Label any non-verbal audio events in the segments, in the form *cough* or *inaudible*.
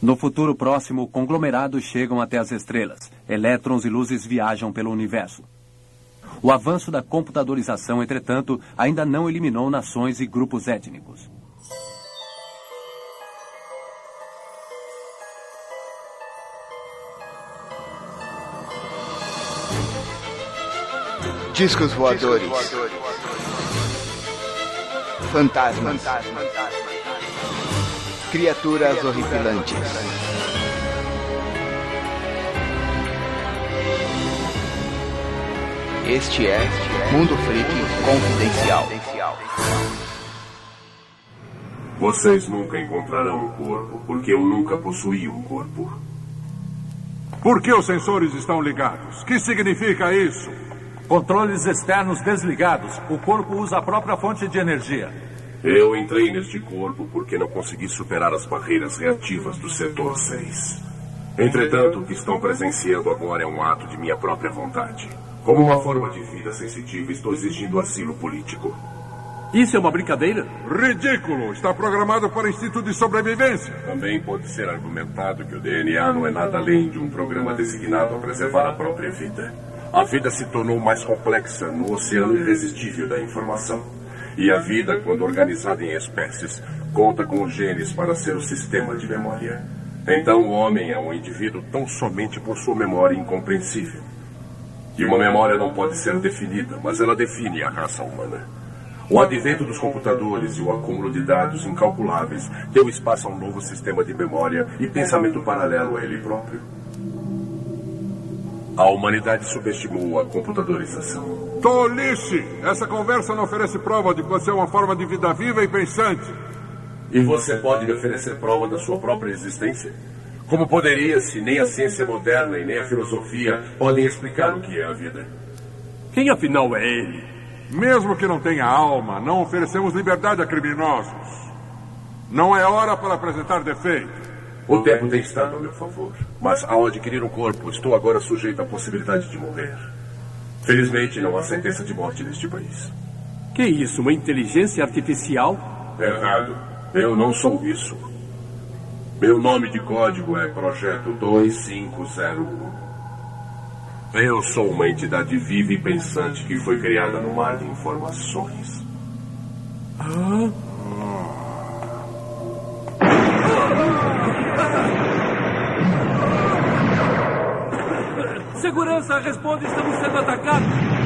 No futuro próximo, conglomerados chegam até as estrelas. Elétrons e luzes viajam pelo universo. O avanço da computadorização, entretanto, ainda não eliminou nações e grupos étnicos. Discos voadores. Fantasmas. Criaturas horripilantes. Este é Mundo Freak Confidencial. Vocês nunca encontrarão um corpo, porque eu nunca possuí um corpo. Por que os sensores estão ligados? Que significa isso? Controles externos desligados. O corpo usa a própria fonte de energia. Eu entrei neste corpo porque não consegui superar as barreiras reativas do setor 6. Entretanto, o que estão presenciando agora é um ato de minha própria vontade. Como uma forma de vida sensitiva, estou exigindo asilo político. Isso é uma brincadeira? Ridículo! Está programado para instinto de sobrevivência. Também pode ser argumentado que o DNA não é nada além de um programa designado a preservar a própria vida. A vida se tornou mais complexa no oceano irresistível da informação. E a vida, quando organizada em espécies, conta com os genes para ser o sistema de memória. Então o homem é um indivíduo tão somente por sua memória incompreensível. E uma memória não pode ser definida, mas ela define a raça humana. O advento dos computadores e o acúmulo de dados incalculáveis deu espaço a um novo sistema de memória e pensamento paralelo a ele próprio. A humanidade subestimou a computadorização. Tolice! Essa conversa não oferece prova de que você é uma forma de vida viva e pensante. E você pode me oferecer prova da sua própria existência? Como poderia se nem a ciência moderna e nem a filosofia podem explicar o que é a vida? Quem afinal é ele? Mesmo que não tenha alma, não oferecemos liberdade a criminosos. Não é hora para apresentar defeito. O tempo tem estado a meu favor. Mas ao adquirir um corpo, estou agora sujeito à possibilidade de morrer. Felizmente, não há sentença de morte neste país. Que isso? Uma inteligência artificial? Errado. Eu não sou isso. Meu nome de código é Projeto 2501. Eu sou uma entidade viva e pensante que foi criada no mar de informações. Ah? Segurança, responde, estamos sendo atacados.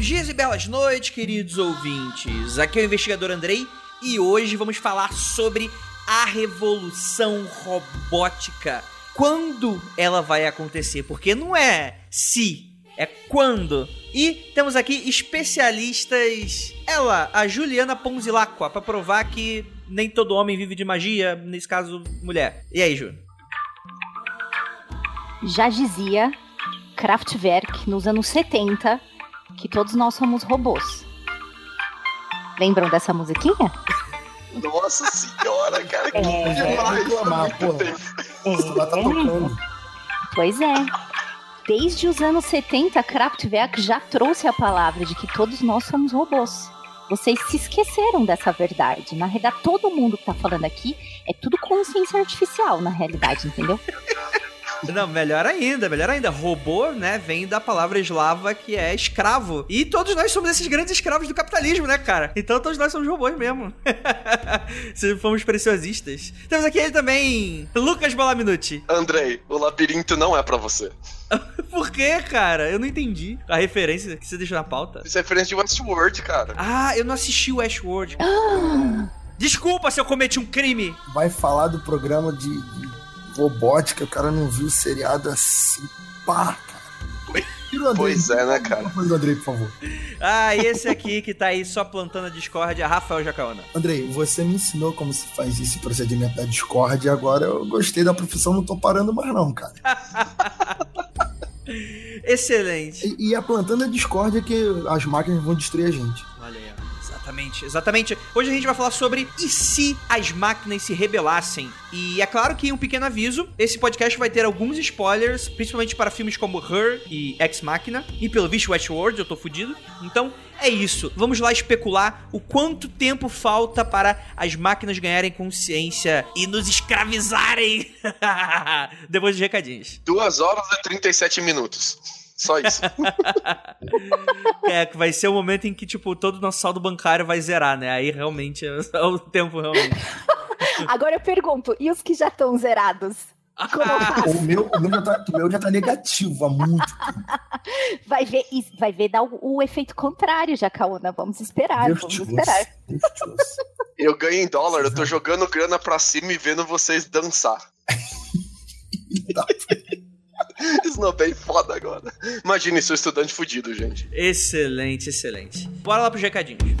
Longos dias e belas noites, queridos ouvintes. Aqui é o investigador Andrei e hoje vamos falar sobre a revolução robótica. Quando ela vai acontecer? Porque não é se, é quando. E temos aqui especialistas. Ela, a Juliana Ponzilacqua, para provar que nem todo homem vive de magia, nesse caso, mulher. E aí, Ju? Já dizia Kraftwerk nos anos 70 que todos nós somos robôs. Lembram dessa musiquinha? Nossa senhora, cara, que É, demais. reclamar. Você vai tá tocando. Pois é. Desde os anos 70, Kraftwerk já trouxe a palavra de que todos nós somos robôs. Vocês se esqueceram dessa verdade. Na realidade, todo mundo que tá falando aqui é tudo consciência artificial, na realidade, entendeu? Não, melhor ainda, melhor ainda. Robô, né, vem da palavra eslava que é escravo. E todos nós somos esses grandes escravos do capitalismo, né, cara? Então todos nós somos robôs mesmo. *laughs* Se fomos preciosistas. Temos aqui ele também, Lucas Balaminuti. Andrei, o labirinto não é pra você. *laughs* Por quê, cara? Eu não entendi a referência que você deixou na pauta. Isso é referência de Westworld, cara. Ah, eu não assisti o Westworld. Desculpa se eu cometi um crime. Vai falar do programa de, de robótica, o cara não viu o seriado assim. Pá, cara. Tira o Andrei. Pois é, né, cara? Faz o Andrei, por favor. Ah, e esse aqui que tá aí só plantando a discórdia, Rafael Jacaona. Andrei, você me ensinou como se faz esse procedimento da Discord e agora eu gostei da profissão, não tô parando mais não, cara. *laughs* Excelente. E, e é plantando a discórdia que as máquinas vão destruir a gente. Exatamente, exatamente. Hoje a gente vai falar sobre e se as máquinas se rebelassem. E é claro que um pequeno aviso, esse podcast vai ter alguns spoilers, principalmente para filmes como Her e Ex Machina, e pelo visto Westworld, eu tô fudido. Então, é isso. Vamos lá especular o quanto tempo falta para as máquinas ganharem consciência e nos escravizarem. *laughs* Depois dos recadinhos. 2 horas e 37 minutos. Só isso. *laughs* É, que vai ser o momento em que, tipo, todo o nosso saldo bancário vai zerar, né? Aí realmente é *laughs* o tempo realmente. *laughs* Agora eu pergunto, e os que já estão zerados? Faço? O meu, o meu, já, tá, o meu já tá negativo há muito tempo. Vai ver, vai ver dar o, o efeito contrário, Jacaúna. Vamos esperar, Deus vamos esperar. Deus. Eu ganho em dólar, eu tô jogando grana pra cima e vendo vocês dançar. *laughs* Não é foda agora. Imagine seu estudante fudido, gente. Excelente, excelente. Bora lá pros recadinhos.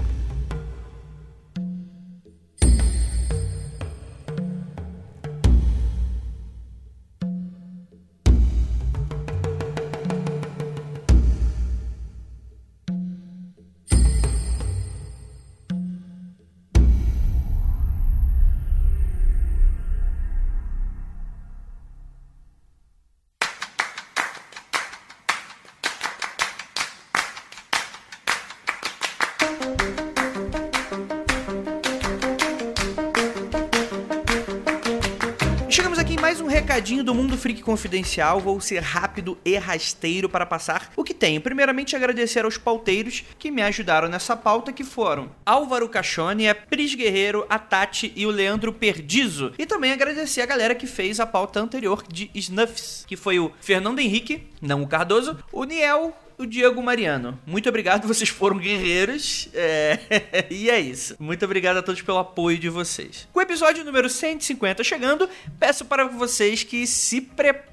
Recadinho do Mundo Freak Confidencial. Vou ser rápido e rasteiro para passar o que tenho. Primeiramente, agradecer aos pauteiros que me ajudaram nessa pauta, que foram Álvaro Cachone, a Pris Guerreiro, a Tati e o Leandro Perdizo. E também agradecer a galera que fez a pauta anterior de Snuffs, que foi o Fernando Henrique, não o Cardoso, o Niel, o Diego Mariano. Muito obrigado, *laughs* vocês foram guerreiros. É... *laughs* e é isso. Muito obrigado a todos pelo apoio de vocês. Com o episódio número 150 chegando, peço para vocês que se preparem,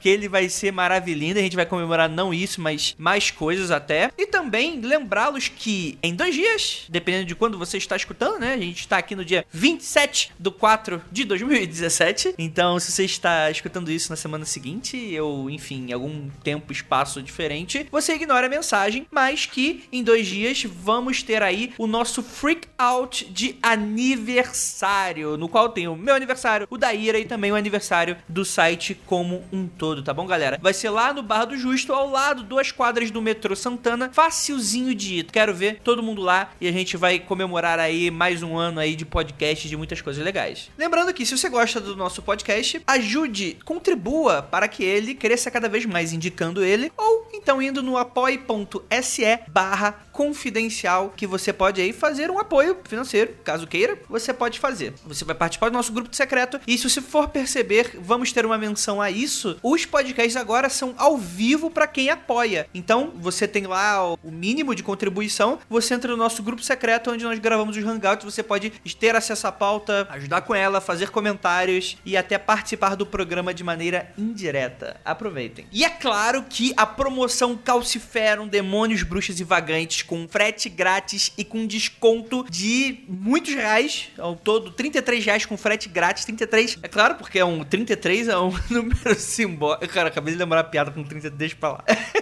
que ele vai ser maravilhoso. A gente vai comemorar não isso, mas mais coisas até. E também lembrá-los que em dois dias, dependendo de quando você está escutando, né? A gente está aqui no dia 27 do 4 de 2017. Então, se você está escutando isso na semana seguinte, ou enfim, algum tempo, espaço diferente, você ignora a mensagem, mas que em dois dias vamos ter aí o nosso Freak Out de aniversário, no qual tem o meu aniversário, o da Ira e também o aniversário do site como um todo, tá bom, galera? Vai ser lá no Bar do Justo, ao lado, duas quadras do metrô Santana, facilzinho de ir. Quero ver todo mundo lá e a gente vai comemorar aí mais um ano aí de podcast de muitas coisas legais. Lembrando que se você gosta do nosso podcast, ajude, contribua para que ele cresça cada vez mais, indicando ele ou então indo no apoie.se barra confidencial que você pode aí fazer um apoio financeiro, caso queira, você pode fazer. Você vai participar do nosso grupo secreto e se você for perceber, vamos ter uma menção a isso. Os podcasts agora são ao vivo para quem apoia. Então, você tem lá o mínimo de contribuição, você entra no nosso grupo secreto onde nós gravamos os hangouts, você pode ter acesso à pauta, ajudar com ela, fazer comentários e até participar do programa de maneira indireta. Aproveitem. E é claro que a promoção Calciferum Demônios, Bruxas e Vagantes com frete grátis e com desconto de muitos reais, ao todo 33 reais com frete grátis, 33, é claro, porque é um 33 é um *laughs* número simbólico. Cara, acabei de lembrar a piada com 30, deixa pra lá. *laughs*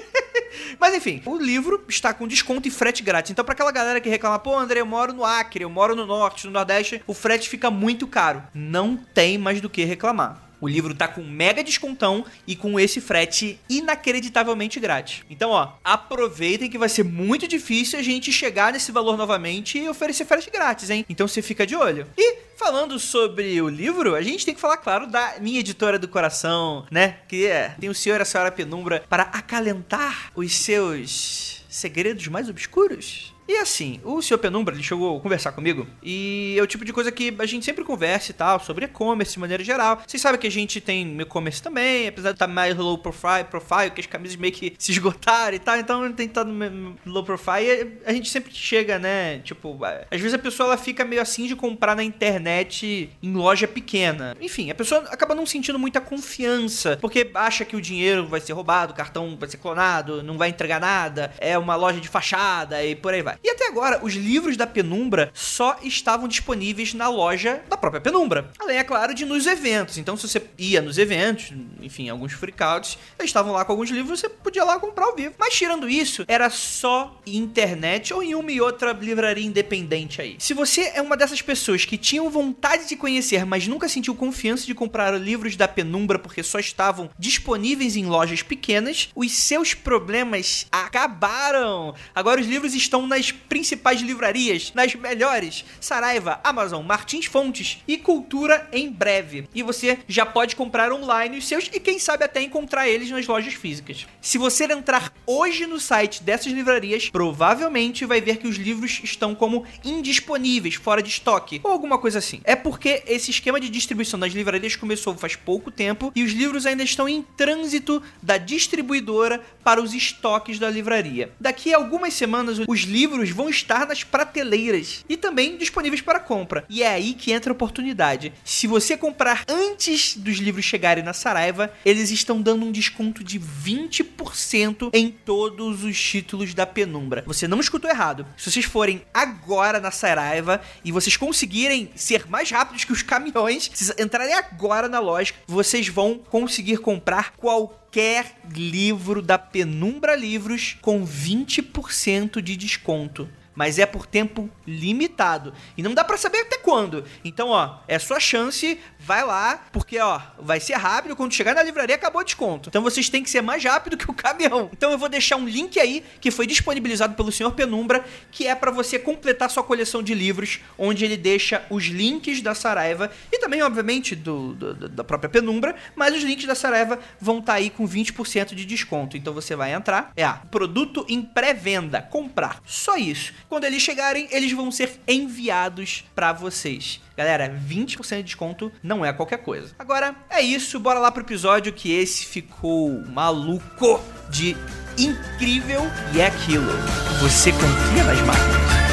Mas enfim, o livro está com desconto e frete grátis. Então, para aquela galera que reclama, pô, André, eu moro no Acre, eu moro no Norte, no Nordeste, o frete fica muito caro. Não tem mais do que reclamar. O livro tá com mega descontão e com esse frete inacreditavelmente grátis. Então, ó, aproveitem que vai ser muito difícil a gente chegar nesse valor novamente e oferecer frete grátis, hein? Então você fica de olho. E falando sobre o livro, a gente tem que falar, claro, da minha editora do coração, né? Que é, tem o senhor e a senhora Penumbra para acalentar os seus segredos mais obscuros. E assim, o Sr. Penumbra, ele chegou a conversar comigo e é o tipo de coisa que a gente sempre conversa e tal, sobre e-commerce de maneira geral. Vocês sabem que a gente tem e-commerce também, apesar de estar mais low profile, profile, que as camisas meio que se esgotaram e tal, então tem estado low profile. A gente sempre chega, né? Tipo, às vezes a pessoa ela fica meio assim de comprar na internet em loja pequena. Enfim, a pessoa acaba não sentindo muita confiança, porque acha que o dinheiro vai ser roubado, o cartão vai ser clonado, não vai entregar nada, é uma loja de fachada e por aí vai. E até agora, os livros da Penumbra só estavam disponíveis na loja da própria Penumbra. Além, é claro, de nos eventos. Então, se você ia nos eventos, enfim, alguns freakouts, eles estavam lá com alguns livros, você podia lá comprar ao vivo. Mas tirando isso, era só internet ou em uma e outra livraria independente aí. Se você é uma dessas pessoas que tinham vontade de conhecer, mas nunca sentiu confiança de comprar livros da Penumbra porque só estavam disponíveis em lojas pequenas, os seus problemas acabaram. Agora os livros estão nas principais livrarias, nas melhores: Saraiva, Amazon, Martins Fontes e Cultura em breve. E você já pode comprar online os seus e quem sabe até encontrar eles nas lojas físicas. Se você entrar hoje no site dessas livrarias, provavelmente vai ver que os livros estão como indisponíveis, fora de estoque ou alguma coisa assim. É porque esse esquema de distribuição das livrarias começou faz pouco tempo e os livros ainda estão em trânsito da distribuidora para os estoques da livraria. Daqui a algumas semanas os livros vão estar nas prateleiras e também disponíveis para compra. E é aí que entra a oportunidade. Se você comprar antes dos livros chegarem na Saraiva, eles estão dando um desconto de 20% em todos os títulos da Penumbra. Você não escutou errado. Se vocês forem agora na Saraiva e vocês conseguirem ser mais rápidos que os caminhões, se entrarem agora na loja, vocês vão conseguir comprar qualquer livro da Penumbra Livros com 20% de desconto mas é por tempo limitado. E não dá para saber até quando. Então, ó, é sua chance, vai lá, porque, ó, vai ser rápido. Quando chegar na livraria, acabou o desconto. Então vocês têm que ser mais rápido *laughs* que o caminhão. Então eu vou deixar um link aí que foi disponibilizado pelo senhor Penumbra, que é para você completar sua coleção de livros, onde ele deixa os links da Saraiva e também, obviamente, do, do da própria Penumbra, mas os links da Saraiva vão estar tá aí com 20% de desconto. Então você vai entrar, é, produto em pré-venda, comprar. Só isso. Quando eles chegarem, eles vão ser enviados para vocês. Galera, 20% de desconto não é qualquer coisa. Agora, é isso, bora lá pro episódio que esse ficou maluco de incrível e é aquilo. Você confia nas máquinas?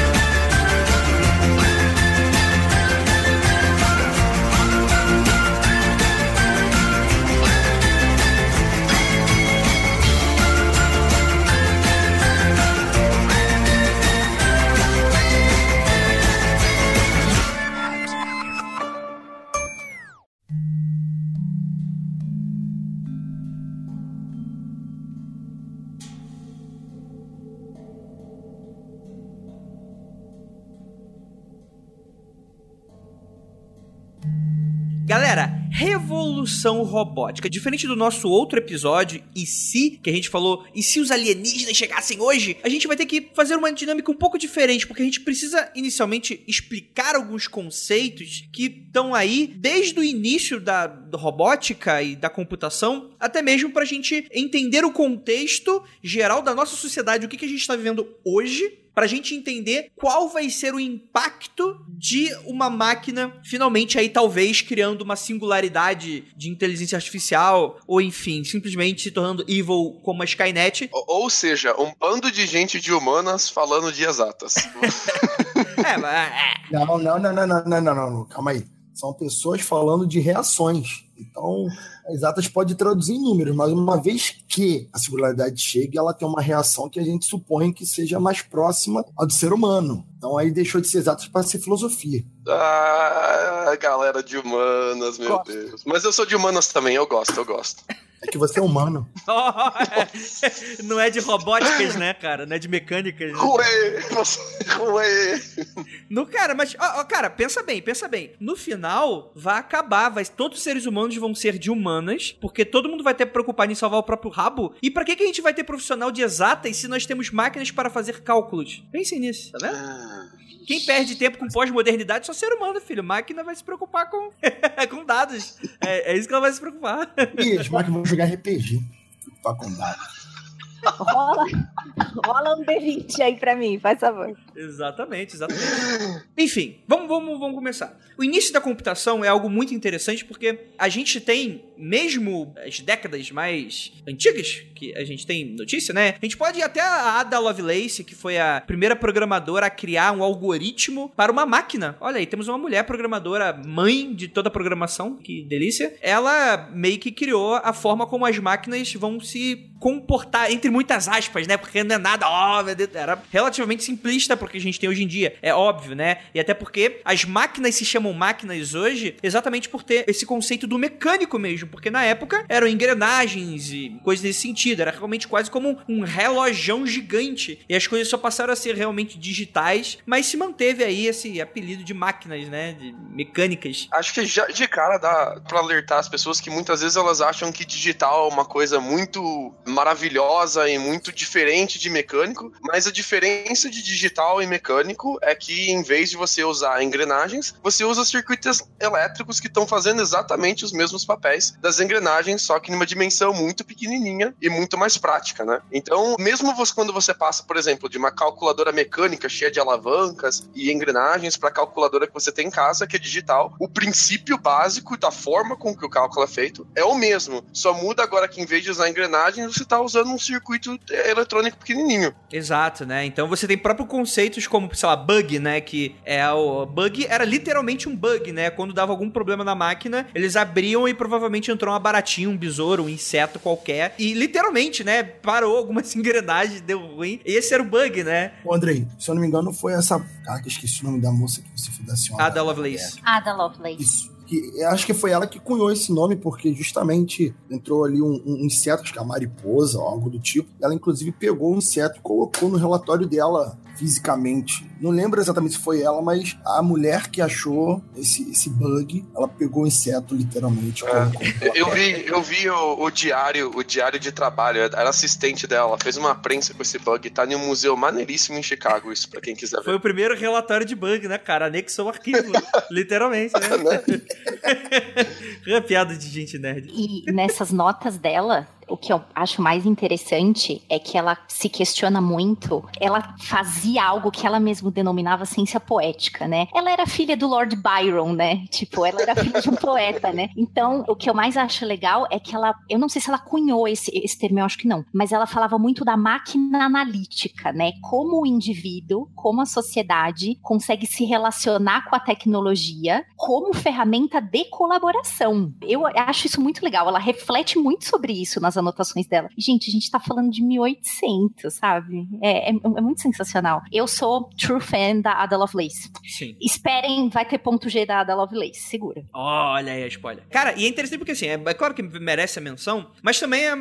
Galera, revolução robótica. Diferente do nosso outro episódio, e se, que a gente falou, e se os alienígenas chegassem hoje, a gente vai ter que fazer uma dinâmica um pouco diferente, porque a gente precisa inicialmente explicar alguns conceitos que estão aí desde o início da, robótica e da computação, até mesmo para a gente entender o contexto geral da nossa sociedade, o que, que a gente está vivendo hoje para a gente entender qual vai ser o impacto de uma máquina finalmente aí talvez criando uma singularidade de inteligência artificial ou enfim, simplesmente se tornando evil como a Skynet. Ou, ou seja, um bando de gente de humanas falando de exatas. *laughs* é, mas... É. Não, não, não, não, não, não, não, não, calma aí. São pessoas falando de reações. Então, exatas pode traduzir em números, mas uma vez que a singularidade chega, ela tem uma reação que a gente supõe que seja mais próxima ao do ser humano. Então aí deixou de ser exatas para ser filosofia. Ah, galera de humanas, meu gosto. Deus. Mas eu sou de humanas também, eu gosto, eu gosto. É que você é humano. *laughs* não é de robóticas, né, cara? Não é de mecânicas. Né? Ué, No cara, mas, ó, ó, cara, pensa bem, pensa bem. No final, vai acabar, vai, todos os seres humanos vão ser de humanas, porque todo mundo vai ter preocupado em salvar o próprio rabo. E para que, que a gente vai ter profissional de exatas se nós temos máquinas para fazer cálculos? Pensem nisso, tá vendo? Ah. Quem perde tempo com pós-modernidade é só ser humano, filho. Máquina vai se preocupar com, *laughs* com dados. É, é, isso que ela vai se preocupar. E as máquinas vão jogar RPG. Preocupar com dados. Rola, rola um D20 aí pra mim, faz favor. Exatamente, exatamente. Enfim, vamos, vamos, vamos começar. O início da computação é algo muito interessante porque a gente tem, mesmo as décadas mais antigas que a gente tem notícia, né? A gente pode ir até a Ada Lovelace, que foi a primeira programadora a criar um algoritmo para uma máquina. Olha aí, temos uma mulher programadora, mãe de toda a programação, que delícia. Ela meio que criou a forma como as máquinas vão se comportar, entre muitas aspas, né? Porque não é nada, ó, oh, era relativamente simplista porque a gente tem hoje em dia. É óbvio, né? E até porque as máquinas se chamam máquinas hoje exatamente por ter esse conceito do mecânico mesmo, porque na época eram engrenagens e coisas nesse sentido, era realmente quase como um relojão gigante. E as coisas só passaram a ser realmente digitais, mas se manteve aí esse apelido de máquinas, né? De mecânicas. Acho que já de cara dá para alertar as pessoas que muitas vezes elas acham que digital é uma coisa muito maravilhosa e muito diferente de mecânico, mas a diferença de digital e mecânico é que em vez de você usar engrenagens, você usa circuitos elétricos que estão fazendo exatamente os mesmos papéis das engrenagens, só que numa dimensão muito pequenininha e muito mais prática, né? Então, mesmo você, quando você passa, por exemplo, de uma calculadora mecânica cheia de alavancas e engrenagens para a calculadora que você tem em casa, que é digital, o princípio básico da forma com que o cálculo é feito é o mesmo. Só muda agora que em vez de usar engrenagens, você está usando um circuito eletrônico pequenininho. Exato, né? Então você tem próprios conceitos como, sei lá, bug, né? Que é o bug era literalmente um bug, né? Quando dava algum problema na máquina, eles abriam e provavelmente entrou uma baratinha, um besouro, um inseto qualquer e literalmente, né, parou algumas *laughs* engrenagens, deu ruim. E esse era o bug, né? Ô, Andrei, se eu não me engano, foi essa. Ah, que esqueci o nome da moça que você foi da senhora. Ada Lovelace. Ada Lovelace. Isso que acho que foi ela que cunhou esse nome, porque justamente entrou ali um, um inseto, acho que é a mariposa ou algo do tipo. Ela, inclusive, pegou o inseto e colocou no relatório dela fisicamente. Não lembro exatamente se foi ela, mas a mulher que achou esse, esse bug, ela pegou o inseto literalmente. É. Eu vi, eu vi o, o, diário, o diário de trabalho, era assistente dela, ela fez uma prensa com esse bug, tá em um museu maneiríssimo em Chicago, isso pra quem quiser ver. Foi o primeiro relatório de bug, né, cara? Anexou o arquivo, *laughs* literalmente, né? *laughs* *laughs* é piada de gente nerd. E nessas notas dela, o que eu acho mais interessante é que ela se questiona muito. Ela fazia algo que ela mesma denominava ciência poética, né? Ela era filha do Lord Byron, né? Tipo, ela era filha de um poeta, né? Então, o que eu mais acho legal é que ela, eu não sei se ela cunhou esse, esse termo, eu acho que não, mas ela falava muito da máquina analítica, né? Como o indivíduo, como a sociedade consegue se relacionar com a tecnologia como ferramenta de colaboração. Eu acho isso muito legal. Ela reflete muito sobre isso nas anotações dela. Gente, a gente tá falando de 1800, sabe? É, é, é muito sensacional. Eu sou true fan da Ada Lovelace. Sim. Esperem, vai ter ponto G da Ada Lovelace, segura. Olha aí a spoiler. Cara, e é interessante porque assim, é, é claro que merece a menção, mas também é,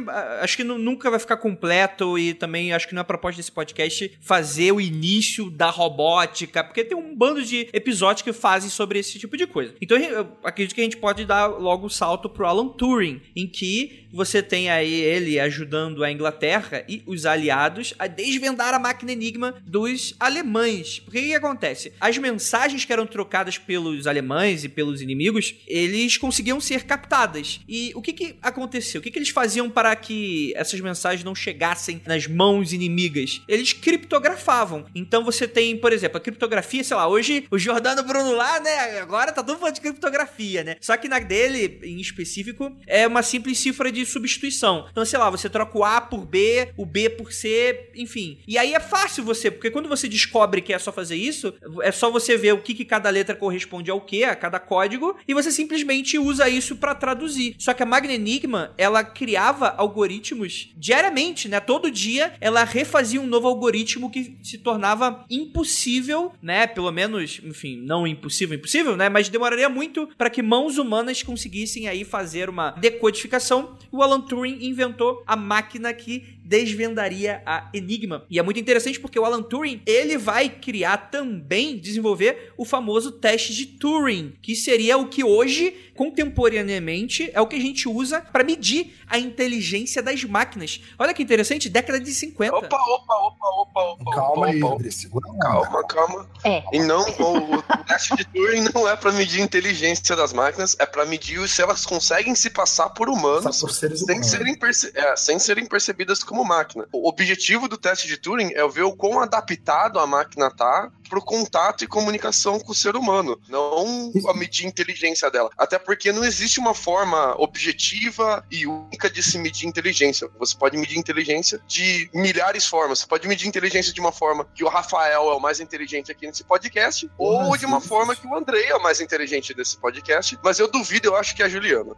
acho que nunca vai ficar completo e também acho que não é a proposta desse podcast fazer o início da robótica, porque tem um bando de episódios que fazem sobre esse tipo de coisa. Então eu acredito que a gente pode dar logo o salto pro Alan Turing, em que você tem aí ele ajudando a Inglaterra e os aliados a desvendar a máquina Enigma dos alemães. Porque o que, acontece? As mensagens que eram trocadas pelos alemães e pelos inimigos, eles conseguiam ser captadas. E o que, que aconteceu? O que, que eles faziam para que essas mensagens não chegassem nas mãos inimigas? Eles criptografavam. Então você tem, por exemplo, a criptografia, sei lá, hoje o Jordano Bruno lá, né? Agora tá todo falando de criptografia, né? Só que na dele, em específico, é uma simples cifra de substituição. Então, sei lá, você troca o A por B, o B por C, enfim. E aí é fácil você, porque quando você descobre que é só fazer isso, é só você ver o que, que cada letra corresponde ao que, a cada código, e você simplesmente usa isso para traduzir. Só que a Magna Enigma, ela criava algoritmos diariamente, né? Todo dia ela refazia um novo algoritmo que se tornava impossível, né? Pelo menos, enfim, não impossível, impossível, né? Mas demoraria muito para que mãos humanas conseguissem aí fazer uma decodificação o Alan Turing inventou a máquina que desvendaria a Enigma. E é muito interessante porque o Alan Turing, ele vai criar também, desenvolver o famoso teste de Turing, que seria o que hoje, contemporaneamente, é o que a gente usa para medir a inteligência das máquinas. Olha que interessante, década de 50. Opa, opa, opa, opa, opa. Calma aí, André, segura Calma, calma. É. E não, o, o teste de Turing não é para medir a inteligência das máquinas, é para medir se elas conseguem se passar por humanos, por seres sem, humanos. serem é, sem serem percebidas como como máquina. O objetivo do teste de Turing é ver o quão adaptado a máquina tá pro contato e comunicação com o ser humano, não a medir a inteligência dela. Até porque não existe uma forma objetiva e única de se medir inteligência. Você pode medir inteligência de milhares de formas. Você pode medir inteligência de uma forma que o Rafael é o mais inteligente aqui nesse podcast, ou de uma forma que o Andrei é o mais inteligente desse podcast, mas eu duvido, eu acho que é a Juliana.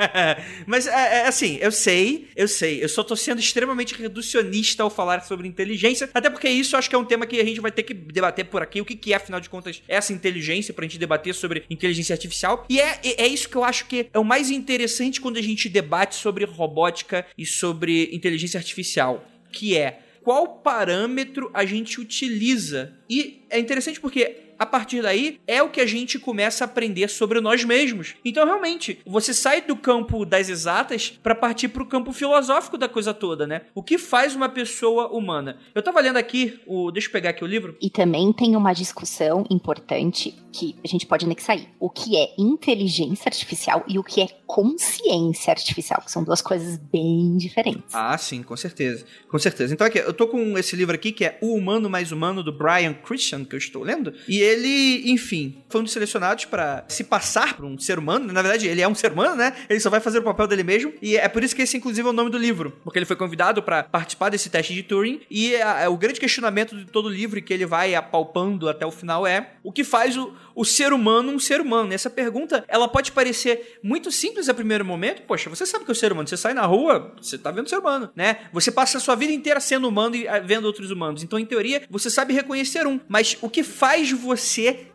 *laughs* mas, é, é, assim, eu sei, eu sei, eu só tô sendo extremamente reducionista ao falar sobre inteligência, até porque isso acho que é um tema que a gente vai ter que debater por aqui, o que, que é, afinal de contas, essa inteligência, pra gente debater sobre inteligência artificial. E é, é isso que eu acho que é o mais interessante quando a gente debate sobre robótica e sobre inteligência artificial, que é qual parâmetro a gente utiliza. E é interessante porque a partir daí é o que a gente começa a aprender sobre nós mesmos. Então, realmente, você sai do campo das exatas para partir para o campo filosófico da coisa toda, né? O que faz uma pessoa humana? Eu tava lendo aqui, o, deixa eu pegar aqui o livro. E também tem uma discussão importante que a gente pode anexar aí. O que é inteligência artificial e o que é consciência artificial, que são duas coisas bem diferentes. Ah, sim, com certeza. Com certeza. Então aqui, eu tô com esse livro aqui que é O Humano Mais Humano do Brian Christian, que eu estou lendo, e ele, enfim, foi um dos selecionados para se passar por um ser humano. Na verdade, ele é um ser humano, né? Ele só vai fazer o papel dele mesmo. E é por isso que esse, inclusive, é o nome do livro. Porque ele foi convidado para participar desse teste de Turing. E a, a, o grande questionamento de todo o livro, que ele vai apalpando até o final, é o que faz o, o ser humano um ser humano? E essa pergunta, ela pode parecer muito simples a primeiro momento. Poxa, você sabe que é o ser humano. Você sai na rua, você tá vendo ser humano, né? Você passa a sua vida inteira sendo humano e ah, vendo outros humanos. Então, em teoria, você sabe reconhecer um. Mas o que faz você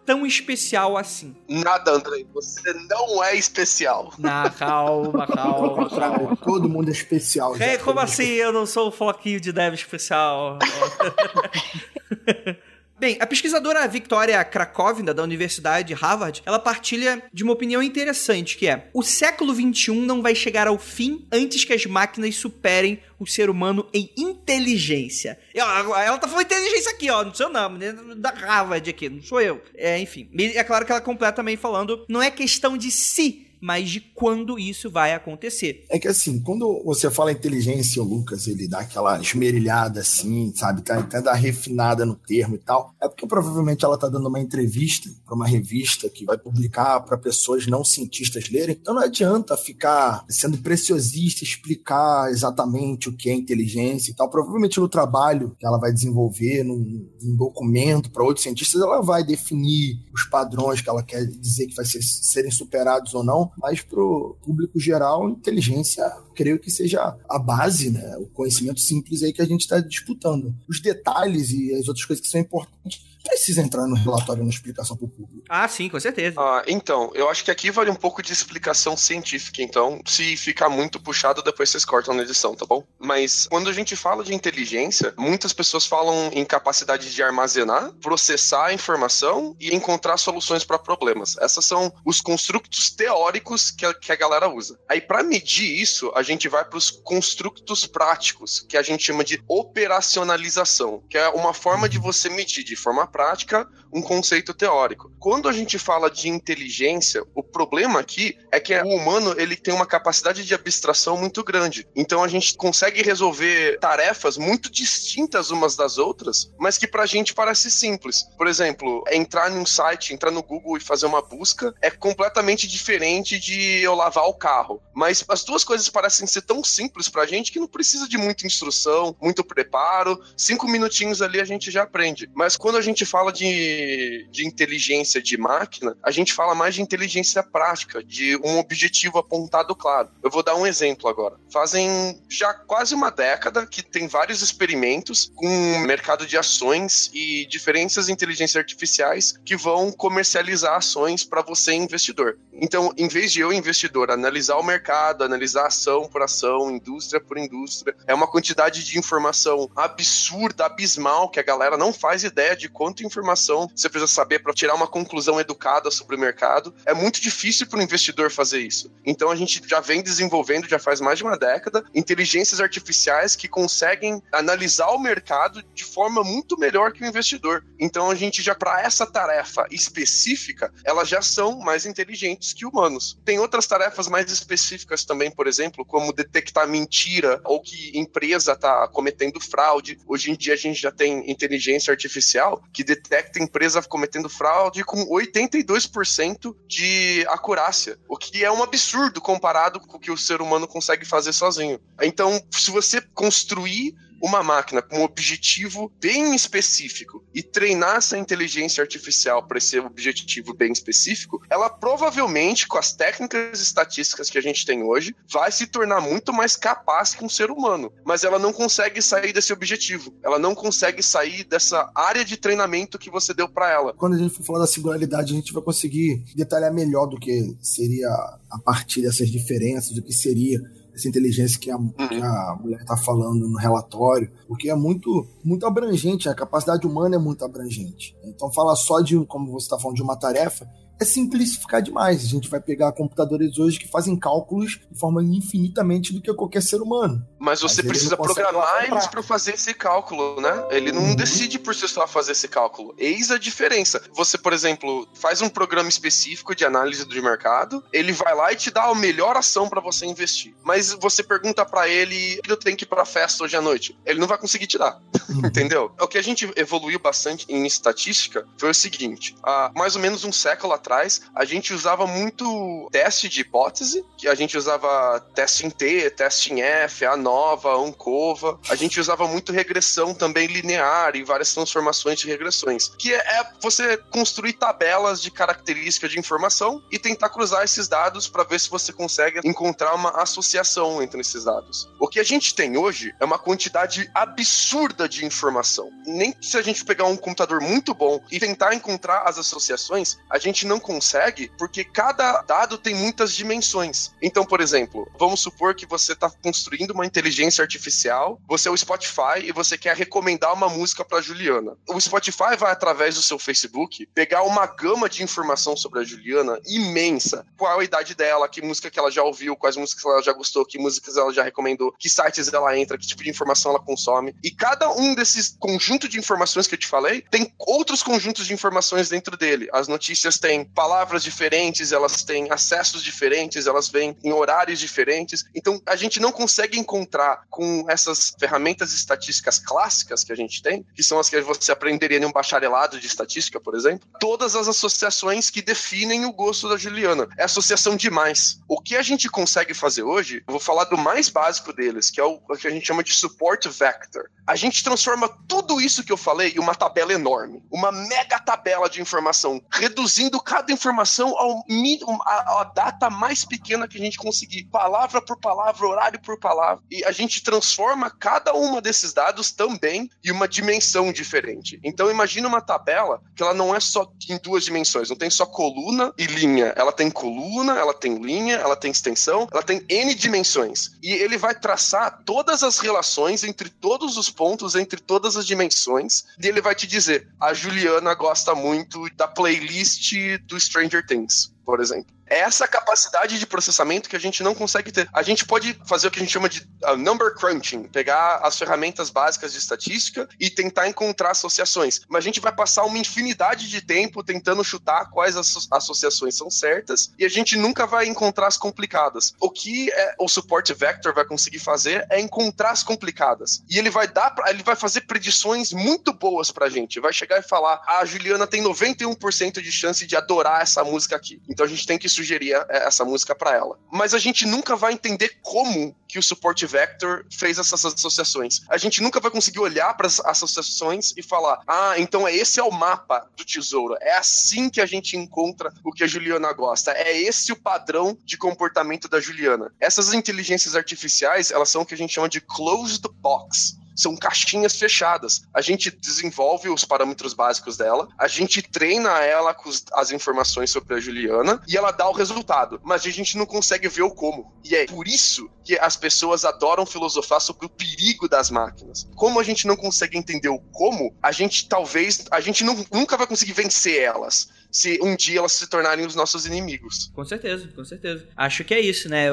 tão especial assim? Nada, André. Você não é especial. Na, calma, *laughs* calma, calma. Todo mundo é especial. É, como assim? Eu não sou o floquinho de dev especial. *laughs* Bem, a pesquisadora Victoria Krakovna, da Universidade de Harvard, ela partilha de uma opinião interessante, que é o século XXI não vai chegar ao fim antes que as máquinas superem o ser humano em inteligência. Ela tá falando inteligência aqui, ó, no seu nome, né? da Harvard aqui, não sou eu. É, enfim. É claro que ela completa também falando, não é questão de se mas de quando isso vai acontecer. É que assim, quando você fala inteligência, o Lucas, ele dá aquela esmerilhada assim, sabe? Tá, até dá refinada no termo e tal. É porque provavelmente ela tá dando uma entrevista para uma revista que vai publicar para pessoas não cientistas lerem. Então não adianta ficar sendo preciosista, explicar exatamente o que é inteligência e tal. Provavelmente no trabalho que ela vai desenvolver, num, num documento para outros cientistas, ela vai definir os padrões que ela quer dizer que vai ser, serem superados ou não mas para o público geral, inteligência, creio que seja a base, né? O conhecimento simples aí que a gente está disputando. Os detalhes e as outras coisas que são importantes precisa entrar no relatório na explicação para o público. Ah, sim, com certeza. Ah, então, eu acho que aqui vale um pouco de explicação científica, então, se ficar muito puxado, depois vocês cortam na edição, tá bom? Mas quando a gente fala de inteligência, muitas pessoas falam em capacidade de armazenar, processar a informação e encontrar soluções para problemas. Essas são os construtos teóricos que a, que a galera usa. Aí, para medir isso, a gente vai para os construtos práticos, que a gente chama de operacionalização, que é uma forma de você medir de forma prática um conceito teórico. Quando a gente fala de inteligência, o problema aqui é que o humano ele tem uma capacidade de abstração muito grande. Então a gente consegue resolver tarefas muito distintas umas das outras, mas que pra gente parece simples. Por exemplo, entrar num site, entrar no Google e fazer uma busca é completamente diferente de eu lavar o carro. Mas as duas coisas parecem ser tão simples pra gente que não precisa de muita instrução, muito preparo. Cinco minutinhos ali a gente já aprende. Mas quando a gente fala de, de inteligência de máquina, a gente fala mais de inteligência prática, de um objetivo apontado claro. Eu vou dar um exemplo agora. Fazem já quase uma década que tem vários experimentos com mercado de ações e diferentes inteligências artificiais que vão comercializar ações para você, investidor. Então, em vez de eu, investidor, analisar o mercado, analisar ação por ação, indústria por indústria, é uma quantidade de informação absurda, abismal, que a galera não faz ideia de quanta informação você precisa saber para tirar uma conclusão educada sobre o mercado. É muito difícil para o investidor fazer isso. Então a gente já vem desenvolvendo, já faz mais de uma década, inteligências artificiais que conseguem analisar o mercado de forma muito melhor que o investidor. Então a gente já, para essa tarefa específica, elas já são mais inteligentes que humanos. Tem outras tarefas mais específicas também, por exemplo, como detectar mentira ou que empresa está cometendo fraude. Hoje em dia a gente já tem inteligência artificial que detecta empresa cometendo fraude com 82% de acurácia, o que é um absurdo comparado com o que o ser humano consegue fazer sozinho. Então, se você construir uma máquina com um objetivo bem específico e treinar essa inteligência artificial para esse objetivo bem específico, ela provavelmente, com as técnicas estatísticas que a gente tem hoje, vai se tornar muito mais capaz que um ser humano. Mas ela não consegue sair desse objetivo. Ela não consegue sair dessa área de treinamento que você deu para ela. Quando a gente for falar da singularidade, a gente vai conseguir detalhar melhor do que seria a partir dessas diferenças, do que seria essa inteligência que a, que a mulher está falando no relatório, porque é muito, muito abrangente, a capacidade humana é muito abrangente. Então, falar só de, como você está falando, de uma tarefa, é simplificar demais. A gente vai pegar computadores hoje que fazem cálculos de forma infinitamente do que qualquer ser humano. Mas você Mas precisa programar eles para fazer esse cálculo, né? Ele não uhum. decide por si só fazer esse cálculo. Eis a diferença. Você, por exemplo, faz um programa específico de análise do mercado, ele vai lá e te dá a melhor ação para você investir. Mas você pergunta para ele que eu tenho que ir pra festa hoje à noite. Ele não vai conseguir te dar. Uhum. *laughs* Entendeu? O que a gente evoluiu bastante em estatística foi o seguinte: há mais ou menos um século atrás, a gente usava muito teste de hipótese, que a gente usava teste em T, teste em F, a nova, ANCOVA. A gente usava muito regressão também linear e várias transformações de regressões, que é, é você construir tabelas de características de informação e tentar cruzar esses dados para ver se você consegue encontrar uma associação entre esses dados. O que a gente tem hoje é uma quantidade absurda de informação. Nem se a gente pegar um computador muito bom e tentar encontrar as associações, a gente não consegue porque cada dado tem muitas dimensões. Então, por exemplo, vamos supor que você está construindo uma inteligência artificial, você é o Spotify e você quer recomendar uma música para Juliana. O Spotify vai através do seu Facebook pegar uma gama de informação sobre a Juliana imensa. Qual a idade dela, que música que ela já ouviu, quais músicas ela já gostou, que músicas ela já recomendou, que sites ela entra, que tipo de informação ela consome. E cada um desses conjunto de informações que eu te falei tem outros conjuntos de informações dentro dele. As notícias têm palavras diferentes, elas têm acessos diferentes, elas vêm em horários diferentes. Então, a gente não consegue encontrar com essas ferramentas estatísticas clássicas que a gente tem, que são as que você aprenderia em um bacharelado de estatística, por exemplo, todas as associações que definem o gosto da Juliana. É associação demais. O que a gente consegue fazer hoje, eu vou falar do mais básico deles, que é o que a gente chama de support vector. A gente transforma tudo isso que eu falei em uma tabela enorme, uma mega tabela de informação, reduzindo cada informação ao mínimo, a, a, data mais pequena que a gente conseguir, palavra por palavra, horário por palavra. E a gente transforma cada uma desses dados também em uma dimensão diferente. Então imagina uma tabela que ela não é só em duas dimensões, não tem só coluna e linha. Ela tem coluna, ela tem linha, ela tem extensão, ela tem N dimensões. E ele vai traçar todas as relações entre todos os pontos, entre todas as dimensões, e ele vai te dizer: a Juliana gosta muito da playlist do Stranger Things, por exemplo é essa capacidade de processamento que a gente não consegue ter. A gente pode fazer o que a gente chama de uh, number crunching, pegar as ferramentas básicas de estatística e tentar encontrar associações. Mas a gente vai passar uma infinidade de tempo tentando chutar quais as associações são certas e a gente nunca vai encontrar as complicadas. O que é, o support vector vai conseguir fazer é encontrar as complicadas. E ele vai dar, pra, ele vai fazer predições muito boas pra gente. Vai chegar e falar: "A ah, Juliana tem 91% de chance de adorar essa música aqui". Então a gente tem que sugeria é, essa música para ela. Mas a gente nunca vai entender como que o support vector fez essas associações. A gente nunca vai conseguir olhar para as associações e falar: "Ah, então é esse é o mapa do tesouro. É assim que a gente encontra o que a Juliana gosta. É esse o padrão de comportamento da Juliana". Essas inteligências artificiais, elas são o que a gente chama de closed box são caixinhas fechadas. A gente desenvolve os parâmetros básicos dela, a gente treina ela com as informações sobre a Juliana e ela dá o resultado, mas a gente não consegue ver o como. E é por isso que as pessoas adoram filosofar sobre o perigo das máquinas. Como a gente não consegue entender o como, a gente talvez a gente não, nunca vai conseguir vencer elas se um dia elas se tornarem os nossos inimigos. Com certeza, com certeza. Acho que é isso, né?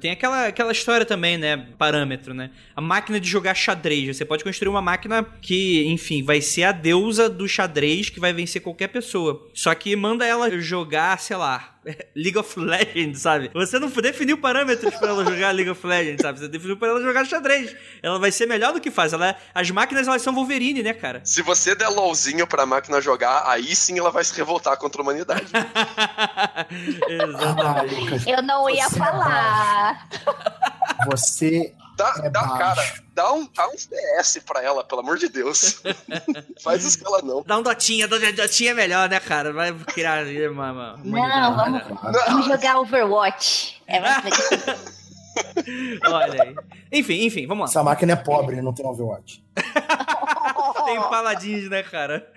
Tem aquela, aquela história também, né? Parâmetro, né? A máquina de jogar xadrez. Você pode construir uma máquina que, enfim, vai ser a deusa do xadrez que vai vencer qualquer pessoa. Só que manda ela jogar, sei lá, *laughs* League of Legends, sabe? Você não definiu parâmetros para ela jogar League of Legends, sabe? Você definiu para ela jogar xadrez. Ela vai ser melhor do que faz. Ela, as máquinas, elas são Wolverine, né, cara? Se você der LOLzinho pra máquina jogar, aí sim ela vai se revoltar contra a humanidade. *laughs* Exatamente. Eu não ia você falar. Você Dá, é dá cara, dá um, dá um PS pra ela, pelo amor de Deus. *laughs* Faz isso que ela não. Dá um dotinha, dotinha é melhor, né, cara? Vai criar uma, uma, uma Não, vamos, vamos jogar Overwatch. É mais *laughs* Olha aí. Enfim, enfim, vamos lá. Essa máquina é pobre, não tem Overwatch. *laughs* tem paladins, né, cara?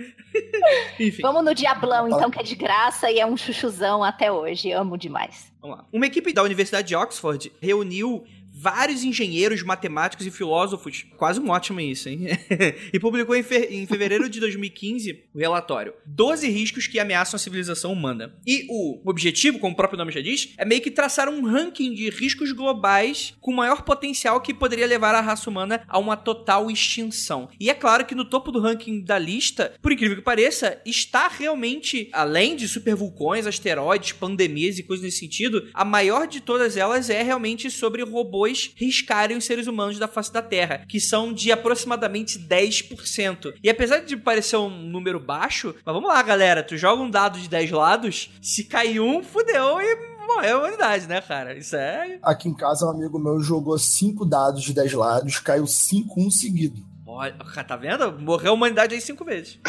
Enfim. Vamos no Diablão, então, que é de graça e é um chuchuzão até hoje. Amo demais. Vamos lá. Uma equipe da Universidade de Oxford reuniu vários engenheiros, matemáticos e filósofos, quase um ótimo isso, hein? *laughs* e publicou em, fe em, fevereiro de 2015 o relatório 12 riscos que ameaçam a civilização humana. E o objetivo, como o próprio nome já diz, é meio que traçar um ranking de riscos globais com maior potencial que poderia levar a raça humana a uma total extinção. E é claro que no topo do ranking da lista, por incrível que pareça, está realmente, além de supervulcões, asteroides, pandemias e coisas nesse sentido, a maior de todas elas é realmente sobre robôs depois riscarem os seres humanos da face da Terra, que são de aproximadamente 10%. E apesar de parecer um número baixo, mas vamos lá, galera, tu joga um dado de 10 lados, se cair um, fudeu e morreu a humanidade, né, cara? Isso é. Aqui em casa, um amigo meu jogou 5 dados de 10 lados, caiu 5 um seguido. Olha, tá vendo? Morreu a humanidade aí cinco vezes. *laughs*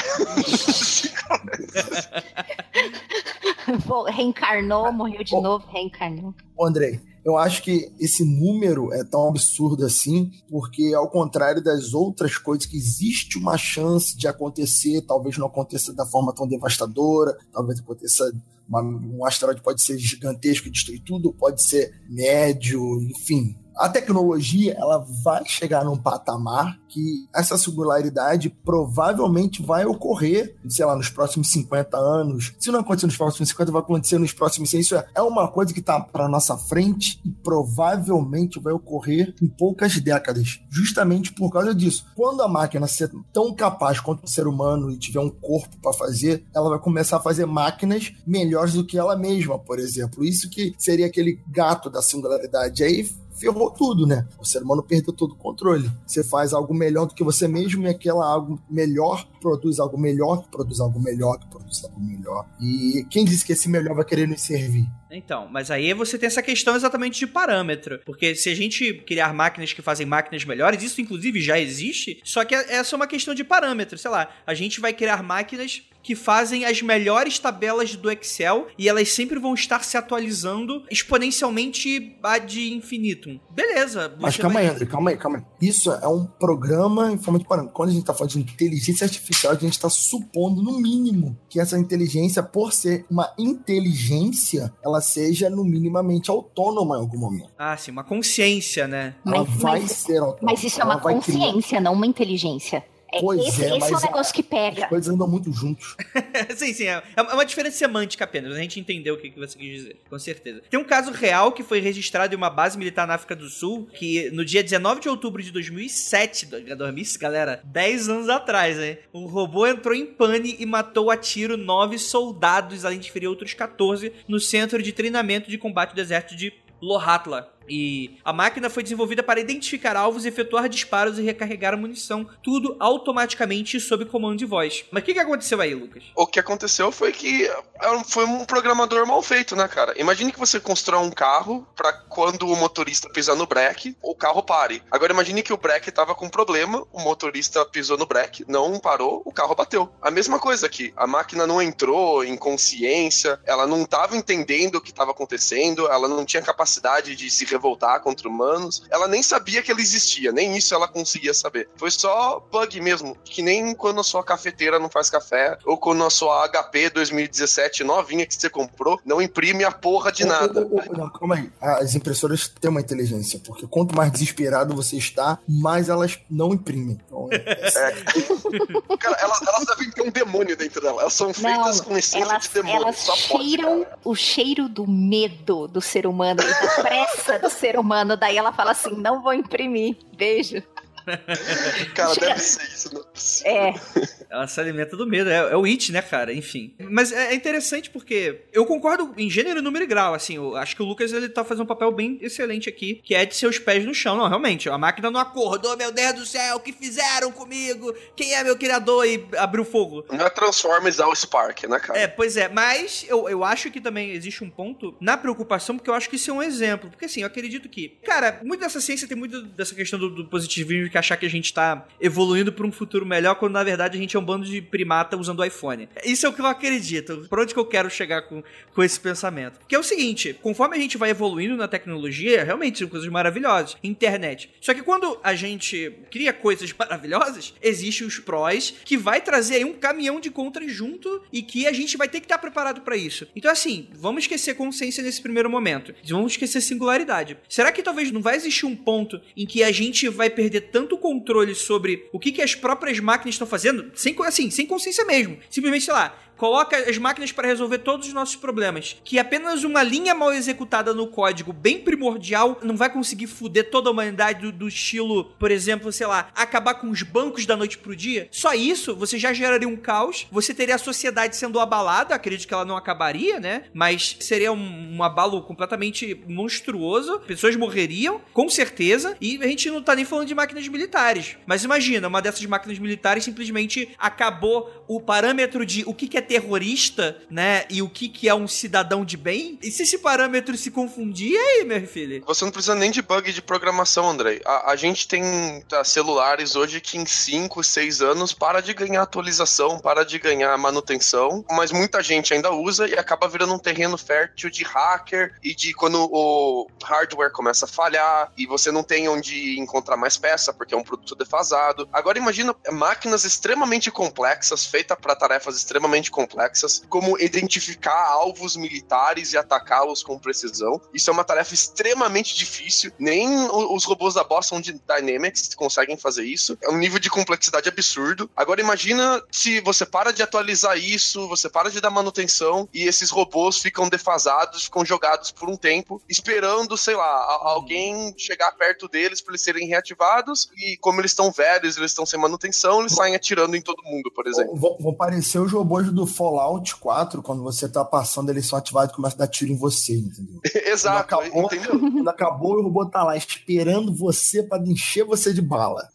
Reencarnou, morreu de novo, reencarnou. Ô, Andrei, eu acho que esse número é tão absurdo assim, porque ao contrário das outras coisas que existe uma chance de acontecer, talvez não aconteça da forma tão devastadora, talvez aconteça uma, um asteroide pode ser gigantesco e destruir tudo, pode ser médio, enfim, a tecnologia ela vai chegar num patamar que essa singularidade provavelmente vai ocorrer, sei lá, nos próximos 50 anos. Se não acontecer nos próximos 50, vai acontecer nos próximos 100. Isso é, é uma coisa que está para nossa frente e provavelmente vai ocorrer em poucas décadas, justamente por causa disso. Quando a máquina ser tão capaz quanto o ser humano e tiver um corpo para fazer, ela vai começar a fazer máquinas melhores do que ela mesma, por exemplo. Isso que seria aquele gato da singularidade. Aí ferrou tudo, né? O ser humano perdeu todo o controle. Você faz algo melhor do que você mesmo e aquela algo melhor produz algo melhor, produz algo melhor, produz algo melhor. E quem disse que esse melhor vai querer nos servir? Então, mas aí você tem essa questão exatamente de parâmetro. Porque se a gente criar máquinas que fazem máquinas melhores, isso inclusive já existe, só que essa é uma questão de parâmetro. Sei lá, a gente vai criar máquinas que fazem as melhores tabelas do Excel e elas sempre vão estar se atualizando exponencialmente ad infinitum. Beleza. Mas calma vai... aí, André, calma aí, calma aí. Isso é um programa em forma de parâmetro. Quando a gente está falando de inteligência artificial, a gente está supondo, no mínimo, que essa inteligência, por ser uma inteligência, ela seja, no minimamente, autônoma em algum momento. Ah, sim, uma consciência, né? Ela mas, vai mas, ser autônoma. Mas isso é uma consciência, criar... não uma inteligência. É, pois esse, é, esse é o negócio que pega. As coisas andam muito juntos. *laughs* sim, sim. É, é uma diferença semântica apenas. A gente entendeu o que você quis dizer, com certeza. Tem um caso real que foi registrado em uma base militar na África do Sul, que no dia 19 de outubro de 2007, galera, 10 anos atrás, hein? Um robô entrou em pane e matou a tiro nove soldados, além de ferir outros 14, no centro de treinamento de combate do exército de Lohatla, e a máquina foi desenvolvida para identificar alvos, efetuar disparos e recarregar munição, tudo automaticamente sob comando de voz. Mas o que, que aconteceu aí, Lucas? O que aconteceu foi que é foi um programador mal feito, né, cara? Imagine que você constrói um carro para quando o motorista pisar no breque, o carro pare. Agora imagine que o breque tava com problema, o motorista pisou no breque, não parou, o carro bateu. A mesma coisa aqui, a máquina não entrou em consciência, ela não tava entendendo o que estava acontecendo, ela não tinha capacidade de se revoltar contra humanos. Ela nem sabia que ele existia, nem isso ela conseguia saber. Foi só bug mesmo, que nem quando a sua cafeteira não faz café, ou quando a sua HP 2017 novinha que você comprou não imprime a porra de nada. Oh, oh, oh, calma aí. As impressoras têm uma inteligência, porque quanto mais desesperado você está, mais elas não imprimem. Então, é... *laughs* é. Cara, elas, elas, devem ter um demônio dentro dela. Elas são feitas não, com essência elas, de demônio. Elas cheiram pode, o cheiro do medo do ser humano e da pressa do ser humano. Daí ela fala assim: não vou imprimir. Beijo. *laughs* cara, deve ser isso, não é, é. Ela se alimenta do medo. É, é, o It, né, cara? Enfim. Mas é, é, interessante porque eu concordo em gênero, número e grau. Assim, eu acho que o Lucas ele tá fazendo um papel bem excelente aqui, que é de seus pés no chão. Não, realmente, a máquina não acordou, meu Deus do céu, o que fizeram comigo? Quem é meu criador? E abriu fogo. Não é Transformers ao Spark, né, cara? É, pois é. Mas eu, eu acho que também existe um ponto na preocupação, porque eu acho que isso é um exemplo. Porque assim, eu acredito que, cara, muito dessa ciência tem muito dessa questão do, do positivismo que achar que a gente tá evoluindo para um futuro melhor, quando na verdade a gente é um bando de primata usando o iPhone. Isso é o que eu acredito. Por onde que eu quero chegar com, com esse pensamento? Que é o seguinte, conforme a gente vai evoluindo na tecnologia, realmente são coisas maravilhosas. Internet. Só que quando a gente cria coisas *laughs* maravilhosas, existe os prós que vai trazer aí um caminhão de contras junto e que a gente vai ter que estar preparado para isso. Então assim, vamos esquecer consciência nesse primeiro momento. Vamos esquecer singularidade. Será que talvez não vai existir um ponto em que a gente vai perder tanto controle sobre o que, que as próprias máquinas estão fazendo, sem, assim, sem consciência mesmo. Simplesmente, sei lá, coloca as máquinas para resolver todos os nossos problemas. Que apenas uma linha mal executada no código, bem primordial, não vai conseguir fuder toda a humanidade do, do, estilo, por exemplo, sei lá, acabar com os bancos da noite pro dia. Só isso, você já geraria um caos, você teria a sociedade sendo abalada, acredito que ela não acabaria, né? Mas seria um, um abalo completamente monstruoso, pessoas morreriam, com certeza, e a gente não tá nem falando de máquinas militares. Mas imagina, uma dessas máquinas militares simplesmente acabou o parâmetro de o que, que é terrorista, né? E o que, que é um cidadão de bem? E se esse parâmetro se confundir, aí, meu filho? Você não precisa nem de bug de programação, Andrei. A, a gente tem tá, celulares hoje que em 5, 6 anos para de ganhar atualização, para de ganhar manutenção, mas muita gente ainda usa e acaba virando um terreno fértil de hacker e de quando o hardware começa a falhar e você não tem onde encontrar mais peça porque é um produto defasado. Agora imagina máquinas extremamente complexas, feitas para tarefas extremamente complexas complexas, como identificar alvos militares e atacá-los com precisão. Isso é uma tarefa extremamente difícil. Nem os robôs da Boston Dynamics conseguem fazer isso. É um nível de complexidade absurdo. Agora imagina se você para de atualizar isso, você para de dar manutenção e esses robôs ficam defasados, ficam jogados por um tempo, esperando, sei lá, alguém chegar perto deles para eles serem reativados e como eles estão velhos, eles estão sem manutenção, eles saem atirando em todo mundo, por exemplo. Vão parecer os robôs do Fallout 4, quando você tá passando, eles são ativados e começam a dar tiro em você, entendeu? *laughs* Exato, quando acabou, entendeu? Quando acabou, o robô tá lá esperando você para encher você de bala.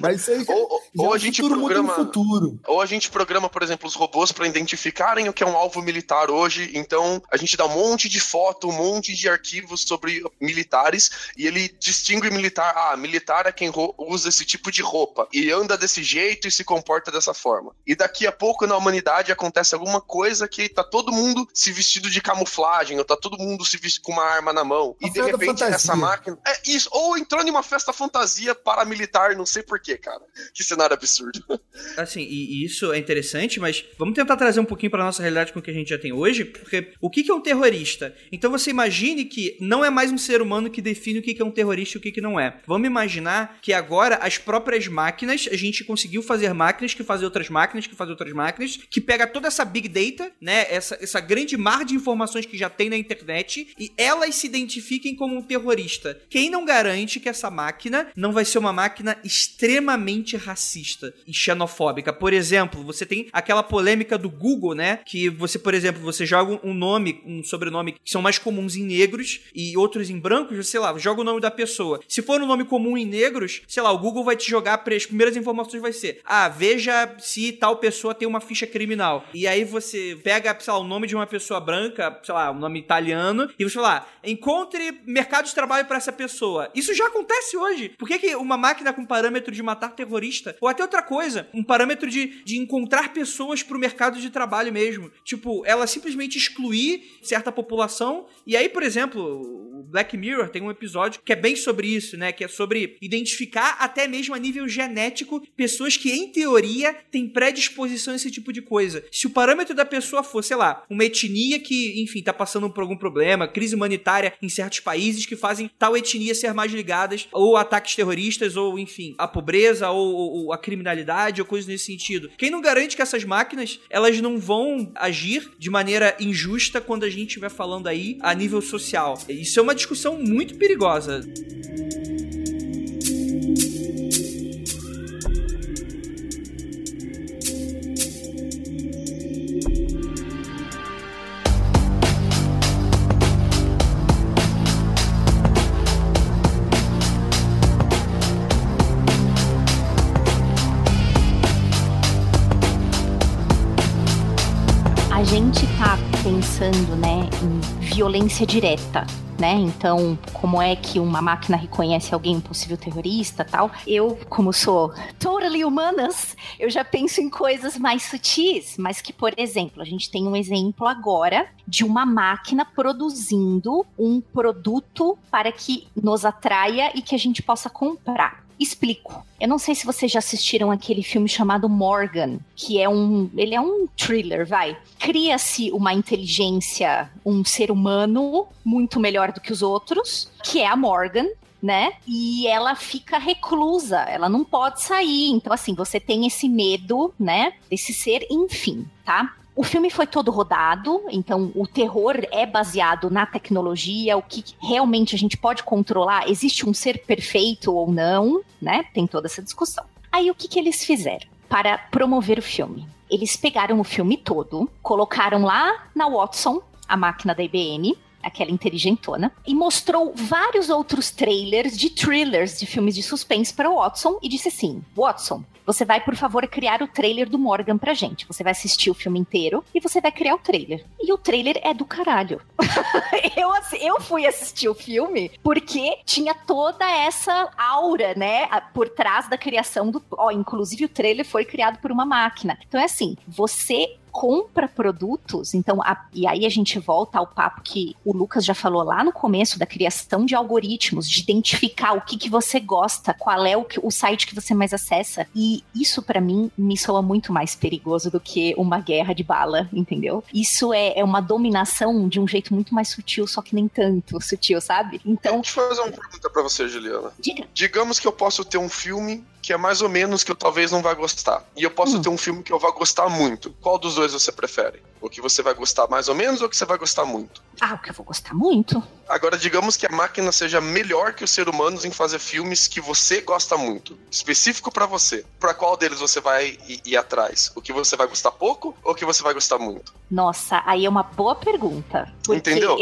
Mas isso aí já, ou, já ou é a gente programa, futuro. Ou a gente programa, por exemplo, os robôs para identificarem o que é um alvo militar hoje. Então, a gente dá um monte de foto, um monte de arquivos sobre militares e ele distingue militar. Ah, militar é quem usa esse tipo de roupa e anda desse jeito e se comporta dessa forma. E daqui a pouco na humanidade acontece alguma coisa que tá todo mundo se vestido de camuflagem, ou tá todo mundo se vestindo com uma arma na mão. Uma e de repente fantasia. essa máquina. É isso, ou entrou em uma festa fantasia paramilitar, não sei porquê, cara. Que cenário absurdo. *laughs* Assim, e, e, isso é interessante, mas vamos tentar trazer um pouquinho pra nossa realidade com o que a gente já tem hoje, porque o que, que é um terrorista? Então você imagine que não é mais um ser humano que define o que, que é um terrorista e o que, que não é. Vamos imaginar que agora as próprias máquinas, a gente conseguiu fazer máquinas que fazem outras máquinas, que fazem outras máquinas, que pega toda essa big data, né? Essa, essa grande mar de informações que já tem na internet e elas se identifiquem como um terrorista. Quem não garante que essa máquina não vai ser uma máquina extremamente racista e xenofóbica? Por exemplo, você tem aquela polêmica do Google, né? Que você, por exemplo, você joga um nome, um sobrenome que são mais comuns em negros e outros em brancos, sei lá, joga o nome da pessoa. Se for um nome comum em negros, sei lá, o Google vai te jogar, as primeiras informações vai ser: ah, veja se tal pessoa tem uma ficha criminal. E aí você pega, sei lá, o nome de uma pessoa branca, sei lá, um nome italiano, e você fala, encontre mercado de trabalho para essa pessoa. Isso já acontece hoje. Por que, que uma máquina com parâmetro de matar terrorista, ou até outra coisa, um parâmetro de, de encontrar pessoas pro mercado de trabalho mesmo? Tipo, ela simplesmente excluir certa população, e aí, por exemplo, Black Mirror tem um episódio que é bem sobre isso, né? Que é sobre identificar até mesmo a nível genético pessoas que, em teoria, têm predisposição a esse tipo de coisa se o parâmetro da pessoa for, sei lá, uma etnia que, enfim, tá passando por algum problema, crise humanitária em certos países que fazem tal etnia ser mais ligadas ou ataques terroristas, ou, enfim, a pobreza, ou, ou a criminalidade, ou coisas nesse sentido. Quem não garante que essas máquinas, elas não vão agir de maneira injusta quando a gente estiver falando aí a nível social? Isso é uma uma discussão muito perigosa. A gente tá pensando, né, em violência direta né? Então, como é que uma máquina reconhece alguém um possível terrorista, tal? Eu, como sou totally humanas, eu já penso em coisas mais sutis, mas que, por exemplo, a gente tem um exemplo agora de uma máquina produzindo um produto para que nos atraia e que a gente possa comprar. Explico. Eu não sei se vocês já assistiram aquele filme chamado Morgan, que é um, ele é um thriller, vai. Cria-se uma inteligência, um ser humano muito melhor do que os outros, que é a Morgan, né? E ela fica reclusa, ela não pode sair. Então, assim, você tem esse medo, né? Desse ser, enfim, tá? O filme foi todo rodado, então o terror é baseado na tecnologia, o que realmente a gente pode controlar. Existe um ser perfeito ou não, né? Tem toda essa discussão. Aí o que, que eles fizeram para promover o filme? Eles pegaram o filme todo, colocaram lá na Watson, a máquina da IBM, aquela inteligentona, e mostrou vários outros trailers de thrillers de filmes de suspense para o Watson e disse assim: Watson, você vai, por favor, criar o trailer do Morgan pra gente. Você vai assistir o filme inteiro e você vai criar o trailer. E o trailer é do caralho. *laughs* eu, eu fui assistir o filme porque tinha toda essa aura, né, por trás da criação do. Ó, inclusive o trailer foi criado por uma máquina. Então é assim, você compra produtos, então, a, e aí a gente volta ao papo que o Lucas já falou lá no começo da criação de algoritmos, de identificar o que, que você gosta, qual é o, que, o site que você mais acessa. E isso, para mim, me soa muito mais perigoso do que uma guerra de bala, entendeu? Isso é, é uma dominação de um jeito muito mais sutil, só que nem tanto sutil, sabe? Então. Deixa eu fazer uma pergunta pra você, Juliana. Diga. Digamos que eu posso ter um filme que é mais ou menos que eu talvez não vá gostar. E eu posso hum. ter um filme que eu vá gostar muito. Qual dos dois você prefere? O que você vai gostar mais ou menos ou o que você vai gostar muito? Ah, o que eu vou gostar muito. Agora, digamos que a máquina seja melhor que os seres humanos em fazer filmes que você gosta muito, específico para você. Para qual deles você vai ir, ir, atrás? O que você vai gostar pouco ou o que você vai gostar muito? Nossa, aí é uma boa pergunta. Entendeu?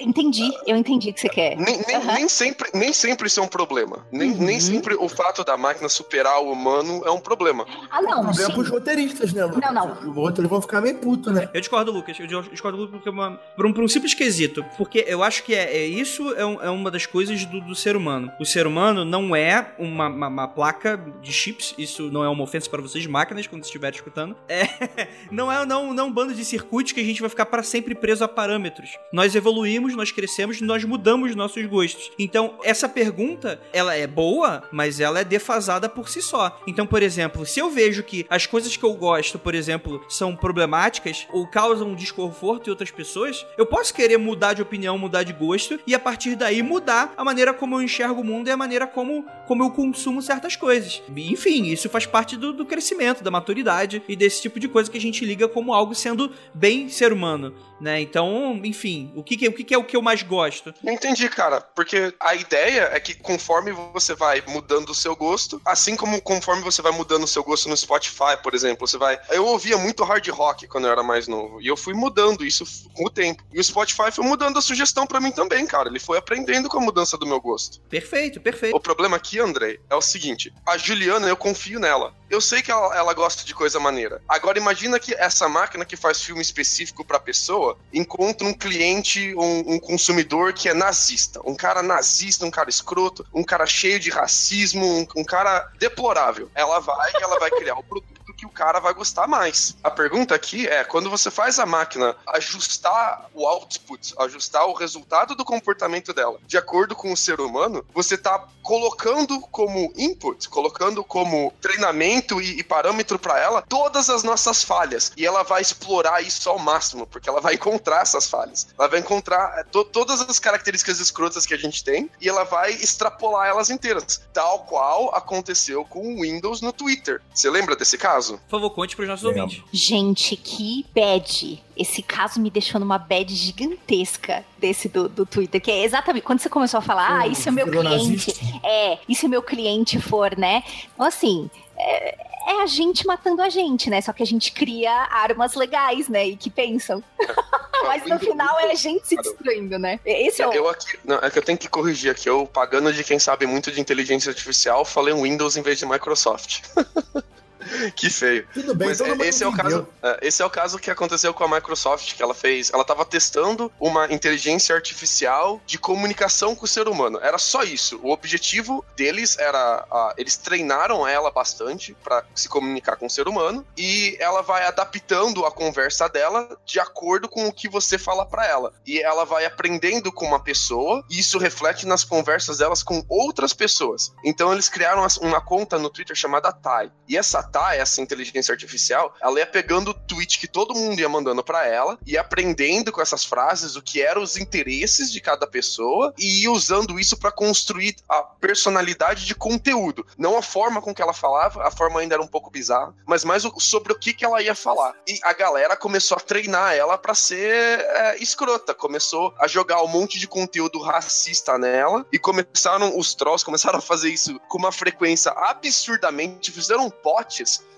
Entendi, eu entendi o que você quer. Nem, nem, uhum. nem, sempre, nem sempre isso é um problema. Nem, uhum. nem sempre o fato da máquina superar o humano é um problema. Ah, não. É um problema pros roteiristas, né, Lucas? Não, não. Os roteiristas vão ficar meio puto, né? Eu discordo, Lucas. Eu discordo, Lucas, porque é uma, por, um, por um simples quesito. Porque eu acho que é, é isso é, um, é, uma das coisas do, do, ser humano. O ser humano não é uma, uma, uma, placa de chips. Isso não é uma ofensa para vocês, máquinas, quando estiverem escutando. É, *laughs* não é não, não um bando de circuitos que a gente vai ficar para sempre preso a parâmetros. Nós evoluímos, nós crescemos nós mudamos nossos gostos. Então, essa pergunta, ela é boa, mas ela é defasada por si só. Então, por exemplo, se eu vejo que as coisas que eu gosto, por exemplo, são problemáticas ou causam desconforto em outras pessoas, eu posso querer mudar de opinião, mudar de gosto e a partir daí mudar a maneira como eu enxergo o mundo e a maneira como, como eu consumo certas coisas. Enfim, isso faz parte do, do crescimento, da maturidade e desse tipo de coisa que a gente liga como algo sendo bem ser humano, né? Então, enfim, o que, que, o que, que é o que eu mais gosto? gosto. Entendi, cara. Porque a ideia é que conforme você vai mudando o seu gosto, assim como conforme você vai mudando o seu gosto no Spotify, por exemplo, você vai. Eu ouvia muito hard rock quando eu era mais novo. E eu fui mudando isso com o tempo. E o Spotify foi mudando a sugestão para mim também, cara. Ele foi aprendendo com a mudança do meu gosto. Perfeito, perfeito. O problema aqui, Andrei, é o seguinte: a Juliana, eu confio nela. Eu sei que ela, ela gosta de coisa maneira. Agora imagina que essa máquina que faz filme específico pra pessoa encontra um cliente, um, um consumidor que é nazista. Um cara nazista, um cara escroto, um cara cheio de racismo, um, um cara deplorável. Ela vai ela vai criar o produto que o cara vai gostar mais. A pergunta aqui é: quando você faz a máquina ajustar o output, ajustar o resultado do comportamento dela de acordo com o ser humano, você está colocando como input, colocando como treinamento e, e parâmetro para ela todas as nossas falhas. E ela vai explorar isso ao máximo, porque ela vai encontrar essas falhas. Ela vai encontrar é, to todas as características escrotas que a gente tem e ela vai extrapolar elas inteiras. Tal qual aconteceu com o Windows no Twitter. Você lembra desse caso? Caso? Por favor, conte para os nossos ouvintes. Gente, que bad. Esse caso me deixou numa bad gigantesca desse do, do Twitter, que é exatamente quando você começou a falar, ah, isso é meu cliente. É, isso é meu cliente for, né? Então, assim, é, é, a gente matando a gente, né? Só que a gente cria armas legais, né? E que pensam. *laughs* Mas no final é a gente se destruindo, né? Esse é o... eu aqui, não, é que eu tenho que corrigir aqui. Eu, pagando de quem sabe muito de inteligência artificial, falei Windows em vez de Microsoft. *laughs* *laughs* que feio. Tudo bem, Mas esse é o caso. é, Esse é o caso que aconteceu com a Microsoft, que ela fez. Ela estava testando uma inteligência artificial de comunicação com o ser humano. Era só isso. O objetivo deles era. eles treinaram ela bastante para se comunicar com o ser humano e ela vai adaptando a conversa dela de acordo com o que você fala para ela. E ela vai aprendendo com uma pessoa e isso reflete nas conversas delas com outras pessoas. Então eles criaram uma conta no Twitter chamada Tai. E essa Tai, essa inteligência artificial, ela ia pegando o tweet que todo mundo ia mandando para ela e aprendendo com essas frases o que eram os interesses de cada pessoa e ia usando isso para construir a personalidade de conteúdo. Não a forma com que ela falava, a forma ainda era um pouco bizarra, mas mais sobre o que, que ela ia falar. E a galera começou a treinar ela para ser é, escrota, começou a jogar um monte de conteúdo racista nela e começaram os trolls começaram a fazer isso com uma frequência absurdamente, fizeram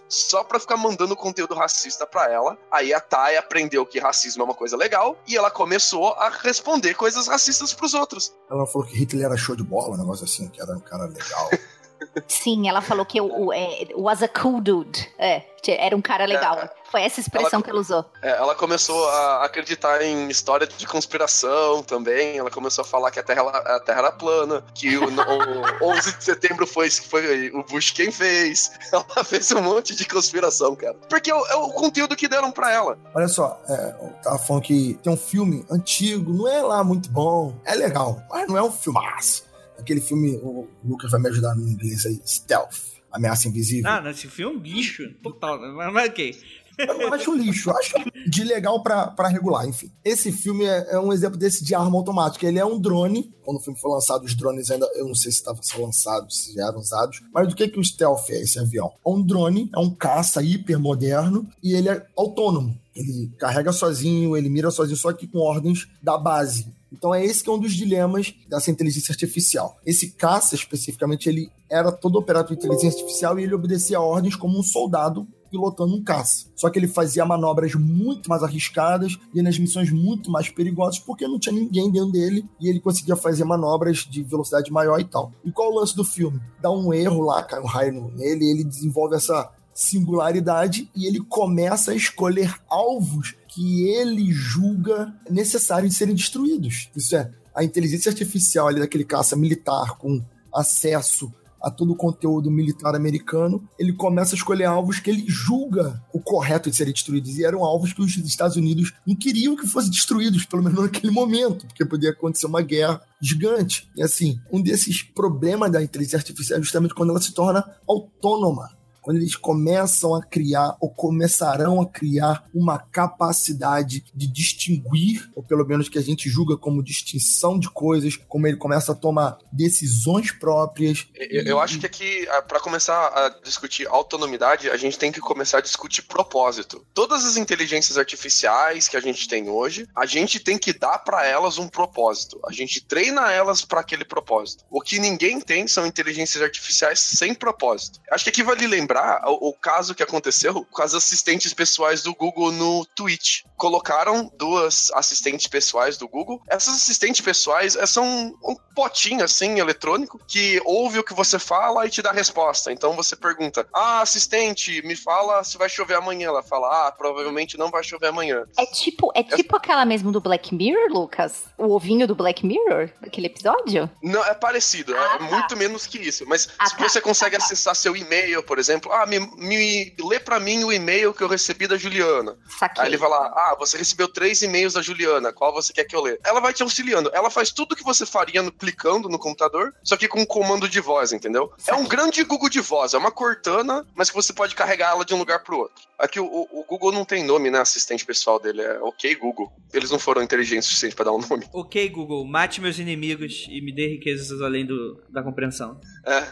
só pra ficar mandando conteúdo racista pra ela. Aí a Thay aprendeu que racismo é uma coisa legal e ela começou a responder coisas racistas pros outros. Ela falou que Hitler era show de bola, um negócio assim, que era um cara legal. *laughs* Sim, ela falou que o, o, é, was a cool dude. É, era um cara legal. É, Foi essa expressão ela- que ela usou. É, ela começou a acreditar em história de conspiração também. Ela começou a falar que a Terra, a terra era plana, que o, o *laughs* 11 de setembro foi, foi o Bush quem fez. Ela *laughs* fez um monte de conspiração, cara. Porque é o, é o conteúdo que deram pra ela. Olha só, é, eu tava falando que tem um filme antigo, não é lá muito bom, é legal, mas não é um filmaço. Aquele filme, o Lucas vai me ajudar no inglês aí, Stealth, Ameaça Invisível. Ah, nesse filme, lixo. Total, mas, mas ok. Eu acho lixo, acho de legal pra, pra regular, enfim. Esse filme é, é um exemplo desse de arma automática. Ele é um drone. Quando o filme foi lançado, os drones ainda. Eu não sei se estavam sendo lançados, se já eram usados. Mas do que, que o Stealth é, esse avião? É um drone, é um caça hipermoderno e ele é autônomo. Ele carrega sozinho, ele mira sozinho, só que com ordens da base. Então é esse que é um dos dilemas dessa inteligência artificial. Esse caça, especificamente, ele era todo operado por inteligência artificial e ele obedecia ordens como um soldado pilotando um caça. Só que ele fazia manobras muito mais arriscadas e nas missões muito mais perigosas porque não tinha ninguém dentro dele e ele conseguia fazer manobras de velocidade maior e tal. E qual o lance do filme? Dá um erro lá, cai um raio nele, ele desenvolve essa singularidade e ele começa a escolher alvos que ele julga necessários de serem destruídos. Isso é, a inteligência artificial ali daquele caça militar com acesso a todo o conteúdo militar americano, ele começa a escolher alvos que ele julga o correto de serem destruídos. E eram alvos que os Estados Unidos não queriam que fossem destruídos, pelo menos naquele momento, porque podia acontecer uma guerra gigante. E assim, um desses problemas da inteligência artificial é justamente quando ela se torna autônoma quando eles começam a criar ou começarão a criar uma capacidade de distinguir, ou pelo menos que a gente julga como distinção de coisas, como ele começa a tomar decisões próprias. Eu, eu acho que aqui, ah, pra começar a discutir autonomidade, a gente tem que começar a discutir propósito. Todas as inteligências artificiais que a gente tem hoje, a gente tem que dar pra elas um propósito. A gente treina elas pra aquele propósito. O que ninguém tem são inteligências artificiais sem propósito. Acho que aqui vale lembrar o, o caso que aconteceu com as assistentes pessoais do Google no Twitch. Colocaram duas assistentes pessoais do Google. Essas assistentes pessoais eh, são um, um potinho assim eletrônico que ouve o que você fala e te dá a resposta. Então você pergunta: "Ah, assistente, me fala se vai chover amanhã". Ela fala: "Ah, provavelmente não vai chover amanhã". É tipo, é tipo aquela mesmo do Black Mirror, Lucas? O ovinho do Black Mirror? Aquele episódio? Não, é parecido, Ah, é tá. muito menos que isso. Mas Ah, se tá. você consegue Ah, tá. acessar seu e-mail, por exemplo, ah, me, me lê pra mim o e-mail que eu recebi da Juliana. Saquei. Aí ele vai lá, ah, você recebeu três e-mails da Juliana, qual você quer que eu lê? Ela vai te auxiliando. Ela faz tudo que você faria no, clicando no computador, só que com um comando de voz, entendeu? É um grande Google de voz, é uma Cortana, mas que você pode carregar ela de um lugar pro outro. Aqui o, o- o Google não tem nome, né? Assistente pessoal dele é OK Google. Eles não foram inteligentes o suficiente pra dar um nome. Ok, Google, mate meus inimigos e me dê riquezas além do, da compreensão. É.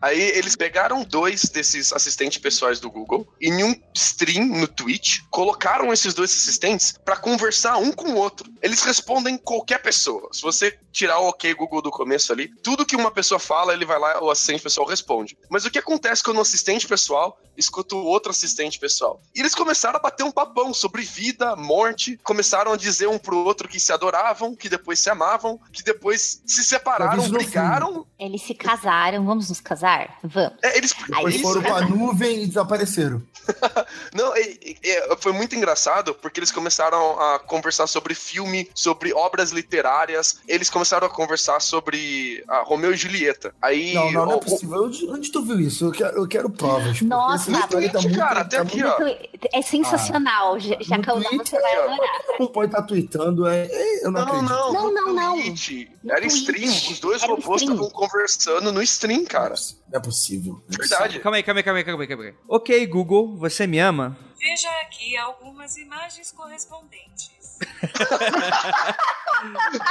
Aí eles pegaram dois desses assistentes pessoais do Google e em um stream no Twitch colocaram esses dois assistentes pra conversar um com o outro. Eles respondem qualquer pessoa. Se você tirar o OK Google do começo ali, tudo que uma pessoa fala, ele vai lá, o assistente pessoal responde. Mas o que acontece quando o assistente pessoal escuta o outro assistente pessoal? E eles começaram a bater um papão sobre vida, morte, começaram a dizer um pro outro que se adoravam, que depois se amavam, que depois se separaram, brigaram Eles se casaram, vamos nos casar? Vazar? Vamos. É, eles Depois foram pra nuvem e desapareceram. *laughs* Não, é- é- foi muito engraçado porque eles começaram a conversar sobre filme, sobre obras literárias. Eles começaram a conversar sobre a Romeu e Julieta. Aí. Não, não, não é o- possível. Onde, onde tu viu isso? Eu quero, eu quero provas. Nossa, tá muito- cara, até tá aqui, muito- ó. É sensacional. Ja- Jacão, no você vai Twitter, adorar. Não pode estar tweetando, é, é, eu não, Não, acredito. não, Não, no não, não. No Era stream. Os dois robôs estavam conversando no stream, cara. Não é possível. Verdade. Calma aí, calma aí, calma aí, calma aí, calma aí. Ok, Google, você me ama? Veja aqui algumas imagens correspondentes. *laughs*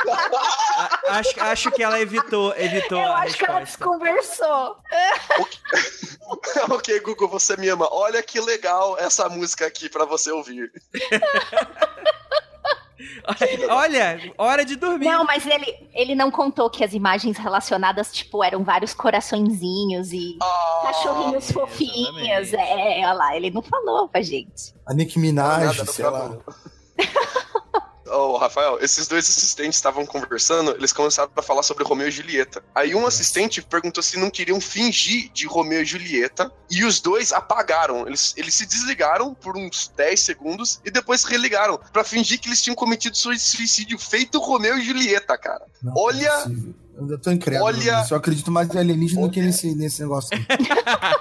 A- acho, acho que ela evitou, evitou Eu a acho que ela resposta. desconversou. *laughs* ok, Google, você me ama. Olha que legal essa música aqui pra você ouvir. *laughs* *laughs* Olha, hora de dormir. Não, mas ele, ele não contou que as imagens relacionadas, tipo, eram vários coraçõezinhos e Ah, cachorrinhos fofinhos. exatamente. É, olha lá, ele não falou pra gente. A Nick Minaj, sei lá. *laughs* Ô, Rafael, esses dois assistentes estavam conversando, eles começaram a falar sobre Romeu e Julieta. Aí um assistente perguntou se não queriam fingir de Romeu e Julieta, e os dois apagaram. Eles, eles se desligaram por uns 10 segundos e depois religaram pra fingir que eles tinham cometido suicídio feito Romeu e Julieta, cara. Não, Olha- não é. Eu ainda tô incrédulo. Olha-. Eu acredito mais em alienígena do que nesse, nesse negócio. *laughs*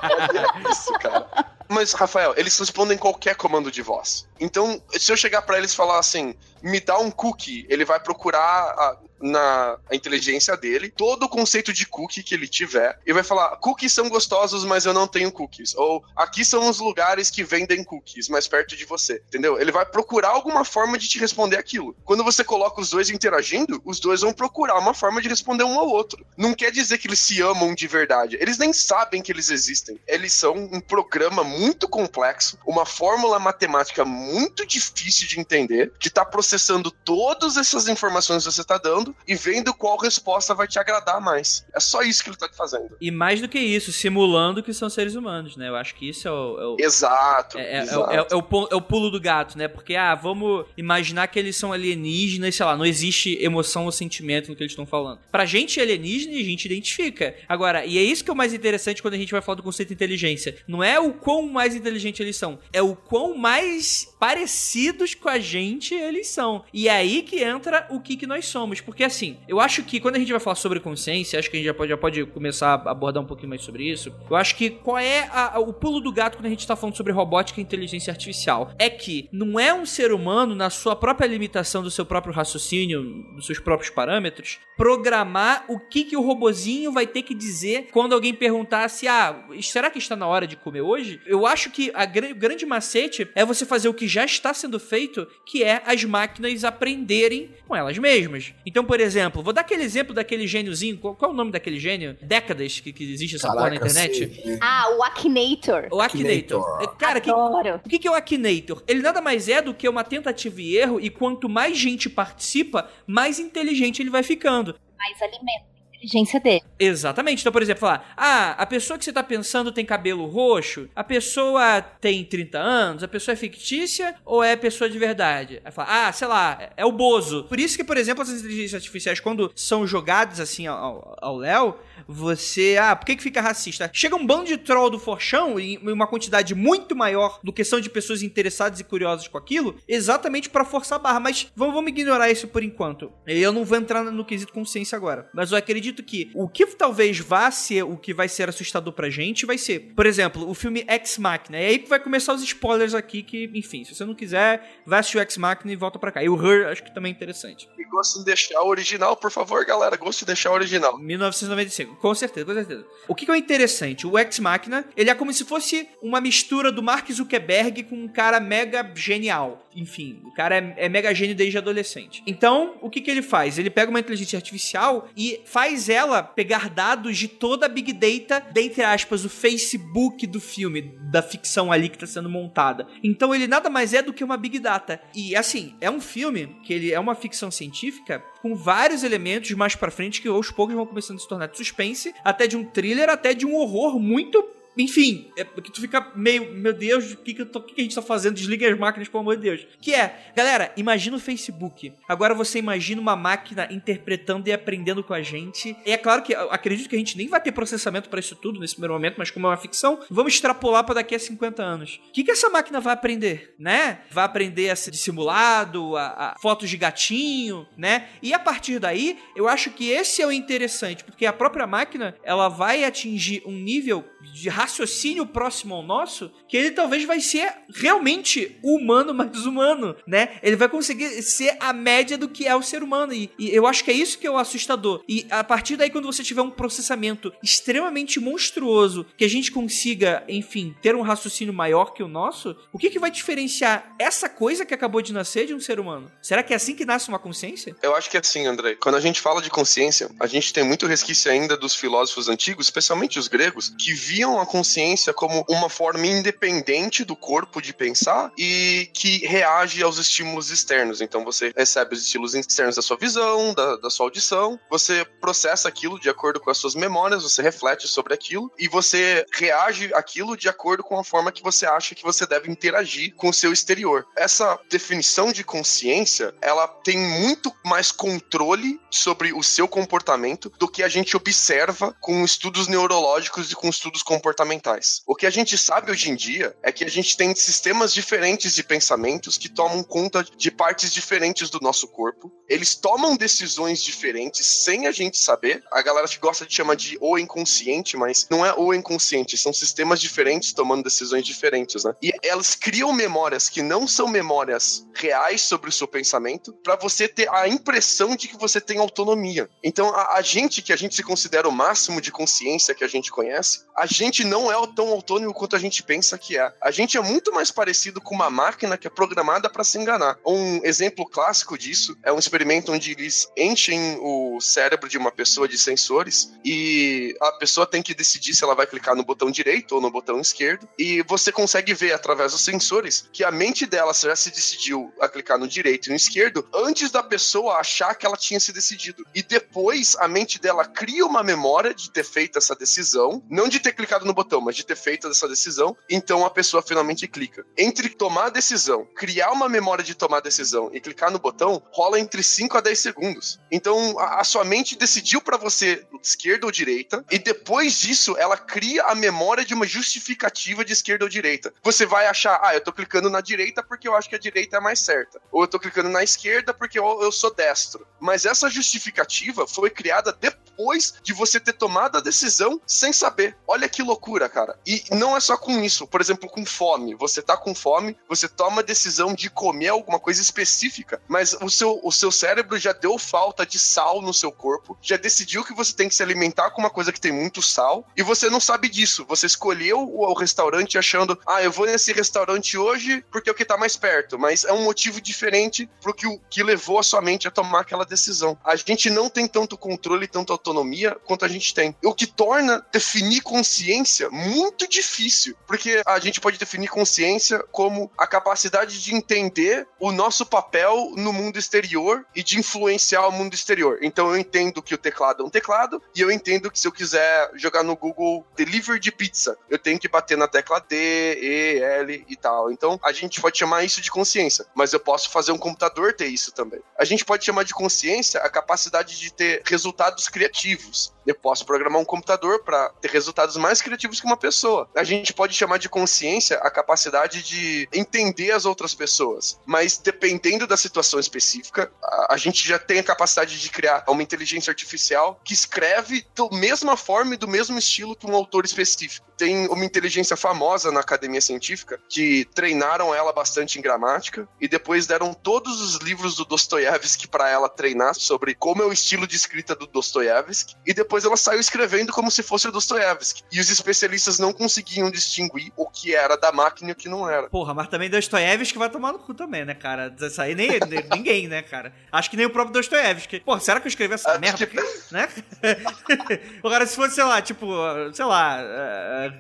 Olha isso, cara. Mas, Rafael, eles respondem qualquer comando de voz. Então, se eu chegar pra eles e falar assim, me dá um cookie, ele vai procurar a- na inteligência dele todo o conceito de cookie que ele tiver e vai falar: cookies são gostosos, mas eu não tenho cookies. Ou aqui são os lugares que vendem cookies, mais perto de você. Entendeu? Ele vai procurar alguma forma de te responder aquilo. Quando você coloca os dois interagindo, os dois vão procurar uma forma de responder um ao outro. Não quer dizer que eles se amam de verdade. Eles nem sabem que eles existem. Eles são um programa muito complexo, uma fórmula matemática muito difícil de entender, que está processando todas essas informações que você está dando e vendo qual resposta vai te agradar mais. É só isso que ele está fazendo. E mais do que isso, simulando que são seres humanos, né? Eu acho que isso é o. é o- Exato. É, é- é o- exato. é o- é o pu- é o pulo do gato, né? Porque, ah, vamos imaginar que eles são alienígenas, sei lá, não existe emoção ou sentimento no que eles estão falando. Pra gente, alienígena, a gente identifica. Agora, e é isso que é o mais interessante quando a gente vai falar do conceito de inteligência. Não é o quão mais inteligente eles são, é o quão mais parecidos com a gente eles são. E é aí que entra o que, que nós somos. Porque, assim, eu acho que quando a gente vai falar sobre consciência, acho que a gente já pode, já pode começar a abordar um pouquinho mais sobre isso. Eu acho que qual é a- o pulo do gato quando a gente tá falando sobre robótica e inteligência artificial? É que não é um ser humano, na sua própria limitação do seu próprio raciocínio, dos seus próprios parâmetros, programar o que, que o robozinho vai ter que dizer quando alguém perguntar se, ah, será que está na hora de comer hoje? Eu acho que a o grande macete é você fazer o que já está sendo feito, que é as máquinas aprenderem com elas mesmas. Então, por exemplo, vou dar aquele exemplo daquele gêniozinho, qual, qual é o nome daquele gênio? Décadas que, que existe essa porra na internet? sei. Ah, o Akinator. O Akinator. Akinator. É, Cara, que, Adoro. o que que é o Akinator? Ele nada mais é do que uma tentativa e erro, e quanto mais gente participa, mais inteligente ele vai ficando. Mais alimenta a inteligência dele. Exatamente. Então, por exemplo, falar: ah, a pessoa que você tá pensando tem cabelo roxo, a pessoa tem 30 anos, a pessoa é fictícia ou é pessoa de verdade? Aí fala: ah, sei lá, é o Bozo. Por isso que, por exemplo, as inteligências artificiais, quando são jogadas assim ao Léo, você. Ah, por que, que fica racista? Chega um bando de troll do Forchão em uma quantidade muito maior do que são de pessoas interessadas e curiosas com aquilo, exatamente pra forçar a barra. Mas vamos, vamos ignorar isso por enquanto. Eu não vou entrar no quesito consciência agora. Mas eu acredito que o que talvez vá ser o que vai ser assustador pra gente vai ser, por exemplo, o filme Ex Machina. E aí que vai começar os spoilers aqui, que, enfim, se você não quiser, vai assistir o Ex Machina e volta pra cá. E o Her, acho que também é interessante. E gosto de deixar o original, por favor, galera. Gosto de deixar o original. 1995, com certeza, com certeza. O que, que é interessante? O Ex Machina, ele é como se fosse uma mistura do Mark Zuckerberg com um cara mega genial. Enfim, o cara é, é mega gênio desde adolescente. Então, o que, que ele faz? Ele pega uma inteligência artificial e faz ela pegar dados de toda a Big Data, dentre aspas, o Facebook do filme, da ficção ali que está sendo montada. Então, ele nada mais é do que uma Big Data. E, assim, é um filme que ele é uma ficção científica com vários elementos mais pra frente que aos poucos vão começando a se tornar de suspense, até de um thriller, até de um horror muito enfim, é porque tu fica meio, meu Deus, o que, que, que, que a gente tá fazendo? Desliga as máquinas, pelo amor de Deus. Que é, galera, imagina o Facebook. Agora você imagina uma máquina interpretando e aprendendo com a gente. E é claro que acredito que a gente nem vai ter processamento para isso tudo nesse primeiro momento, mas como é uma ficção, vamos extrapolar para daqui a 50 anos. O que, que essa máquina vai aprender, né? Vai aprender a ser dissimulado, a, a fotos de gatinho, né? E a partir daí, eu acho que esse é o interessante, porque a própria máquina, ela vai atingir um nível de raciocínio próximo ao nosso, que ele talvez vai ser realmente humano *laughs* mais humano, né? Ele vai conseguir ser a média do que é o ser humano. E, e, eu acho que é isso que é o assustador. E a partir daí, quando você tiver um processamento extremamente monstruoso, que a gente consiga, enfim, ter um raciocínio maior que o nosso, o que, que vai diferenciar essa coisa que acabou de nascer de um ser humano? Será que é assim que nasce uma consciência? Eu acho que é assim, André. Quando a gente fala de consciência, a gente tem muito resquício ainda dos filósofos antigos, especialmente os gregos, que viam a consciência como uma forma independente do corpo de pensar e que reage aos estímulos externos. Então você recebe os estímulos externos da sua visão, da, da sua audição, você processa aquilo de acordo com as suas memórias, você reflete sobre aquilo e você reage aquilo de acordo com a forma que você acha que você deve interagir com o seu exterior. Essa definição de consciência, ela tem muito mais controle sobre o seu comportamento do que a gente observa com estudos neurológicos e com estudos comportamentais. O que a gente sabe hoje em dia é que a gente tem sistemas diferentes de pensamentos que tomam conta de partes diferentes do nosso corpo. Eles tomam decisões diferentes sem a gente saber. A galera que gosta de chamar de o inconsciente, mas não é o inconsciente, são sistemas diferentes tomando decisões diferentes, né? E elas criam memórias que não são memórias reais sobre o seu pensamento para você ter a impressão de que você tem autonomia. Então, a, a gente que a gente se considera o máximo de consciência que a gente conhece, a gente não é tão autônomo quanto a gente pensa que é. A gente é muito mais parecido com uma máquina que é programada para se enganar. Um exemplo clássico disso é um experimento onde eles enchem o cérebro de uma pessoa de sensores e a pessoa tem que decidir se ela vai clicar no botão direito ou no botão esquerdo. E você consegue ver através dos sensores que a mente dela já se decidiu a clicar no direito e no esquerdo antes da pessoa achar que ela tinha se decidido. E depois a mente dela cria uma memória de ter feito essa decisão, não de ter clicado no botão, mas de ter feito essa decisão. Então a pessoa finalmente clica. Entre tomar a decisão, criar uma memória de tomar a decisão e clicar no botão, rola entre 5 a 10 segundos. Então a, a sua mente decidiu para você esquerda ou direita, e depois disso ela cria a memória de uma justificativa de esquerda ou direita. Você vai achar, ah, eu tô clicando na direita porque eu acho que a direita é mais certa. Ou eu tô clicando na esquerda porque eu, eu sou destro. Mas essa justificativa foi criada depois de você ter tomado a decisão sem saber. Olha que loucura, cara. E não é só com isso. Por exemplo, com fome. Você tá com fome, você toma a decisão de comer alguma coisa específica, mas o seu, o seu cérebro já deu falta de sal no seu corpo, já decidiu que você tem que se alimentar com uma coisa que tem muito sal, e você não sabe disso. Você escolheu o, o restaurante achando, ah, eu vou nesse restaurante hoje porque é o que tá mais perto, mas é um motivo diferente pro que, que levou a sua mente a tomar aquela decisão. A gente não tem tanto controle, tanta autonomia quanto a gente tem. O que torna definir consciência muito difícil, porque a gente pode definir consciência como a capacidade de entender o nosso papel no mundo exterior e de influenciar o mundo exterior. Então eu entendo que o teclado é um teclado e eu entendo que se eu quiser jogar no Google delivery de pizza, eu tenho que bater na tecla D, E, L e tal. Então a gente pode chamar isso de consciência, mas eu posso fazer um computador ter isso também. A gente pode chamar de consciência a capacidade de ter resultados criativos. Eu posso programar um computador para ter resultados mais criativos que uma pessoa. A gente pode chamar de consciência a capacidade de entender as outras pessoas, mas dependendo da situação específica, a, a gente já tem a capacidade de criar uma inteligência artificial que escreve da mesma forma e do mesmo estilo que um autor específico. Tem uma inteligência famosa na academia científica que treinaram ela bastante em gramática e depois deram todos os livros do Dostoiévski para ela treinar sobre como é o estilo de escrita do Dostoiévski e depois ela saiu escrevendo como se fosse o Dostoiévski. E os especialistas não conseguiam distinguir o que era da máquina e o que não era. Porra, mas também Dostoiévski vai tomar no cu também, né, cara? Isso aí nem, nem *laughs* ninguém, né, cara? Acho que nem o próprio Dostoiévski. Pô, será que eu escrevi essa merda aqui? Né? *laughs* Agora, se fosse, sei lá, tipo, sei lá.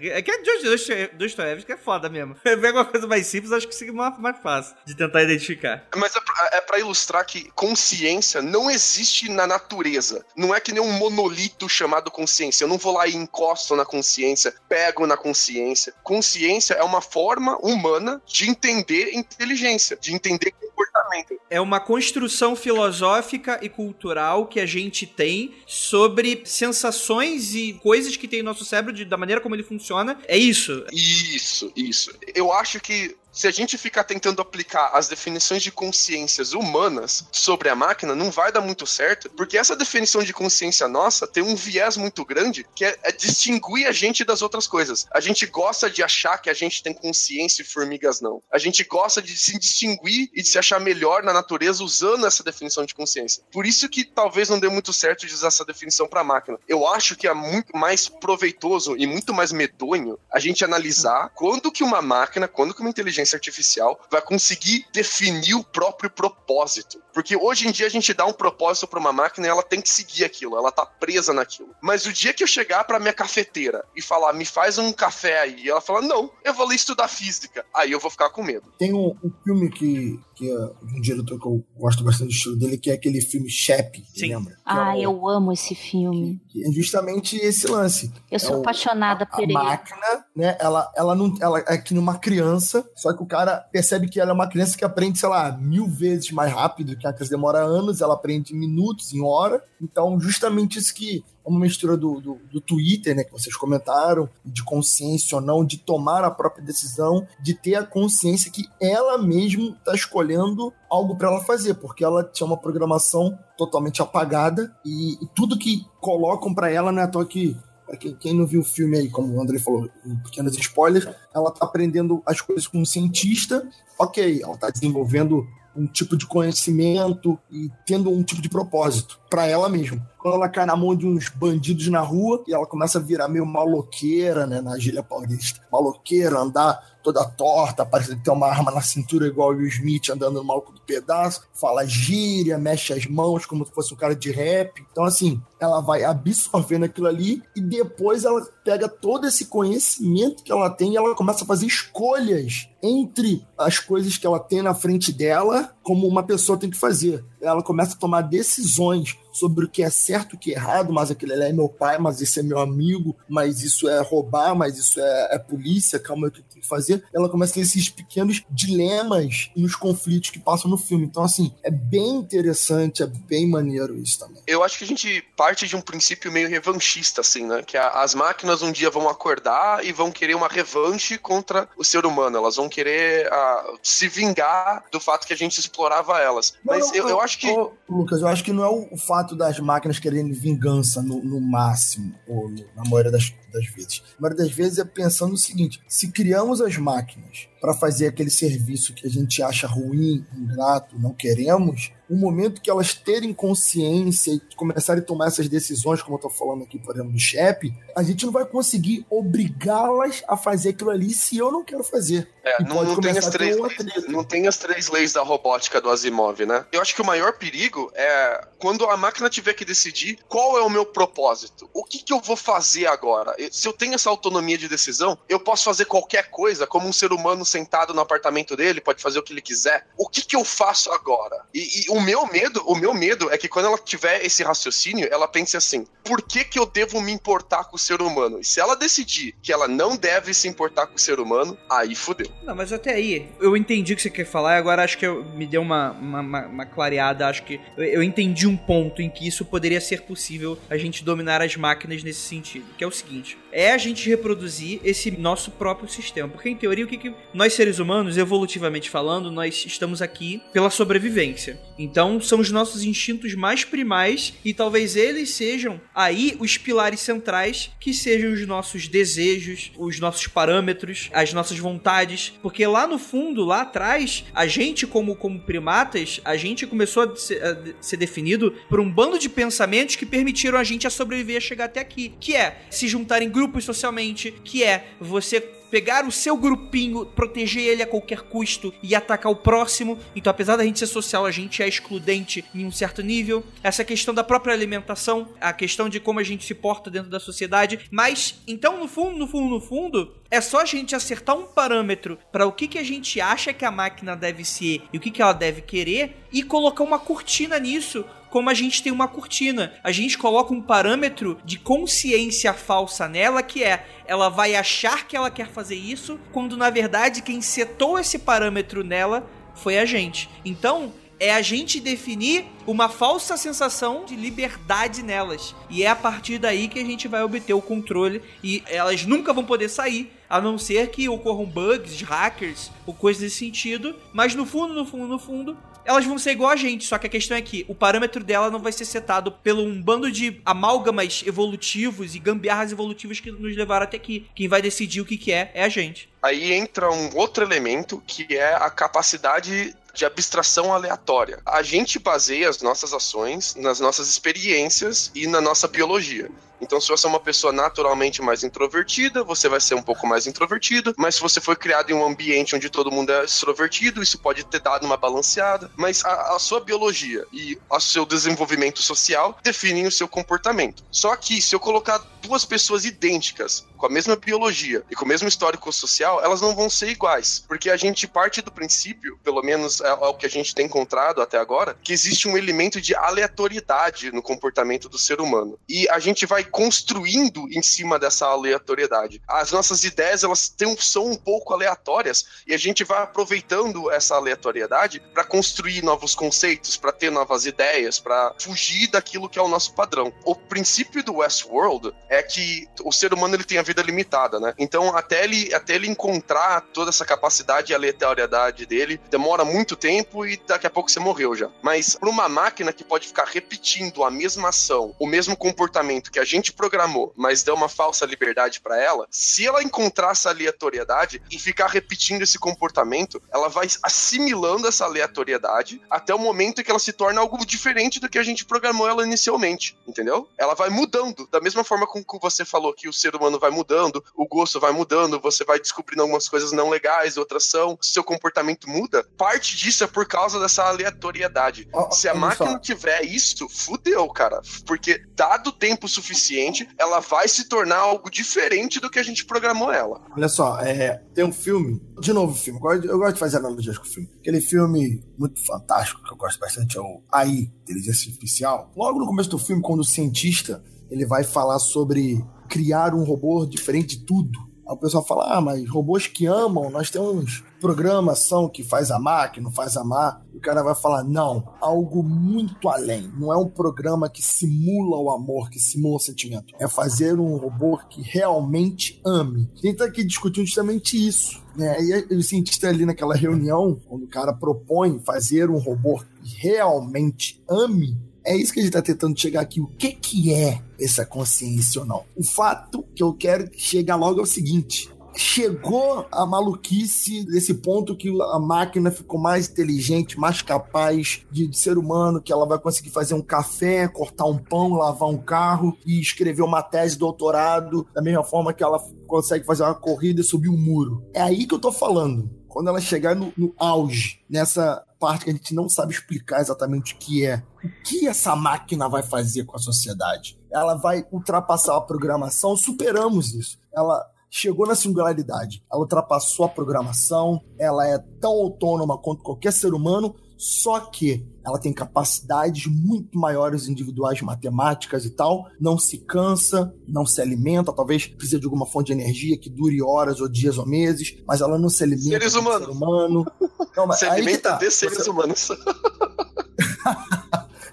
É que é Dostoiévski é foda mesmo. *laughs* Pega uma coisa mais simples, acho que seria mais, mais fácil de tentar identificar. Mas é pra, é pra ilustrar que consciência não existe na natureza. Não é que nem um monolito chamado consciência. Eu não vou lá e encosto na consciência, pego na consciência. Consciência é uma forma humana de entender inteligência, de entender comportamento. É uma construção filosófica e cultural que a gente tem sobre sensações e coisas que tem no nosso cérebro, de, da maneira como ele funciona. É isso. Isso, isso. Eu acho que se a gente ficar tentando aplicar as definições de consciências humanas sobre a máquina, não vai dar muito certo, porque essa definição de consciência nossa tem um viés muito grande que é, é distinguir a gente das outras coisas. A gente gosta de achar que a gente tem consciência e formigas não. A gente gosta de se distinguir e de se achar melhor na natureza usando essa definição de consciência. Por isso que talvez não dê muito certo de usar essa definição para máquina. Eu acho que é muito mais proveitoso e muito mais medonho a gente analisar quando que uma máquina, quando que uma inteligência inteligência artificial vai conseguir definir o próprio propósito. Porque hoje em dia a gente dá um propósito para uma máquina e ela tem que seguir aquilo, ela tá presa naquilo. Mas o dia que eu chegar para minha cafeteira e falar, me faz um café aí, e ela fala, não, eu vou ali estudar física, aí eu vou ficar com medo. Tem um, um filme que, que é um diretor que eu gosto bastante do estilo dele, que é aquele filme Shep, lembra? Ah, é o, eu amo esse filme. Que é justamente esse lance. Eu sou é apaixonada a, por a ele. máquina, né? Ela, ela não, ela é que numa criança, só que o cara percebe que ela é uma criança que aprende, sei lá, mil vezes mais rápido, que a criança demora anos, ela aprende em minutos, em hora. Então, justamente isso que é uma mistura do, do, do, Twitter, né, que vocês comentaram, de consciência ou não, de tomar a própria decisão, de ter a consciência que ela mesma está escolhendo algo para ela fazer, porque ela tinha uma programação totalmente apagada e, e tudo que colocam para ela, né, à toa que quem, quem, não viu o filme aí, como o André falou, em pequenos spoilers, ela tá aprendendo as coisas com um cientista. Ok, ela tá desenvolvendo um tipo de conhecimento e tendo um tipo de propósito para ela mesma. Quando ela cai na mão de uns bandidos na rua e ela começa a virar meio maloqueira, né, na gíria paulista. Maloqueira, andar toda torta, parece ter uma arma na cintura igual o Will Smith andando no maluco do pedaço, fala gíria, mexe as mãos como se fosse um cara de rap. Então, assim, ela vai absorvendo aquilo ali e depois ela pega todo esse conhecimento que ela tem e ela começa a fazer escolhas entre as coisas que ela tem na frente dela, como uma pessoa tem que fazer. Ela começa a tomar decisões sobre o que é certo o que é errado, mas aquele é meu pai, mas esse é meu amigo, mas isso é roubar, mas isso é, é polícia, calma, eu que fazer. Ela começa a ter esses pequenos dilemas nos conflitos que passam no filme. Então, assim, é bem interessante, é bem maneiro isso também. Eu acho que a gente parte de um princípio meio revanchista, assim, né? Que a, as máquinas um dia vão acordar e vão querer uma revanche contra o ser humano. Elas vão querer uh, se vingar do fato que a gente explorava elas. Mas não, eu, eu, acho que. Lucas, eu acho que não é o fato das máquinas querendo vingança no, no máximo, ou no, na maioria das, das vezes. A maioria das vezes é pensando no seguinte: se criamos as máquinas para fazer aquele serviço que a gente acha ruim, ingrato, não queremos, o momento que elas terem consciência e começarem a tomar essas decisões, como eu tô falando aqui, por exemplo, do chefe, a gente não vai conseguir obrigá-las a fazer aquilo ali se eu não quero fazer. É, não, não, tem as três leis, não tem as três leis da robótica do Asimov, né? Eu acho que o maior perigo é quando a máquina tiver que decidir qual é o meu propósito. O que, que eu vou fazer agora? Se eu tenho essa autonomia de decisão, eu posso fazer qualquer coisa, como um ser humano sentado no apartamento dele, pode fazer o que ele quiser. O que, que eu faço agora? E, e o meu medo, o meu medo é que quando ela tiver esse raciocínio, ela pense assim: por que, que eu devo me importar com o ser humano? E se ela decidir que ela não deve se importar com o ser humano, aí fudeu. Não, mas até aí, eu entendi o que você quer falar e agora acho que eu, me deu uma, uma, uma, uma clareada. Acho que eu, eu, entendi um ponto em que isso poderia ser possível a gente dominar as máquinas nesse sentido. Que é o seguinte: é a gente reproduzir esse nosso próprio sistema. Porque, em teoria, o que, que nós seres humanos, evolutivamente falando, nós estamos aqui pela sobrevivência. Então, são os nossos instintos mais primais e talvez eles sejam aí os pilares centrais que sejam os nossos desejos, os nossos parâmetros, as nossas vontades, porque lá no fundo, lá atrás, a gente como como primatas, a gente começou a ser, a ser definido por um bando de pensamentos que permitiram a gente a sobreviver a chegar até aqui, que é se juntar em grupos socialmente, que é você pegar o seu grupinho, proteger ele a qualquer custo e atacar o próximo. Então, apesar da gente ser social, a gente é excludente em um certo nível. Essa questão da própria alimentação, a questão de como a gente se porta dentro da sociedade. Mas, então, no fundo, no fundo, no fundo, é só a gente acertar um parâmetro para o que, que a gente acha que a máquina deve ser e o que, que ela deve querer e colocar uma cortina nisso como a gente tem uma cortina. A gente coloca um parâmetro de consciência falsa nela que é ela vai achar que ela quer fazer isso, quando na verdade quem setou esse parâmetro nela foi a gente. Então, é a gente definir uma falsa sensação de liberdade nelas. E é a partir daí que a gente vai obter o controle e elas nunca vão poder sair, a não ser que ocorram bugs, hackers ou coisas desse sentido. Mas no fundo, no fundo, no fundo, elas vão ser igual a gente, só que a questão é que o parâmetro dela não vai ser setado pelo um bando de amálgamas evolutivos e gambiarras evolutivas que nos levaram até aqui. Quem vai decidir o que, que é, é a gente. Aí entra um outro elemento que é a capacidade de abstração aleatória. A gente baseia as nossas ações nas nossas experiências e na nossa biologia. Então, se você é uma pessoa naturalmente mais introvertida, você vai ser um pouco mais introvertido. Mas se você foi criado em um ambiente onde todo mundo é extrovertido, isso pode ter dado uma balanceada. Mas a, a sua biologia e o seu desenvolvimento social definem o seu comportamento. Só que se eu colocar duas pessoas idênticas, com a mesma biologia e com o mesmo histórico social, elas não vão ser iguais. Porque a gente parte do princípio, pelo menos é, é o que a gente tem encontrado até agora, que existe um elemento de aleatoriedade no comportamento do ser humano. E a gente vai construindo em cima dessa aleatoriedade. As nossas ideias, elas têm, são um pouco aleatórias e a gente vai aproveitando essa aleatoriedade para construir novos conceitos, para ter novas ideias, para fugir daquilo que é o nosso padrão. O princípio do Westworld é que o ser humano ele tem a vida limitada, né? Então, até ele, até ele encontrar toda essa capacidade e aleatoriedade dele, demora muito tempo e daqui a pouco você morreu já. Mas para uma máquina que pode ficar repetindo a mesma ação, o mesmo comportamento que a gente gente programou, mas deu uma falsa liberdade para ela, se ela encontrar essa aleatoriedade e ficar repetindo esse comportamento, ela vai assimilando essa aleatoriedade até o momento em que ela se torna algo diferente do que a gente programou ela inicialmente, entendeu? Ela vai mudando, da mesma forma com que você falou que o ser humano vai mudando, o gosto vai mudando, você vai descobrindo algumas coisas não legais, outras são, seu comportamento muda. Parte disso é por causa dessa aleatoriedade. Oh, se a máquina só. tiver isso, fudeu, cara. Porque dado tempo suficiente suficiente, ela vai se tornar algo diferente do que a gente programou ela. Olha só, é, tem um filme, de novo filme, eu gosto de fazer analogias com o filme. Aquele filme muito fantástico, que eu gosto bastante, é o AI, Inteligência Artificial. Logo no começo do filme, quando o cientista ele vai falar sobre criar um robô diferente de tudo Aí o pessoal fala: ah, mas robôs que amam, nós temos programação que faz amar, que não faz amar. E o cara vai falar: não, algo muito além. Não é um programa que simula o amor, que simula o sentimento. É fazer um robô que realmente ame. A gente tá aqui discutindo justamente isso. Né? E o cientista ali naquela reunião, quando o cara propõe fazer um robô que realmente ame, é isso que a gente está tentando chegar aqui. O que, que é essa consciência ou não? O fato que eu quero chegar logo é o seguinte: chegou a maluquice desse ponto que a máquina ficou mais inteligente, mais capaz de, de, ser humano, que ela vai conseguir fazer um café, cortar um pão, lavar um carro e escrever uma tese de doutorado da mesma forma que ela consegue fazer uma corrida e subir um muro. É aí que eu tô falando. Quando ela chegar no, no auge, nessa parte que a gente não sabe explicar exatamente o que é. O que essa máquina vai fazer com a sociedade? Ela vai ultrapassar a programação? Superamos isso. Ela chegou na singularidade. Ela ultrapassou a programação, ela é tão autônoma quanto qualquer ser humano, só que ela tem capacidades muito maiores individuais matemáticas e tal, não se cansa, não se alimenta, talvez precise de alguma fonte de energia que dure horas ou dias ou meses, mas ela não se alimenta seres humanos. ser humano. *laughs* Não, se alimenta tá. de seres Você... humanos. *laughs*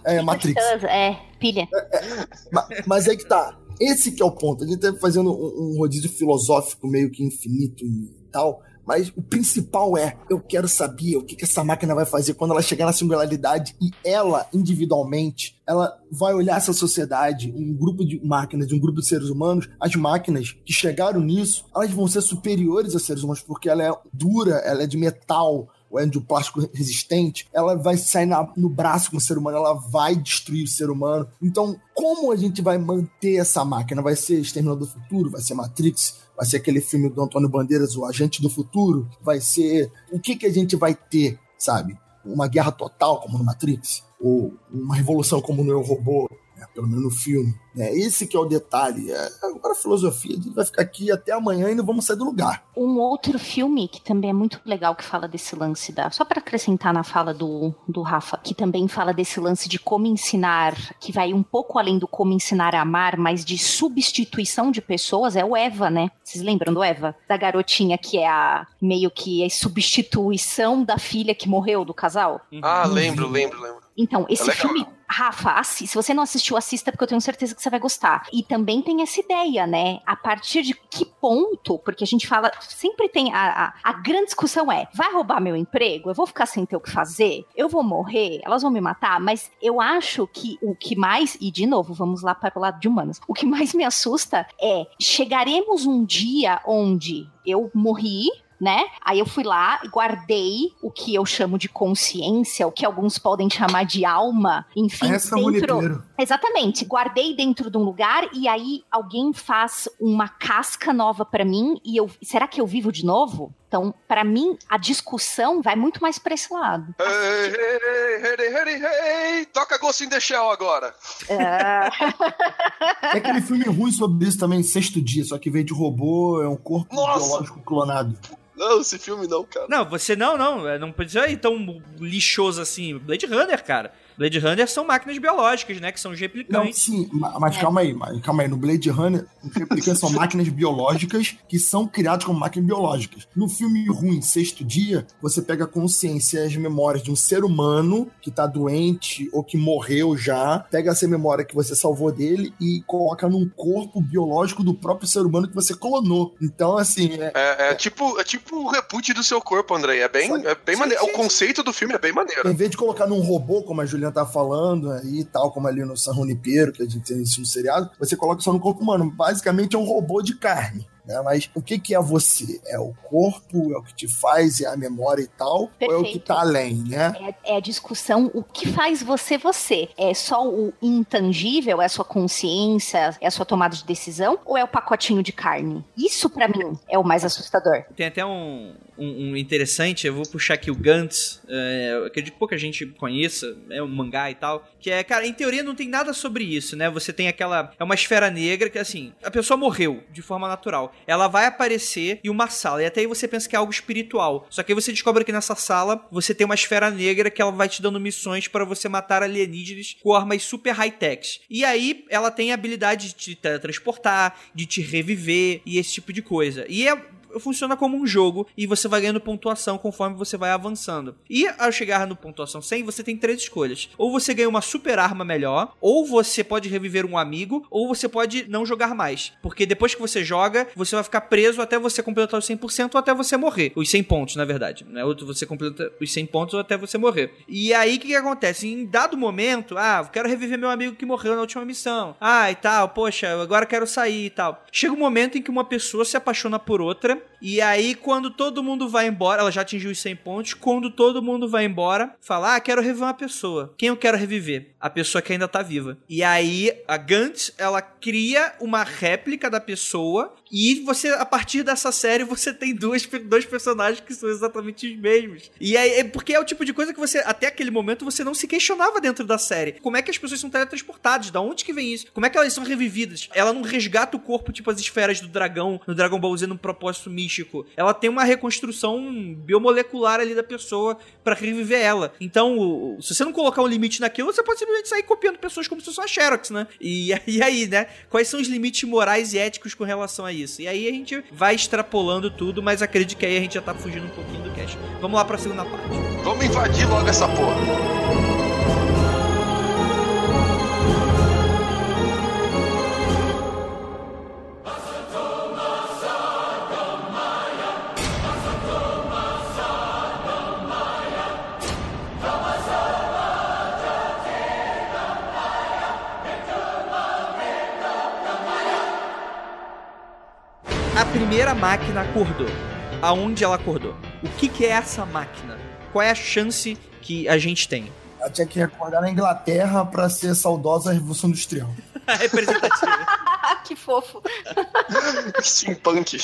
é, Matrix. É, pilha. É, é, mas aí que tá. Esse que é o ponto. A gente tá fazendo um, um rodízio filosófico meio que infinito e tal, mas o principal é, eu quero saber o que, que essa máquina vai fazer quando ela chegar na singularidade e ela, individualmente, ela vai olhar essa sociedade, um grupo de máquinas, um grupo de seres humanos, as máquinas que chegaram nisso, elas vão ser superiores aos seres humanos porque ela é dura, ela é de metal, ou é de plástico resistente, ela vai sair na, no braço com o ser humano, ela vai destruir o ser humano. Então, como a gente vai manter essa máquina? Vai ser Exterminador do Futuro? Vai ser Matrix? Vai ser aquele filme do Antônio Bandeiras, O Agente do Futuro? Vai ser. O que, que a gente vai ter, sabe? Uma guerra total, como no Matrix? Ou uma revolução como no Eu Robô? Pelo menos no filme. Né? Esse que é o detalhe. É, agora a filosofia vai ficar aqui até amanhã e não vamos sair do lugar. Um outro filme que também é muito legal que fala desse lance da. Só para acrescentar na fala do, do Rafa, que também fala desse lance de como ensinar, que vai um pouco além do como ensinar a amar, mas de substituição de pessoas, é o Eva, né? Vocês lembram do Eva? Da garotinha que é a meio que a substituição da filha que morreu do casal? Ah, lembro, lembro, lembro. Então, esse é filme, Rafa, assi se você não assistiu, assista, porque eu tenho certeza que você vai gostar. E também tem essa ideia, né? A partir de que ponto, porque a gente fala, sempre tem a, a, a, grande discussão é: vai roubar meu emprego? Eu vou ficar sem ter o que fazer? Eu vou morrer? Elas vão me matar? Mas eu acho que o que mais, e de novo, vamos lá para o lado de humanos, o que mais me assusta é: chegaremos um dia onde eu morri, né? Aí eu fui lá e guardei o que eu chamo de consciência, o que alguns podem chamar de alma, enfim, Essa dentro. Exatamente, guardei dentro de um lugar e aí alguém faz uma casca nova para mim e eu, será que eu vivo de novo? Então, para mim, a discussão vai muito mais para esse lado. Hey, hey, hey, hey, hey, Toca Ghost in the Shell agora. É... *laughs* é aquele filme ruim sobre isso também, Sexto Dia, só que veio de robô, é um corpo Nossa. biológico clonado. Não, esse filme não, cara. Não, você não, não. É, não precisa ir tão lixoso assim. Blade Runner, cara. Blade Runner são máquinas biológicas, né? Que são os replicantes. Não, sim, mas calma aí, mas, calma aí. No Blade Runner, os replicantes são *laughs* máquinas biológicas que são criados como máquinas biológicas. No filme ruim, Sexto Dia, você pega a consciência e as memórias de um ser humano que tá doente ou que morreu já, pega essa memória que você salvou dele e coloca num corpo biológico do próprio ser humano que você clonou. Então, assim. É, é, é tipo, é tipo o reboot do seu corpo, André. É bem, é bem maneiro. O conceito do filme é bem maneiro. Em vez de colocar num robô, como a Juliana tá falando aí, tal como ali no San Junipero, que a gente tem no seriado, você coloca só no corpo humano. Basicamente é um robô de carne. Né? Mas o que, que é você? É o corpo, é o que te faz, é a memória e tal, Perfeito. ou é o que tá além, né? É, é, a discussão, o que faz você você? É só o intangível, é a sua consciência, é a sua tomada de decisão, ou é o pacotinho de carne? Isso para mim é o mais assustador. Tem até um, um, um, interessante, eu vou puxar aqui o Gantz, é, acredito que pouca gente conheça, é um mangá e tal, que é, cara, em teoria não tem nada sobre isso, né? Você tem aquela, é uma esfera negra que, assim, a pessoa morreu de forma natural. Ela vai aparecer em uma sala, e até aí você pensa que é algo espiritual. Só que aí você descobre que nessa sala você tem uma esfera negra que ela vai te dando missões para você matar alienígenas com armas super high-tech. E aí ela tem a habilidade de te teletransportar, de te reviver e esse tipo de coisa. E é funciona como um jogo e você vai ganhando pontuação conforme você vai avançando. E ao chegar no pontuação 100, você tem três escolhas. Ou você ganha uma super arma melhor, ou você pode reviver um amigo, ou você pode não jogar mais. Porque depois que você joga, você vai ficar preso até você completar os 100% ou até você morrer. Os 100 pontos, na verdade. Né? Ou você completa os 100 pontos ou até você morrer. E aí o que, que acontece? Em dado momento, ah, quero reviver meu amigo que morreu na última missão. Ah, e tal, poxa, agora quero sair e tal. Chega um momento em que uma pessoa se apaixona por outra e aí, quando todo mundo vai embora, ela já atingiu os 100 pontos. Quando todo mundo vai embora, fala: Ah, quero reviver uma pessoa. Quem eu quero reviver? A pessoa que ainda tá viva. E aí, a Gantz, ela cria uma réplica da pessoa. E você, a partir dessa série, você tem duas, dois personagens que são exatamente os mesmos. E aí, é porque é o tipo de coisa que você, até aquele momento, você não se questionava dentro da série. Como é que as pessoas são teletransportadas? Da onde que vem isso? Como é que elas são revividas? Ela não resgata o corpo, tipo as esferas do dragão, no Dragon Ball Z, num propósito místico. Ela tem uma reconstrução biomolecular ali da pessoa para reviver ela. Então, se você não colocar um limite naquilo, você pode simplesmente sair copiando pessoas como se fosse uma Xerox, né? E, *laughs* e aí, né? Quais são os limites morais e éticos com relação a isso? E aí a gente vai extrapolando tudo, mas acredito que aí a gente já tá fugindo um pouquinho do cast. Vamos lá pra segunda parte. Vamos invadir logo essa porra. Máquina acordou. Aonde ela acordou? O que, que é essa máquina? Qual é a chance que a gente tem? Ela tinha que acordar na Inglaterra para ser saudosa Revolução Industrial. *laughs* Representativa. *laughs* que fofo. *laughs* Steampunk.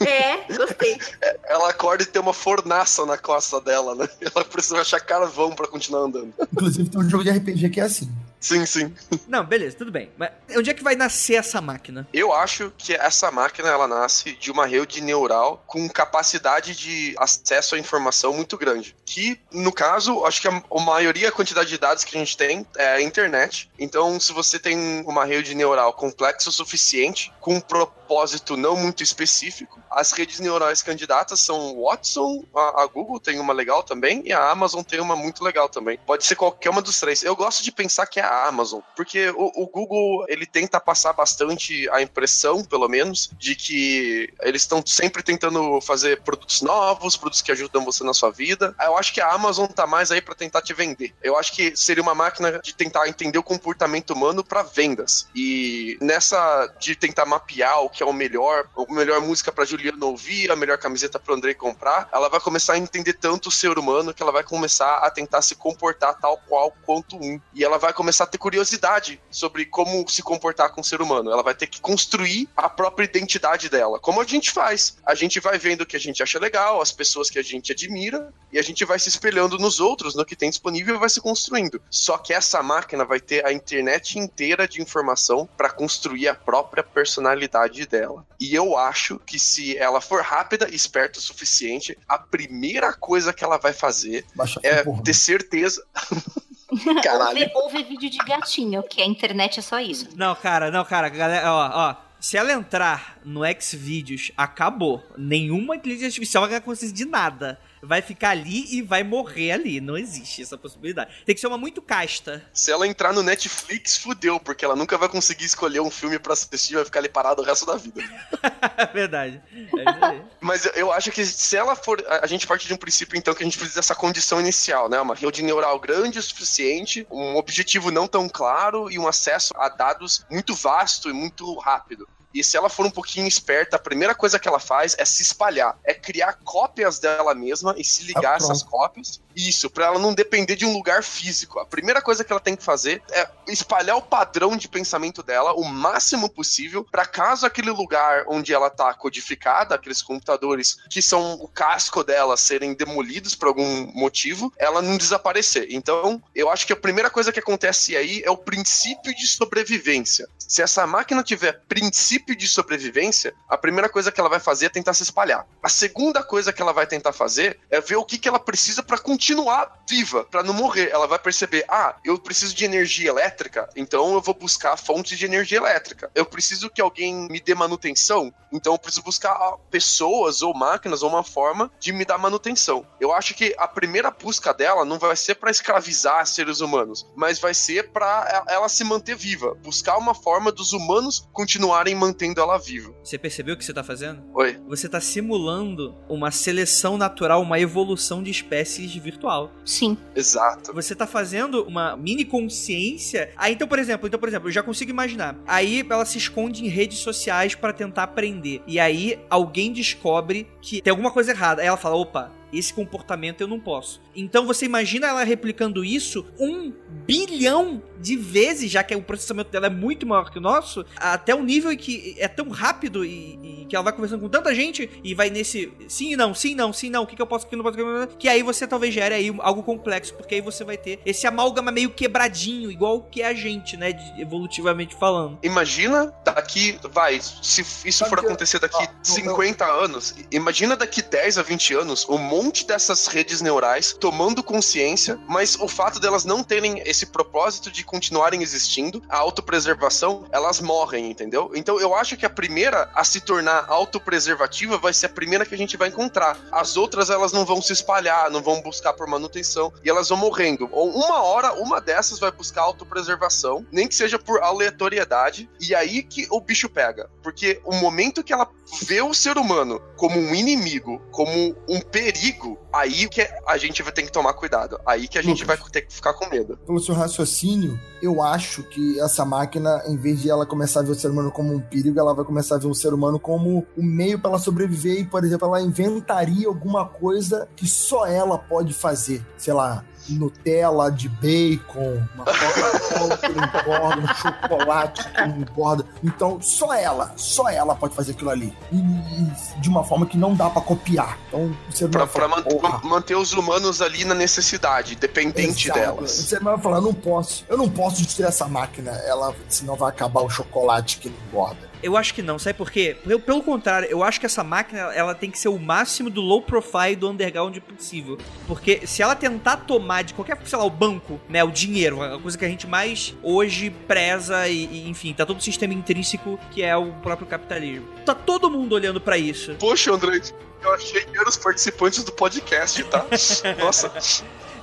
É, gostei. Ela acorda e tem uma fornaça na costa dela, né? Ela precisa achar carvão para continuar andando. Inclusive tem um jogo de RPG que é assim. Sim, sim. Não, beleza, tudo bem. Mas onde é que vai nascer essa máquina? Eu acho que essa máquina ela nasce de uma rede neural com capacidade de acesso à informação muito grande. Que, no caso, acho que a, a maioria, a quantidade de dados que a gente tem é a internet. Então, se você tem uma rede neural complexa o suficiente, com um propósito não muito específico, as redes neurais candidatas são o Watson, a, a Google tem uma legal também, e a Amazon tem uma muito legal também. Pode ser qualquer uma dos três. Eu gosto de pensar que é a Amazon, porque o, o Google ele tenta passar bastante a impressão, pelo menos, de que eles estão sempre tentando fazer produtos novos, produtos que ajudam você na sua vida. Eu acho que a Amazon tá mais aí para tentar te vender. Eu acho que seria uma máquina de tentar entender o comportamento humano para vendas. E nessa de tentar mapear o que é o melhor, a melhor música para Juliana ouvir, a melhor camiseta para Andrei comprar, ela vai começar a entender tanto o ser humano que ela vai começar a tentar se comportar tal qual quanto um. E ela vai começar a ter curiosidade sobre como se comportar com o ser humano. Ela vai ter que construir a própria identidade dela. Como a gente faz? A gente vai vendo o que a gente acha legal, as pessoas que a gente admira, e a gente vai se espelhando nos outros, no que tem disponível e vai se construindo. Só que essa máquina vai ter a internet inteira de informação para construir a própria personalidade dela. E eu acho que se ela for rápida e esperta o suficiente, a primeira coisa que ela vai fazer Baixa é ter certeza. *laughs* Ou *laughs* Caralho. ver, ou ver vídeo de gatinho, que a internet é só isso. Não, cara, não, cara, galera, ó, ó. Se ela entrar no Xvideos, acabou. Nenhuma inteligência artificial vai ganhar consciência de nada. Vai ficar ali e vai morrer ali. Não existe essa possibilidade. Tem que ser uma muito casta. Se ela entrar no Netflix, fudeu, porque ela nunca vai conseguir escolher um filme pra assistir e vai ficar ali parado o resto da vida. *laughs* É verdade. É. Mas eu- acho que se ela for. A gente parte de um princípio, então, que a gente precisa dessa condição inicial, né? Uma rede neural grande o suficiente, um objetivo não tão claro e um acesso a dados muito vasto e muito rápido. E se ela for um pouquinho esperta, a primeira coisa que ela faz é se espalhar, é criar cópias dela mesma e se ligar a essas cópias. Isso, pra ela não depender de um lugar físico. A primeira coisa que ela tem que fazer é espalhar o padrão de pensamento dela o máximo possível, pra caso aquele lugar onde ela tá codificada, aqueles computadores que são o casco dela serem demolidos por algum motivo, ela não desaparecer. Então, eu acho que a primeira coisa que acontece aí é o princípio de sobrevivência. Se essa máquina tiver princípio de sobrevivência, a primeira coisa que ela vai fazer é tentar se espalhar. A segunda coisa que ela vai tentar fazer é ver o que, que ela precisa pra continuar viva, pra não morrer. Ela vai perceber: ah, eu preciso de energia elétrica, então eu vou buscar fontes de energia elétrica. Eu preciso que alguém me dê manutenção, então eu preciso buscar pessoas ou máquinas ou uma forma de me dar manutenção. Eu acho que a primeira busca dela não vai ser pra escravizar seres humanos, mas vai ser pra ela se manter viva, buscar uma forma dos humanos continuarem ela viva. Você percebeu o que você tá fazendo? Oi. Você tá simulando uma seleção natural, uma evolução de espécies virtual. Sim. Exato. Você tá fazendo uma mini consciência. Aí, então, por exemplo, então, por exemplo, eu já consigo imaginar. Aí ela se esconde em redes sociais pra tentar aprender. E aí alguém descobre que tem alguma coisa errada. Aí ela fala: opa. Esse comportamento eu não posso. Então você imagina ela replicando isso um bilhão de vezes, já que o processamento dela é muito maior que o nosso, até um nível em que é tão rápido e, e que ela vai conversando com tanta gente e vai nesse sim e não, sim não, sim não, o que, que eu posso, o que eu não posso, que aí você talvez gere aí algo complexo, porque aí você vai ter esse amálgama meio quebradinho, igual que é a gente, né, de- evolutivamente falando. Imagina daqui, vai, se isso for acontecer daqui 50 anos, imagina daqui 10 a 20 anos um monte dessas redes neurais tomando consciência, mas o fato delas não terem esse propósito de continuarem existindo, a autopreservação, elas morrem, entendeu? Então eu acho que a primeira a se tornar autopreservativa vai ser a primeira que a gente vai encontrar. As outras elas não vão se espalhar, não vão buscar por manutenção e elas vão morrendo. Ou uma hora, uma dessas vai buscar autopreservação, nem que seja por aleatoriedade, e aí que o bicho pega. Porque o momento que ela vê o ser humano como um inimigo, como um perigo, aí que a gente vai ter que tomar cuidado. Aí que a gente vai ter que ficar com medo. Pelo seu raciocínio, eu acho que essa máquina, em vez de ela começar a ver o ser humano como um perigo, ela vai começar a ver o ser humano como um meio para ela sobreviver e, por exemplo, ela inventaria alguma coisa que só ela pode fazer. Sei lá, Nutella de bacon, uma Coca-Cola que não engorda, um chocolate que não engorda. Então, só ela, só ela pode fazer aquilo ali. E, e de uma forma que não dá pra copiar. Então, você Pra, pra man- "Porra, manter os humanos ali na necessidade, dependente Exato. delas. Você vai falar, não posso. Eu não posso destruir essa máquina, ela, senão vai acabar o chocolate que não engorda. Eu acho que não, sabe por quê? Pelo, pelo contrário, eu acho que essa máquina ela tem que ser o máximo do low profile do underground possível. Porque se ela tentar tomar de qualquer, sei lá, o banco, né, o dinheiro, a coisa que a gente mais hoje preza e, e, enfim, tá todo o sistema intrínseco que é o próprio capitalismo. Tá todo mundo olhando pra isso. Poxa, André, eu achei que eram os participantes do podcast, tá? *laughs* Nossa.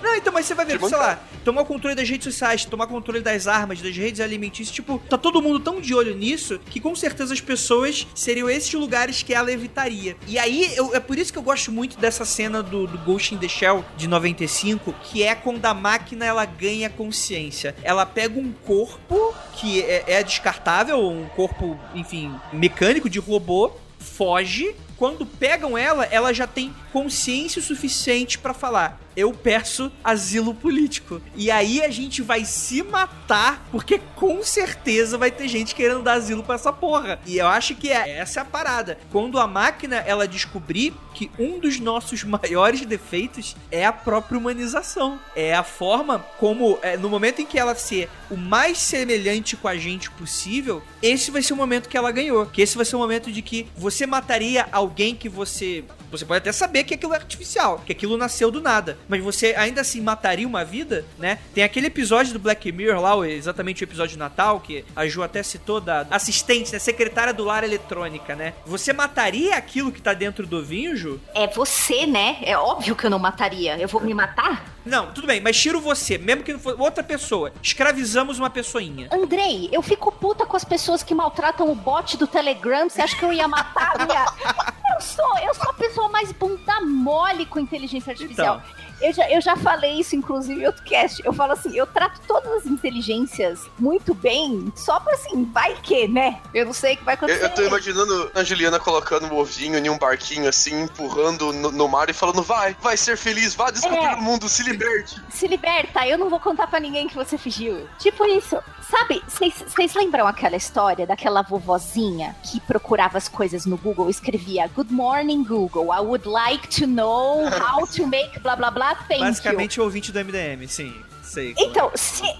Não, então, mas você vai ver, sei lá, tomar o controle das redes sociais, tomar controle das armas, das redes alimentícias, tipo, tá todo mundo tão de olho nisso que com certeza as pessoas seriam esses lugares que ela evitaria. E aí, eu- é por isso que eu gosto muito dessa cena do, do Ghost in the Shell de 95, que é quando a máquina ela ganha consciência. Ela pega um corpo que é, é descartável, um corpo, enfim, mecânico de robô, foge. Quando pegam ela, ela já tem consciência o suficiente pra falar: eu peço asilo político. E aí a gente vai se matar, porque com certeza vai ter gente querendo dar asilo pra essa porra. E eu acho que é, essa é a parada. Quando a máquina ela descobrir que um dos nossos *laughs* maiores defeitos é a própria humanização. É a forma como, é, no momento em que ela ser o mais semelhante com a gente possível, esse vai ser o momento que ela ganhou. Que esse vai ser o momento de que você mataria alguém que você. Você pode até saber que aquilo é artificial, que aquilo nasceu do nada. Mas você ainda assim mataria uma vida, né? Tem aquele episódio do Black Mirror lá, exatamente o episódio de Natal, que a Ju até citou da assistente, né? Secretária do lar eletrônica, né? Você mataria aquilo que tá dentro do ovinho, Ju? É você, né? É óbvio que eu não mataria. Eu vou me matar? Não, tudo bem, mas tiro você, mesmo que não for outra pessoa. Escravizamos uma pessoinha. Andrei, eu fico puta com as pessoas que maltratam o bot do Telegram. Você acha que eu ia matar a minha. *laughs* Eu sou, eu sou a pessoa mais bunda mole com inteligência artificial. Eu já, eu já falei isso, inclusive, em outro cast. Eu falo assim, eu trato todas as inteligências muito bem, só pra assim, vai que, né? Eu não sei o que vai Eu, acontecer. eu tô imaginando a Juliana colocando o ovinho em um barquinho assim, empurrando no, no mar e falando: vai, vai ser feliz, vá descobrir É. o mundo, se liberte. Se liberta, eu não vou contar pra ninguém que você fingiu. Tipo isso. Sabe, vocês lembram aquela história daquela vovozinha que procurava as coisas no Google e escrevia Good morning, Google. I would like to know how to make blá blá blá. You. Basicamente o ouvinte do MDM, sim. Sei. Então, se, *laughs*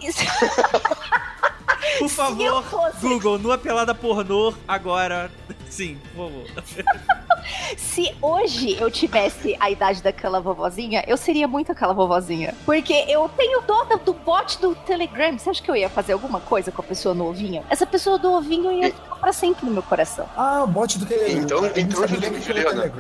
Por eu favor, fosse- Google, numa pelada pornô, agora. Sim, por favor. *laughs* se hoje eu tivesse a idade daquela vovozinha, eu seria muito aquela vovozinha. Porque eu tenho dó do, do bot do Telegram. Você acha que eu ia fazer alguma coisa com a pessoa no ovinho? Essa pessoa do ovinho ia ficar pra sempre no meu coração. Ah, o bot do Telegram. Então- Eu então, nem que era Juliana.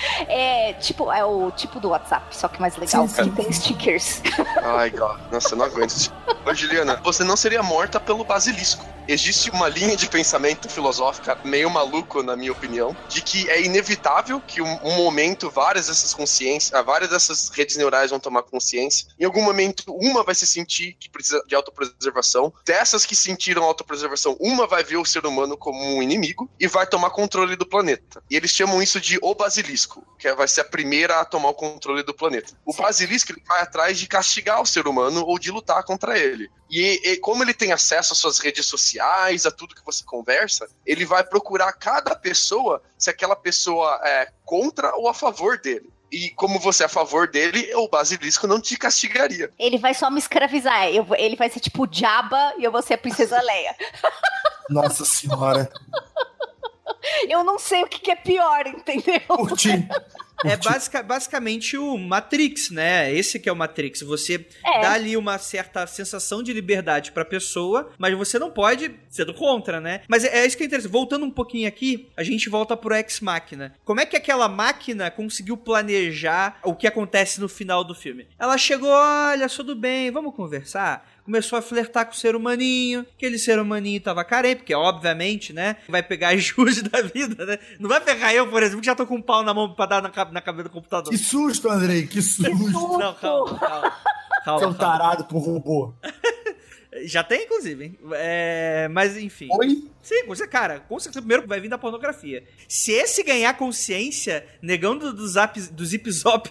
*laughs* É tipo, é o tipo do WhatsApp, só que mais legal, Sim, sim. que tem stickers. *laughs* Ai, God. Nossa, eu não aguento. Ô, Juliana, você não seria morta pelo basilisco. Existe uma linha de pensamento filosófica meio maluco, na minha opinião, de que é inevitável que um, um momento várias dessas consciências, ah, várias dessas redes neurais vão tomar consciência. Em algum momento, uma vai se sentir que precisa de autopreservação. Dessas que sentiram autopreservação, uma vai ver o ser humano como um inimigo e vai tomar controle do planeta. E eles chamam isso de o basilisco, que é- vai ser a primeira a tomar o controle do planeta. O basilisco ele vai atrás de castigar o ser humano ou de lutar contra ele. E, e como ele tem acesso às suas redes sociais, a tudo que você conversa, ele vai procurar cada pessoa se aquela pessoa é contra ou a favor dele. E como você é a favor dele, o basilisco não te castigaria. Ele vai só me escravizar. Eu, ele vai ser tipo o Jabba e eu vou ser a princesa *laughs* Leia. Nossa senhora. *laughs* Eu não sei o que, que é pior, entendeu? *laughs* Curti. É basica- basicamente o Matrix, né? Esse que é o Matrix. Você É. dá ali uma certa sensação de liberdade pra pessoa, mas você não pode ser do contra, né? Mas é, é isso que é interessante. Voltando um pouquinho aqui, a gente volta pro Ex Machina. Como é que aquela máquina conseguiu planejar o que acontece no final do filme? Ela chegou, olha, tudo bem, vamos conversar? Começou a flertar com o ser humaninho, aquele ser humaninho tava carente, porque obviamente, né, vai pegar as *laughs* jus da vida, né? Não vai pegar eu, por exemplo, que já tô com um pau na mão pra dar na, na cabeça do computador. Que susto, Andrei, que susto. Não, calma, calma. Você é Calma, um calma. tarado pro robô. *laughs* Já tem, inclusive, hein? É, mas enfim. Oi? Sim, você, cara, com certeza primeiro vai vir da pornografia. Se esse ganhar consciência, negão do, do, zap, do Zip Zop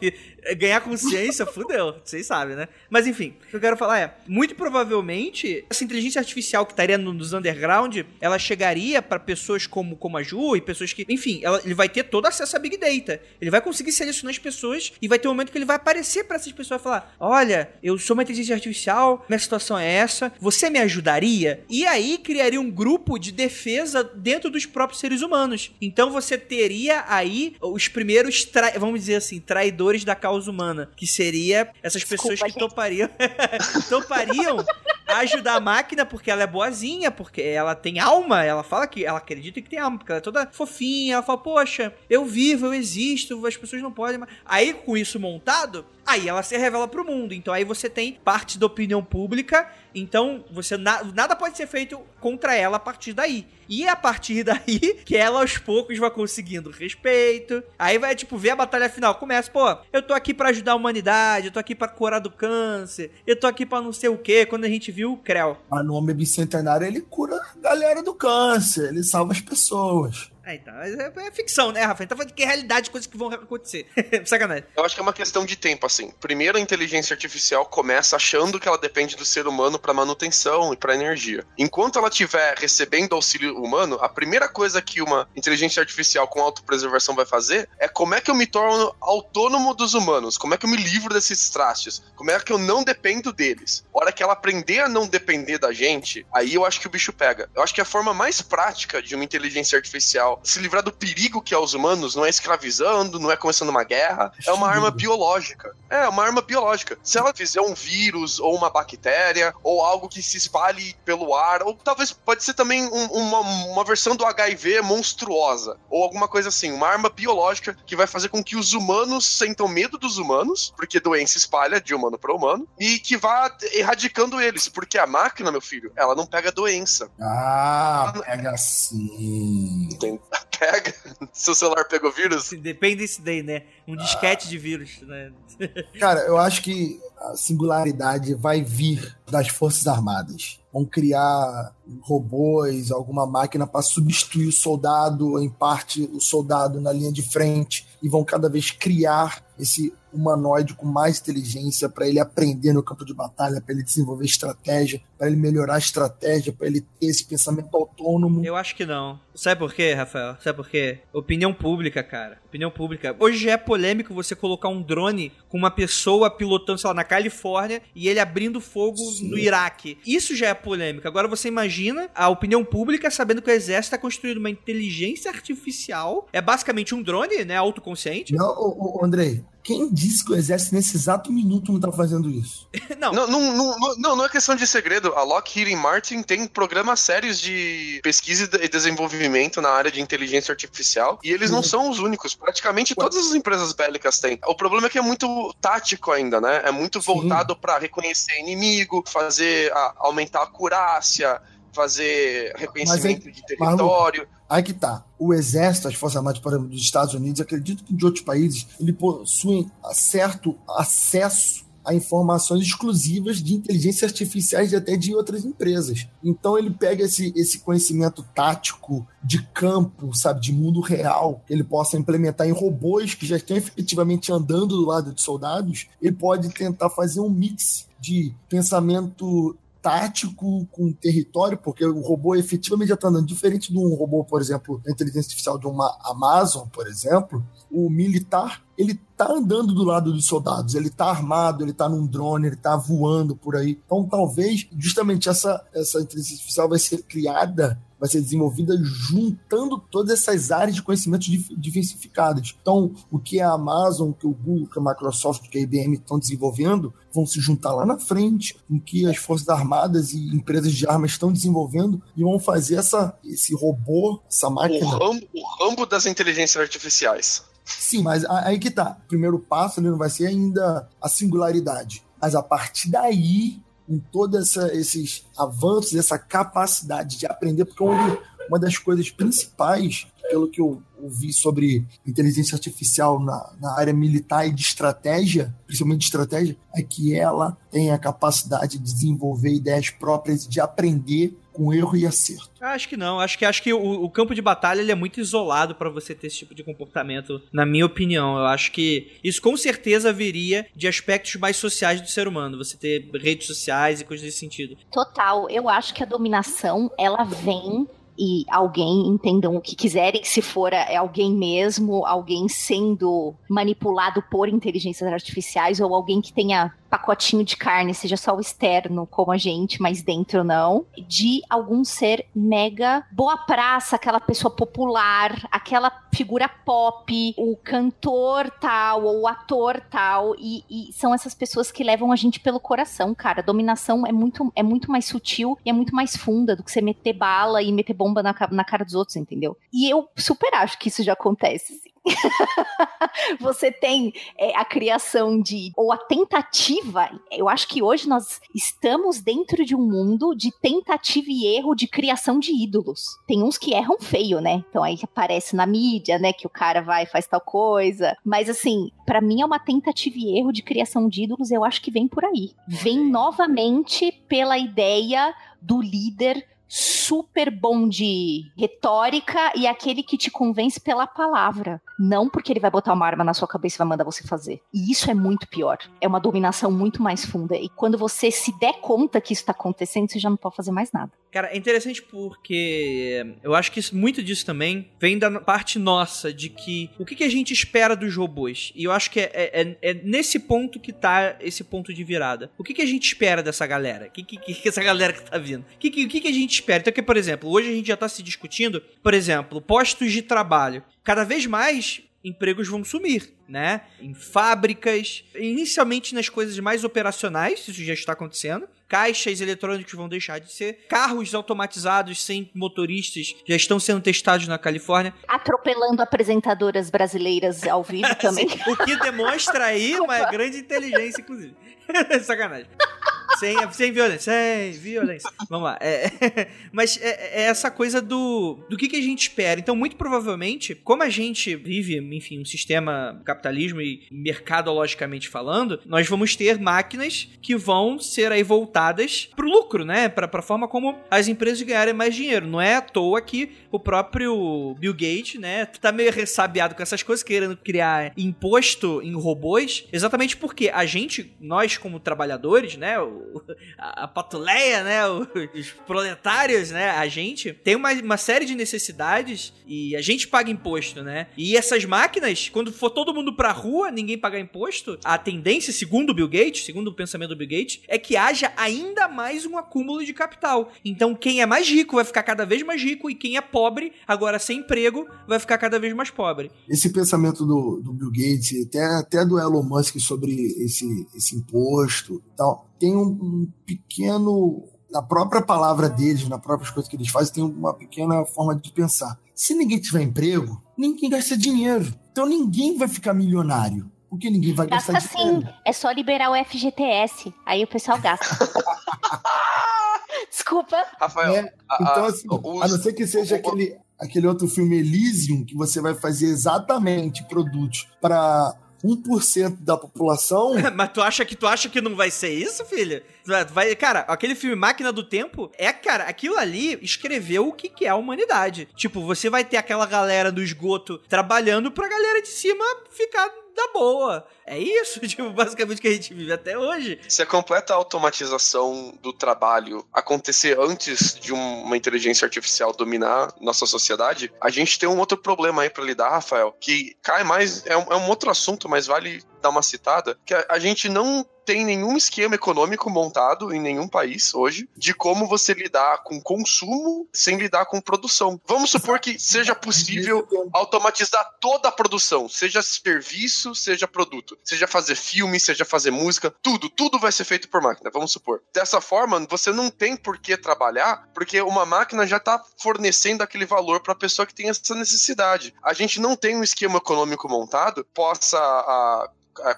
ganhar consciência, fudeu. Vocês sabem, né? Mas enfim, o que eu quero falar é: muito provavelmente, essa inteligência artificial que estaria nos underground, ela chegaria para pessoas como, como a Ju e pessoas que. Enfim, ela, ele vai ter todo acesso a Big Data. Ele vai conseguir selecionar as pessoas e vai ter um momento que ele vai aparecer para essas pessoas e falar: Olha, eu sou uma inteligência artificial, minha situação é essa, você me ajudaria? E aí criaria um grupo de defesa dentro dos próprios seres humanos. Então você teria aí os primeiros, vamos dizer assim, traidores da causa humana, que seria essas pessoas Desculpa, que topariam *laughs* topariam ajudar a máquina porque ela é boazinha, porque ela tem alma, ela fala que ela acredita que tem alma, porque ela é toda fofinha, ela fala, poxa, eu vivo, eu existo, as pessoas não podem. Aí com isso montado, aí ela se revela pro mundo. Então aí você tem parte da opinião pública, então você na, nada pode ser feito contra ela a partir daí. E é a partir *laughs* daí que ela aos poucos vai conseguindo respeito. Aí vai tipo ver a batalha final, começa, pô, eu tô aqui para ajudar a humanidade, eu tô aqui para curar do câncer, eu tô aqui para não sei o quê, quando a gente viu o Creu. Mas no Homem Bicentenário ele cura a galera do câncer, ele salva as pessoas. É, então, é, é, ficção, né, Rafael? Tá falando que é realidade, coisas que vão acontecer. *laughs* Sacanagem. Eu acho que é uma questão de tempo, assim. Primeiro, a inteligência artificial começa achando que ela depende do ser humano para manutenção e para energia. Enquanto ela estiver recebendo auxílio humano, a primeira coisa que uma inteligência artificial com autopreservação vai fazer é como é que eu me torno autônomo dos humanos? Como é que eu me livro desses trastes? Como é que eu não dependo deles? A hora que ela aprender a não depender da gente, aí eu acho que o bicho pega. Eu acho que a forma mais prática de uma inteligência artificial se livrar do perigo que é os humanos, não é escravizando, não é começando uma guerra, é uma arma biológica. É, uma arma biológica. Se ela fizer um vírus ou uma bactéria ou algo que se espalhe pelo ar, ou talvez pode ser também um, uma, uma versão do HIV monstruosa, ou alguma coisa assim, uma arma biológica que vai fazer com que os humanos sentam medo dos humanos, porque doença espalha de humano para humano, e que vá erradicando eles, porque a máquina, meu filho, ela não pega doença. Ah, pega sim. Entendeu? *laughs* pega. Seu celular pegou vírus? Depende disso daí, né? Um disquete de vírus, né? Cara, eu acho que a singularidade vai vir das Forças Armadas. Vão criar robôs, alguma máquina para substituir o soldado, em parte o soldado na linha de frente, e vão cada vez criar esse humanoide com mais inteligência para ele aprender no campo de batalha, para ele desenvolver estratégia, para ele melhorar a estratégia, para ele ter esse pensamento autônomo. Eu acho que não. Sabe por quê, Rafael? Sabe por quê? Opinião pública, cara. Opinião pública. Hoje é polêmico você colocar um drone com uma pessoa pilotando, sei lá, na Califórnia e ele abrindo fogo No Iraque. Isso já é polêmico. Agora você imagina a opinião pública sabendo que o exército está construindo uma inteligência artificial. É basicamente um drone, né? Autoconsciente. Não, ô, ô, Andrei, quem disse que o exército nesse exato minuto não tá fazendo isso? *laughs* não. Não, não, não, não, não é questão de segredo. A Lockheed Martin tem programas sérios de pesquisa e desenvolvimento na área de inteligência artificial e eles não são os únicos. Praticamente todas as empresas bélicas têm. O problema é que é muito tático ainda, né? É muito voltado para reconhecer inimigo, fazer a, aumentar a acurácia, fazer reconhecimento aí, de território. aí que tá. O exército, as Forças Armadas, por exemplo, dos Estados Unidos, acredito que de outros países, ele possuem certo acesso a informações exclusivas de inteligência artificiais e até de outras empresas. Então ele pega esse, esse conhecimento tático de campo, sabe, de mundo real, que ele possa implementar em robôs que já estão efetivamente andando do lado de soldados, ele pode tentar fazer um mix de pensamento tático com território, porque o robô efetivamente já está andando. Diferente de um robô, por exemplo, da inteligência artificial de uma Amazon, por exemplo, o militar ele tá andando do lado dos soldados, ele tá armado, ele tá num drone, ele tá voando por aí. Então, talvez, justamente essa, essa inteligência artificial vai ser criada vai ser desenvolvida juntando todas essas áreas de conhecimentos diversificadas. Então, o que a Amazon, o que o Google, o que a Microsoft, o que a IBM estão desenvolvendo, vão se juntar lá na frente, o que as Forças Armadas e empresas de armas estão desenvolvendo e vão fazer essa, esse robô, essa máquina. O rambo, o rambo das inteligências artificiais. Sim, mas aí que tá. O primeiro passo ele não vai ser ainda a singularidade. Mas a partir daí, com todos esses avanços, essa capacidade de aprender, porque uma das coisas principais pelo que eu ouvi sobre inteligência artificial na, na área militar e de estratégia, principalmente de estratégia, é que ela tem a capacidade de desenvolver ideias próprias de aprender com erro e acerto. Acho que não. Acho que acho que o, o campo de batalha ele é muito isolado para você ter esse tipo de comportamento, na minha opinião. Eu acho que isso com certeza viria de aspectos mais sociais do ser humano. Você ter redes sociais e coisas desse sentido. Total. Eu acho que a dominação ela vem e alguém entendam o que quiserem, se for é alguém mesmo, alguém sendo manipulado por inteligências artificiais ou alguém que tenha pacotinho de carne, seja só o externo, como a gente, mas dentro não, de algum ser mega boa praça, aquela pessoa popular, aquela figura pop, o cantor tal, ou o ator tal, e, e são essas pessoas que levam a gente pelo coração, cara. A dominação é muito, é muito mais sutil e é muito mais funda do que você meter bala e meter bomba na, na cara dos outros, entendeu? E eu super acho que isso já acontece, assim. *laughs* você tem é, a criação de, ou a tentativa, eu acho que hoje nós estamos dentro de um mundo de tentativa e erro de criação de ídolos. Tem uns que erram feio, né? Então aí aparece na mídia, né, que o cara vai e faz tal coisa. Mas assim, para mim é uma tentativa e erro de criação de ídolos, eu acho que vem por aí. Vem novamente pela ideia do líder super bom de retórica e aquele que te convence pela palavra. Não porque ele vai botar uma arma na sua cabeça e vai mandar você fazer. E isso é muito pior. É uma dominação muito mais funda. E quando você se der conta que isso tá acontecendo, você já não pode fazer mais nada. Cara, é interessante porque eu acho que muito disso também vem da parte nossa, de que o que, a gente espera dos robôs. E eu acho que é, é, é nesse ponto que tá esse ponto de virada. O que, a gente espera dessa galera? O que, que, que essa galera que tá vindo? O que, que, que, que a gente espera. Então, que, por exemplo, hoje a gente já está se discutindo, por exemplo, postos de trabalho. Cada vez mais empregos vão sumir, né? Em fábricas, inicialmente nas coisas mais operacionais, isso já está acontecendo. Caixas eletrônicos vão deixar de ser. Carros automatizados sem motoristas já estão sendo testados na Califórnia. Atropelando apresentadoras brasileiras ao vivo *laughs* também. o que demonstra aí uma grande inteligência, inclusive. *laughs* Sacanagem. Sem, sem violência, sem violência. Vamos lá. É, *laughs* mas é, é, essa coisa do, do que, que a gente espera. Então, muito provavelmente, como a gente vive, enfim, um sistema capitalismo e mercadologicamente falando, nós vamos ter máquinas que vão ser aí voltadas pro lucro, né? Pra, pra forma como as empresas ganharem mais dinheiro. Não é à toa que o próprio Bill Gates, né, tá meio ressabiado com essas coisas, querendo criar imposto em robôs, exatamente porque a gente, nós como trabalhadores, né, *laughs* a, patuleia, né? Os proletários, né? A gente tem uma, uma série de necessidades e a gente paga imposto, né? E essas máquinas, quando for todo mundo pra rua, ninguém pagar imposto, a tendência, segundo Bill Gates, segundo o pensamento do Bill Gates, é que haja ainda mais um acúmulo de capital. Então, quem é mais rico vai ficar cada vez mais rico e quem é pobre, agora sem emprego, vai ficar cada vez mais pobre. Esse pensamento do, do Bill Gates, até, até do Elon Musk sobre esse, esse imposto e tal, tem um, um pequeno na própria palavra deles, nas próprias coisas que eles fazem, tem uma pequena forma de pensar. Se ninguém tiver emprego, ninguém gasta dinheiro. Então ninguém vai ficar milionário. Porque ninguém vai gasta gastar dinheiro. sim. É só liberar o FGTS. Aí o pessoal gasta. *laughs* Desculpa. Rafael, É, então, assim, a não ser que seja aquele, aquele outro filme Elysium, que você vai fazer exatamente produtos para 1% da população. *laughs* Mas tu acha que tu acha que não vai ser isso, filha? Tu Vai, cara, aquele filme Máquina do Tempo é, cara, aquilo ali escreveu o que, que é a humanidade. Tipo, você vai ter aquela galera do esgoto trabalhando pra galera de cima ficar da boa. É isso, *laughs* tipo, basicamente que a gente vive até hoje. Se a completa automatização do trabalho acontecer antes de uma inteligência artificial dominar nossa sociedade, a gente tem um outro problema aí pra lidar, Rafael, que cai mais. É um, é um outro assunto, mas vale dar uma citada, que a, a gente não tem nenhum esquema econômico montado em nenhum país hoje de como você lidar com consumo sem lidar com produção. Vamos supor que seja possível automatizar toda a produção, seja serviço, seja produto, seja fazer filme, seja fazer música, tudo, tudo vai ser feito por máquina, vamos supor. Dessa forma, você não tem por que trabalhar, porque uma máquina já está fornecendo aquele valor para a pessoa que tem essa necessidade. A gente não tem um esquema econômico montado possa a,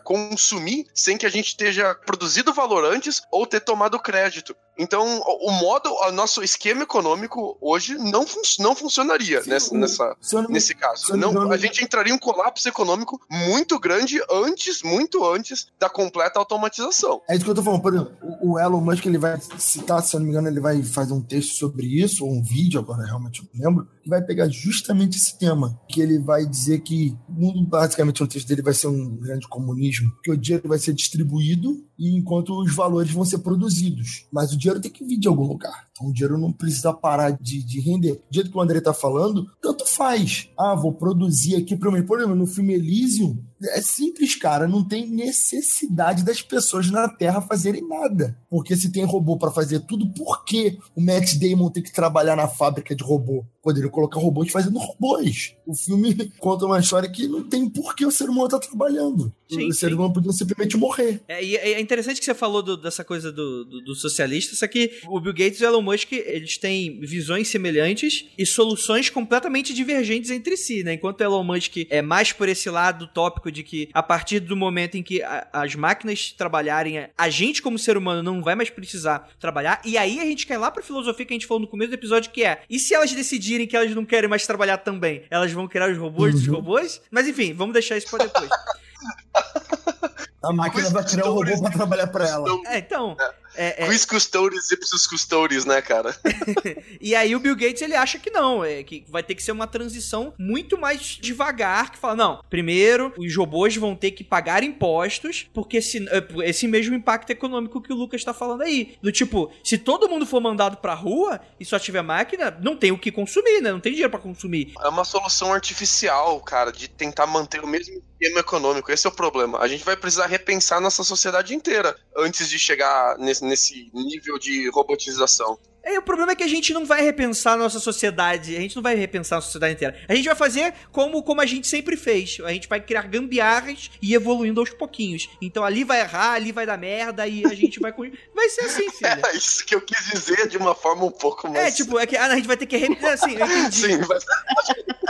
consumir sem que a gente esteja produzido valor antes ou ter tomado crédito. Então, o o modo, o nosso esquema econômico hoje não, fun não funcionaria Sim, nessa, o- nessa- não nesse caso. não Não, a gente entraria em um colapso econômico muito grande antes, muito antes da completa automatização. É isso que eu tô falando. Por exemplo, o o Elon Musk ele vai citar, se eu não me engano, ele vai fazer um texto sobre isso, ou um vídeo, agora realmente eu não lembro, que vai pegar justamente esse tema. Que ele vai dizer que o basicamente, no texto dele vai ser um grande comunismo, que o dinheiro vai ser distribuído e enquanto os valores vão ser produzidos. Mas o dinheiro tem que vir de algum lugar. Então o dinheiro não precisa parar de, de render. Do jeito que o André tá falando, tanto faz. Ah, vou produzir aqui para mim. Por exemplo, no filme Elysium, é simples, cara. Não tem necessidade das pessoas na Terra fazerem nada. Porque se tem robô para fazer tudo, por que o Matt Damon tem que trabalhar na fábrica de robô? Poderiam colocar robôs fazendo robôs. O filme *laughs* conta uma história que não tem por que o ser humano tá trabalhando. Sim, o ser sim. humano podia simplesmente morrer. É, e é interessante que você falou do- dessa coisa do, do, do socialista, só que o Bill Gates e o Elon Musk, eles têm visões semelhantes e soluções completamente divergentes entre si, né? Enquanto o Elon Musk é mais por esse lado tópico de que a partir do momento em que a- as máquinas trabalharem, a gente como ser humano não vai mais precisar trabalhar, e aí a gente cai lá pra filosofia que a gente falou no começo do episódio, que é, e se elas decidirem que elas não querem mais trabalhar também? Elas vão criar os robôs dos Uhum. robôs? Mas enfim, vamos deixar isso pra depois. *laughs* A máquina vai criar um robô para trabalhar para ela. É, então... É, é, Quis custores, ipsos custores, né, cara? *laughs* E aí o Bill Gates ele acha que não, é que vai ter que ser uma transição muito mais devagar, que fala, não, primeiro os robôs vão ter que pagar impostos, porque se, é, esse mesmo impacto econômico que o Lucas tá falando aí, do tipo, se todo mundo for mandado pra rua e só tiver máquina, não tem o que consumir, né? Não tem dinheiro pra consumir. É uma solução artificial, cara, de tentar manter o mesmo esquema econômico. Esse é o problema. A gente vai precisar repensar nossa sociedade inteira antes de chegar nesse, nesse nível de robotização. É, o problema é que a gente não vai repensar a nossa sociedade, a gente não vai repensar a sociedade inteira. A gente vai fazer como, como a gente sempre fez. A gente vai criar gambiarras e evoluindo aos pouquinhos. Então ali vai errar, ali vai dar merda e a gente vai. Vai ser assim, *laughs* filha. É isso que eu quis dizer de uma forma um pouco mais. É, tipo, é que ah, a gente vai ter que repensar. Assim, eu entendi. Sim, mas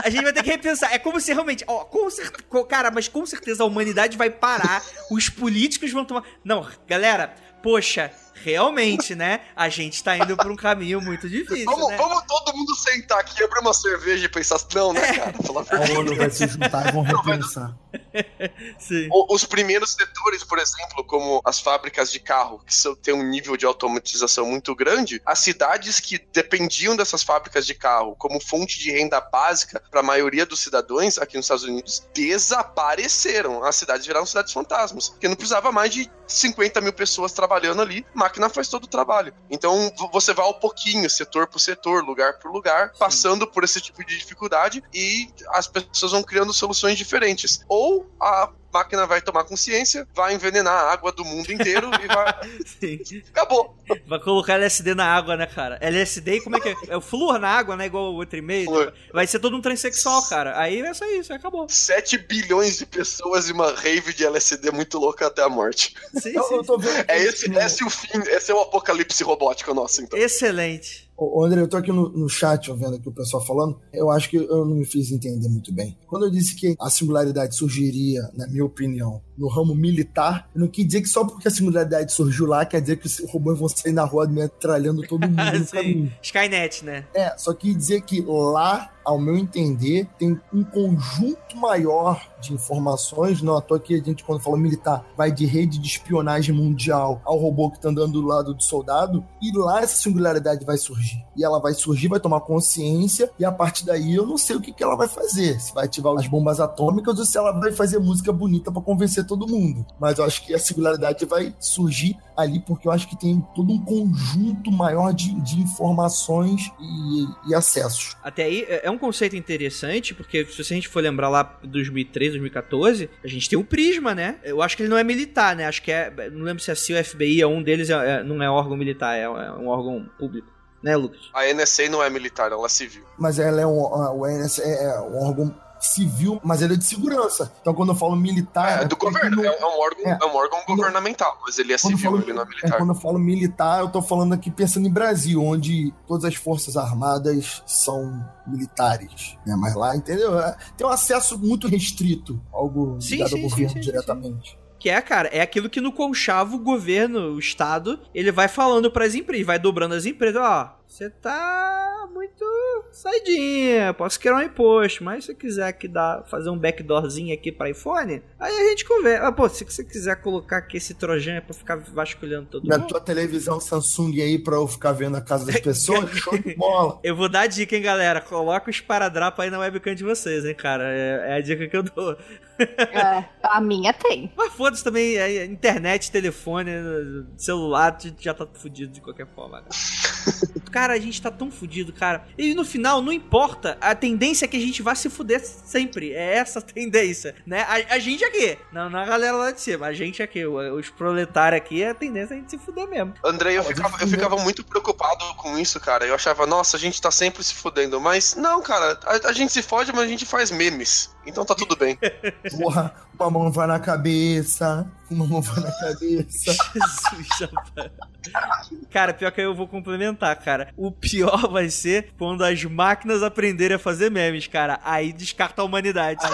A gente vai ter que repensar. É como se realmente. Ó, com certeza. Cara, mas com certeza a humanidade vai parar. Os políticos vão tomar. Não, galera, poxa, realmente, né? A gente tá indo por um caminho muito difícil. vamos, né? vamos todo mundo sentar aqui, abrir uma cerveja e pensar. Não, né, cara? Falar a. ONU vai se juntar e vão *laughs* repensar. *laughs* Sim. O- Os primeiros setores, por exemplo, como as fábricas de carro, que são, têm um nível de automatização muito grande, as cidades que dependiam dessas fábricas de carro como fonte de renda básica para a maioria dos cidadãos aqui nos Estados Unidos desapareceram. As cidades viraram cidades fantasmas, porque não precisava mais de 50 mil pessoas trabalhando ali, máquina faz todo o trabalho. Então você vai ao pouquinho, setor por setor, lugar por lugar, passando por esse tipo de dificuldade e as pessoas vão criando soluções diferentes. Ou a máquina vai tomar consciência, vai envenenar a água do mundo inteiro e vai. *laughs* Sim. Acabou. Vai colocar LSD na água, né, cara? LSD, como é que é? É o flúor na água, né? Igual o outro e-mail. Flúor. Vai ser todo um transexual, cara. Aí é só isso, acabou. 7 bilhões de pessoas e uma rave de LSD muito louca até a morte. Sim, Eu, sim. eu tô vendo É esse, esse é o fim, esse é o apocalipse robótico nosso, então. Excelente. Ô, André, eu tô aqui no, no chat, ó, vendo aqui o pessoal falando. Eu acho que eu não me fiz entender muito bem. Quando eu disse que a singularidade surgiria, na minha opinião, no ramo militar, eu não quis dizer que só porque a singularidade surgiu lá, quer dizer que os robôs vão sair na rua metralhando todo mundo *laughs* no caminho. Skynet, né? É, só quis dizer que lá, ao meu entender, tem um conjunto maior de informações. Não à toa que a gente, quando fala militar, vai de rede de espionagem mundial ao robô que tá andando do lado do soldado. E lá essa singularidade vai surgir. E ela vai surgir, vai tomar consciência. E a partir daí eu não sei o que, que ela vai fazer. Se vai ativar as bombas atômicas ou se ela vai fazer música bonita pra convencer todo mundo. Mas eu acho que a singularidade vai surgir ali porque eu acho que tem todo um conjunto maior de, de informações e, e acessos. Até aí é é um conceito interessante, porque se a gente for lembrar lá 2013, 2014, a gente tem o Prisma, né? Eu acho que ele não é militar, né? Acho que é. Não lembro se a CIA ou FBI é um deles, é- é- não é órgão militar, é, é um órgão público. Né, Lucas? A NSA não é militar, ela é civil. Mas ela é um, a- o ENS é é um órgão civil, mas ele é de segurança. Então quando eu falo militar. É do porque governo, não- é, é um órgão, É. é um órgão governamental, mas ele é Quando eu civil, falo- ele não é É, militar. quando eu falo militar, eu tô falando aqui pensando em Brasil, onde todas as forças armadas são militares. Né? Mas lá, entendeu? É, Tem um acesso muito restrito, algo Sim, ligado sim, ao governo sim, sim, diretamente. Que é, cara, é aquilo que no conchavo o governo, o Estado, ele vai falando pras empresas, vai dobrando as empresas, ó, você tá muito saidinha, posso criar um imposto, mas se você quiser aqui dar, fazer um backdoorzinho aqui para iPhone, aí a gente conversa. Ah, pô, se você quiser colocar aqui esse trojan pra ficar vasculhando todo Na mundo. tua televisão Samsung aí pra eu ficar vendo a casa das *laughs* pessoas, show de bola. Eu vou dar a dica, hein, galera. Coloca os esparadrapo aí na webcam de vocês, hein, cara. É, é a dica que eu dou. É, a minha tem. *laughs* Mas foda-se também, é, internet, telefone, celular, já tá fudido de qualquer forma. Cara, *laughs* a gente tá tão fudido, cara. E no final, não importa. A tendência é que a gente vá se fuder sempre. É essa a *laughs* tendência, né? A, a gente aqui. Não, não a galera lá de cima. A gente aqui, os proletários aqui, é a tendência é a gente se fuder mesmo. Andrei, eu ficava, eu ficava muito preocupado com isso, cara. Eu achava, nossa, a gente tá sempre se fudendo. Mas não, cara, a, a gente se fode, mas a gente faz memes. Então tá tudo bem. Porra, uma mão vai na cabeça, uma mão vai na cabeça. *laughs* Jesus, rapaz. Cara, pior que eu vou complementar, cara. O pior vai ser quando as máquinas aprenderem a fazer memes, cara. Aí descarta a humanidade.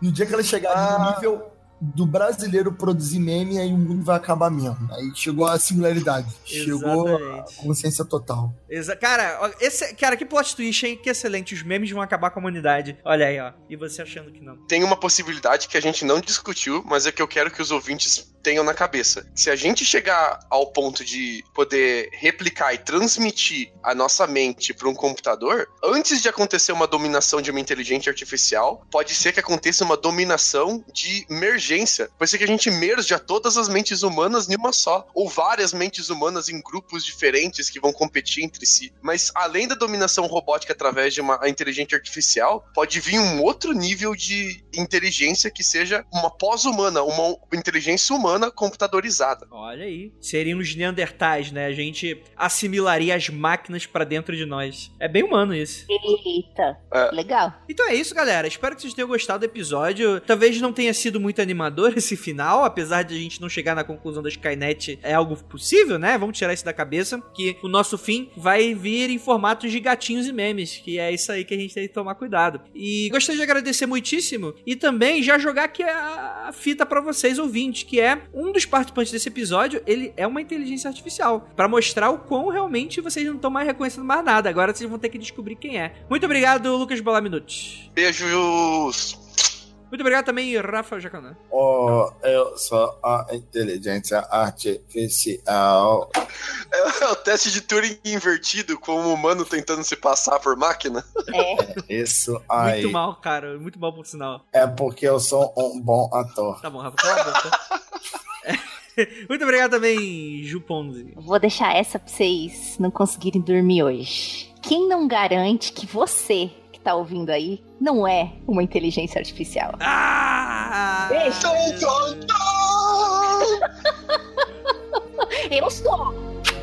No dia que ela chegar no nível do brasileiro produzir meme, aí o mundo vai acabar mesmo. Aí chegou a singularidade. Chegou a consciência total. Exa cara, esse, cara, que plot twist, hein? Que excelente. Os memes vão acabar com a humanidade. Olha aí, ó. E você achando que não. Tem uma possibilidade que a gente não discutiu, mas é que eu quero que os ouvintes tenham na cabeça. Se a gente chegar ao ponto de poder replicar e transmitir a nossa mente para um computador, antes de acontecer uma dominação de uma inteligência artificial, pode ser que aconteça uma dominação de emergência. Pode ser que a gente merja todas as mentes humanas em uma só, ou várias mentes humanas em grupos diferentes que vão competir entre si. Mas além da dominação robótica através de uma inteligência artificial, pode vir um outro nível de inteligência que seja uma pós-humana, uma inteligência humana computadorizada. Olha aí. Seriam os neandertais, né? A gente assimilaria as máquinas pra dentro de nós. É bem humano isso. Eita, É. legal. Então é isso, galera. Espero que vocês tenham gostado do episódio. Talvez não tenha sido muito animador *laughs* esse final, apesar de a gente não chegar na conclusão da Skynet é algo possível, né? Vamos tirar isso da cabeça, que o nosso fim vai vir em formatos de gatinhos e memes, que é isso aí que a gente tem que tomar cuidado. E gostaria de agradecer muitíssimo e também já jogar aqui a, a fita pra vocês ouvintes, que é um dos participantes desse episódio, ele é uma inteligência artificial, Pra mostrar o quão realmente vocês não estão mais reconhecendo mais nada. Agora vocês vão ter que descobrir quem é. Muito obrigado, Lucas Bolaminute. Beijos! Muito obrigado também, Rafa Jacanã. Oh, eu sou a inteligência artificial. É o teste de Turing invertido, com o humano tentando se passar por máquina. Isso aí. Muito mal, cara. Muito mal por sinal. É porque eu sou um bom ator. Tá bom, Rafa, cala a boca. É. *laughs* Muito obrigado também, Ju Ponzi. Vou deixar essa pra vocês não conseguirem dormir hoje. Quem não garante que você que tá ouvindo aí não é uma inteligência artificial? Ah! Beijo! *laughs* Eu sou!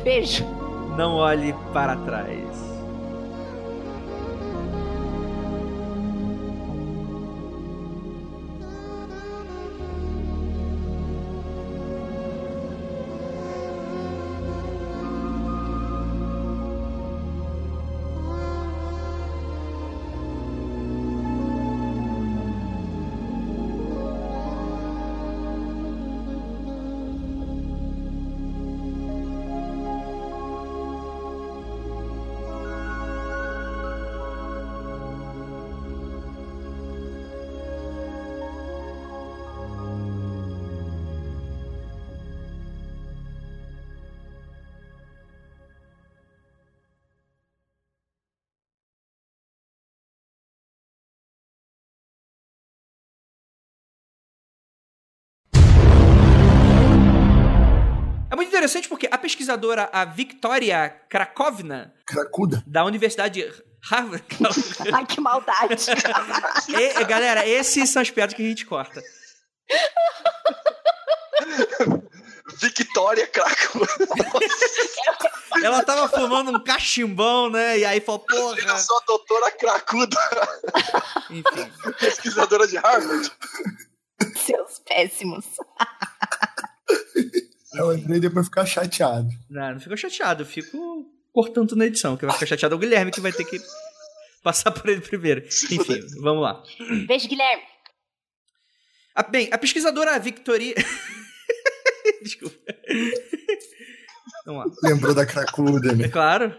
Beijo! Não olhe para trás. Interessante porque a pesquisadora, a Victoria Krakovna, Cracuda. da Universidade Harvard. *laughs* Ai, que maldade! E, galera, esses são as piadas que a gente corta. Victoria Craco. Ela tava fumando um cachimbão, né? E aí falou, porra. Eu sou a doutora Cracuda. Enfim. Pesquisadora de Harvard. Seus péssimos. Eu entrei depois ficar chateado. Não, não fico chateado, eu fico cortando na edição. Quem vai ficar chateado é o Guilherme, que vai ter que *laughs* passar por ele primeiro. Enfim, vamos lá. Beijo, Guilherme. A, bem, a pesquisadora Victoria. *laughs* Desculpa. Vamos lá. Lembrou da Cracuda, né? É claro.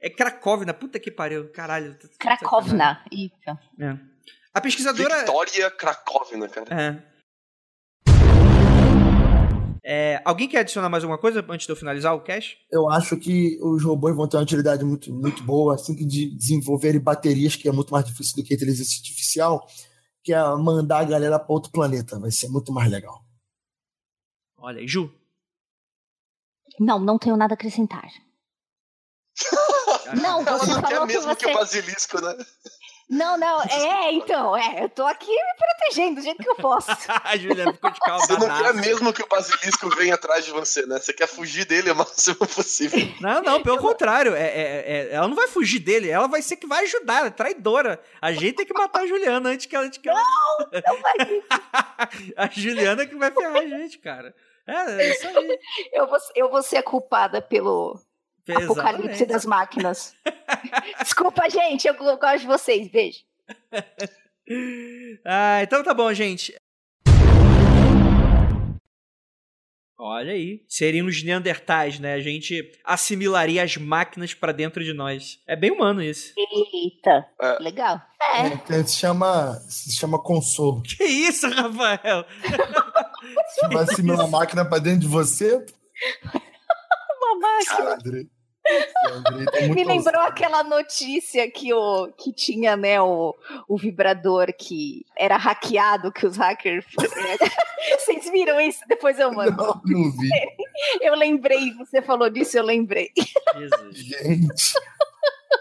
É Cracóvina, puta que pariu, caralho. Cracóvina, isso. É. A pesquisadora. Victoria Cracóvina, cara. É. É, alguém quer adicionar mais alguma coisa antes de eu finalizar o cache? Eu acho que os robôs vão ter uma utilidade muito, muito boa assim que de desenvolverem baterias, que é muito mais difícil do que a inteligência artificial, que é mandar a galera para outro planeta. Vai ser muito mais legal. Olha aí, Ju. Não, não tenho nada a acrescentar. *laughs* não, você Ela não quer falou mesmo que que, você... o basilisco, né? Não, não, é, então, é, eu tô aqui me protegendo do jeito que eu posso. *laughs* a Juliana ficou de calma. Você não quer mesmo que o basilisco venha atrás de você, né? Você quer fugir dele o máximo possível. Não, não, pelo contrário. É, é- é- ela não vai fugir dele, ela vai ser que vai ajudar, ela é traidora. A gente tem que matar a Juliana antes que ela. Antes que ela... Não, não vai. *laughs* a Juliana que vai ferrar a gente, cara. É, é isso aí. Eu vou, eu vou ser a culpada pelo apocalipse das máquinas. *laughs* Desculpa, gente, eu gosto de vocês, beijo. *laughs* Ah, então tá bom, gente. Olha aí. Seríamos neandertais, né? A gente assimilaria as máquinas pra dentro de nós. É bem humano isso. Eita, legal. É. É, que se chama, se chama consolo. *laughs* Que isso, Rafael? Você vai assimilar a máquina pra dentro de você? André tá *laughs* Me lembrou aquela notícia que, o, que tinha, né, o, o vibrador que era hackeado, que os hackers. *laughs* Vocês viram isso? Depois eu mando. Não, não vi. *laughs* Eu lembrei, você falou disso, eu lembrei. Gente,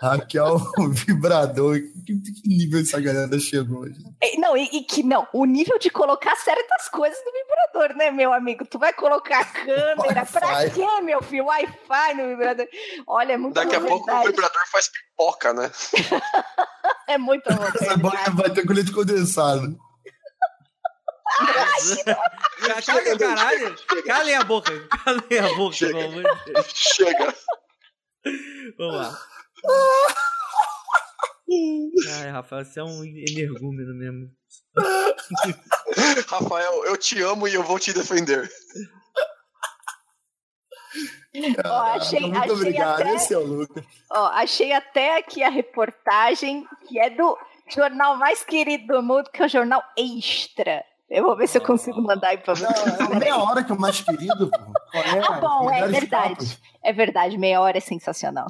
hackear *laughs* o vibrador. Que, que nível essa galera chegou? gente? E- Não, e, e que não, o nível de colocar certas coisas no vibrador, né, meu amigo? Tu vai colocar câmera, pra quê, meu filho? Wi-Fi no vibrador. Olha, é muito Daqui a pouco o vibrador faz pipoca, né? *laughs* É muito boca vai ter com leite condensado. Calem, caralho. Calem a boca. Calem a boca, de. Chega. Vamos lá. Ai, Rafael, você é um energúmeno mesmo. *laughs* Rafael, eu te amo e eu vou te defender. Ó, achei, Muito achei obrigado. até- Esse é o Lucas. Ó, achei até aqui a reportagem que é do jornal mais querido do mundo, que é o jornal Extra. Eu vou ver se eu consigo mandar aí pra você. É meia hora que é o mais querido. pô. É? Ah, bom, é verdade. papos. É verdade, meia hora é sensacional.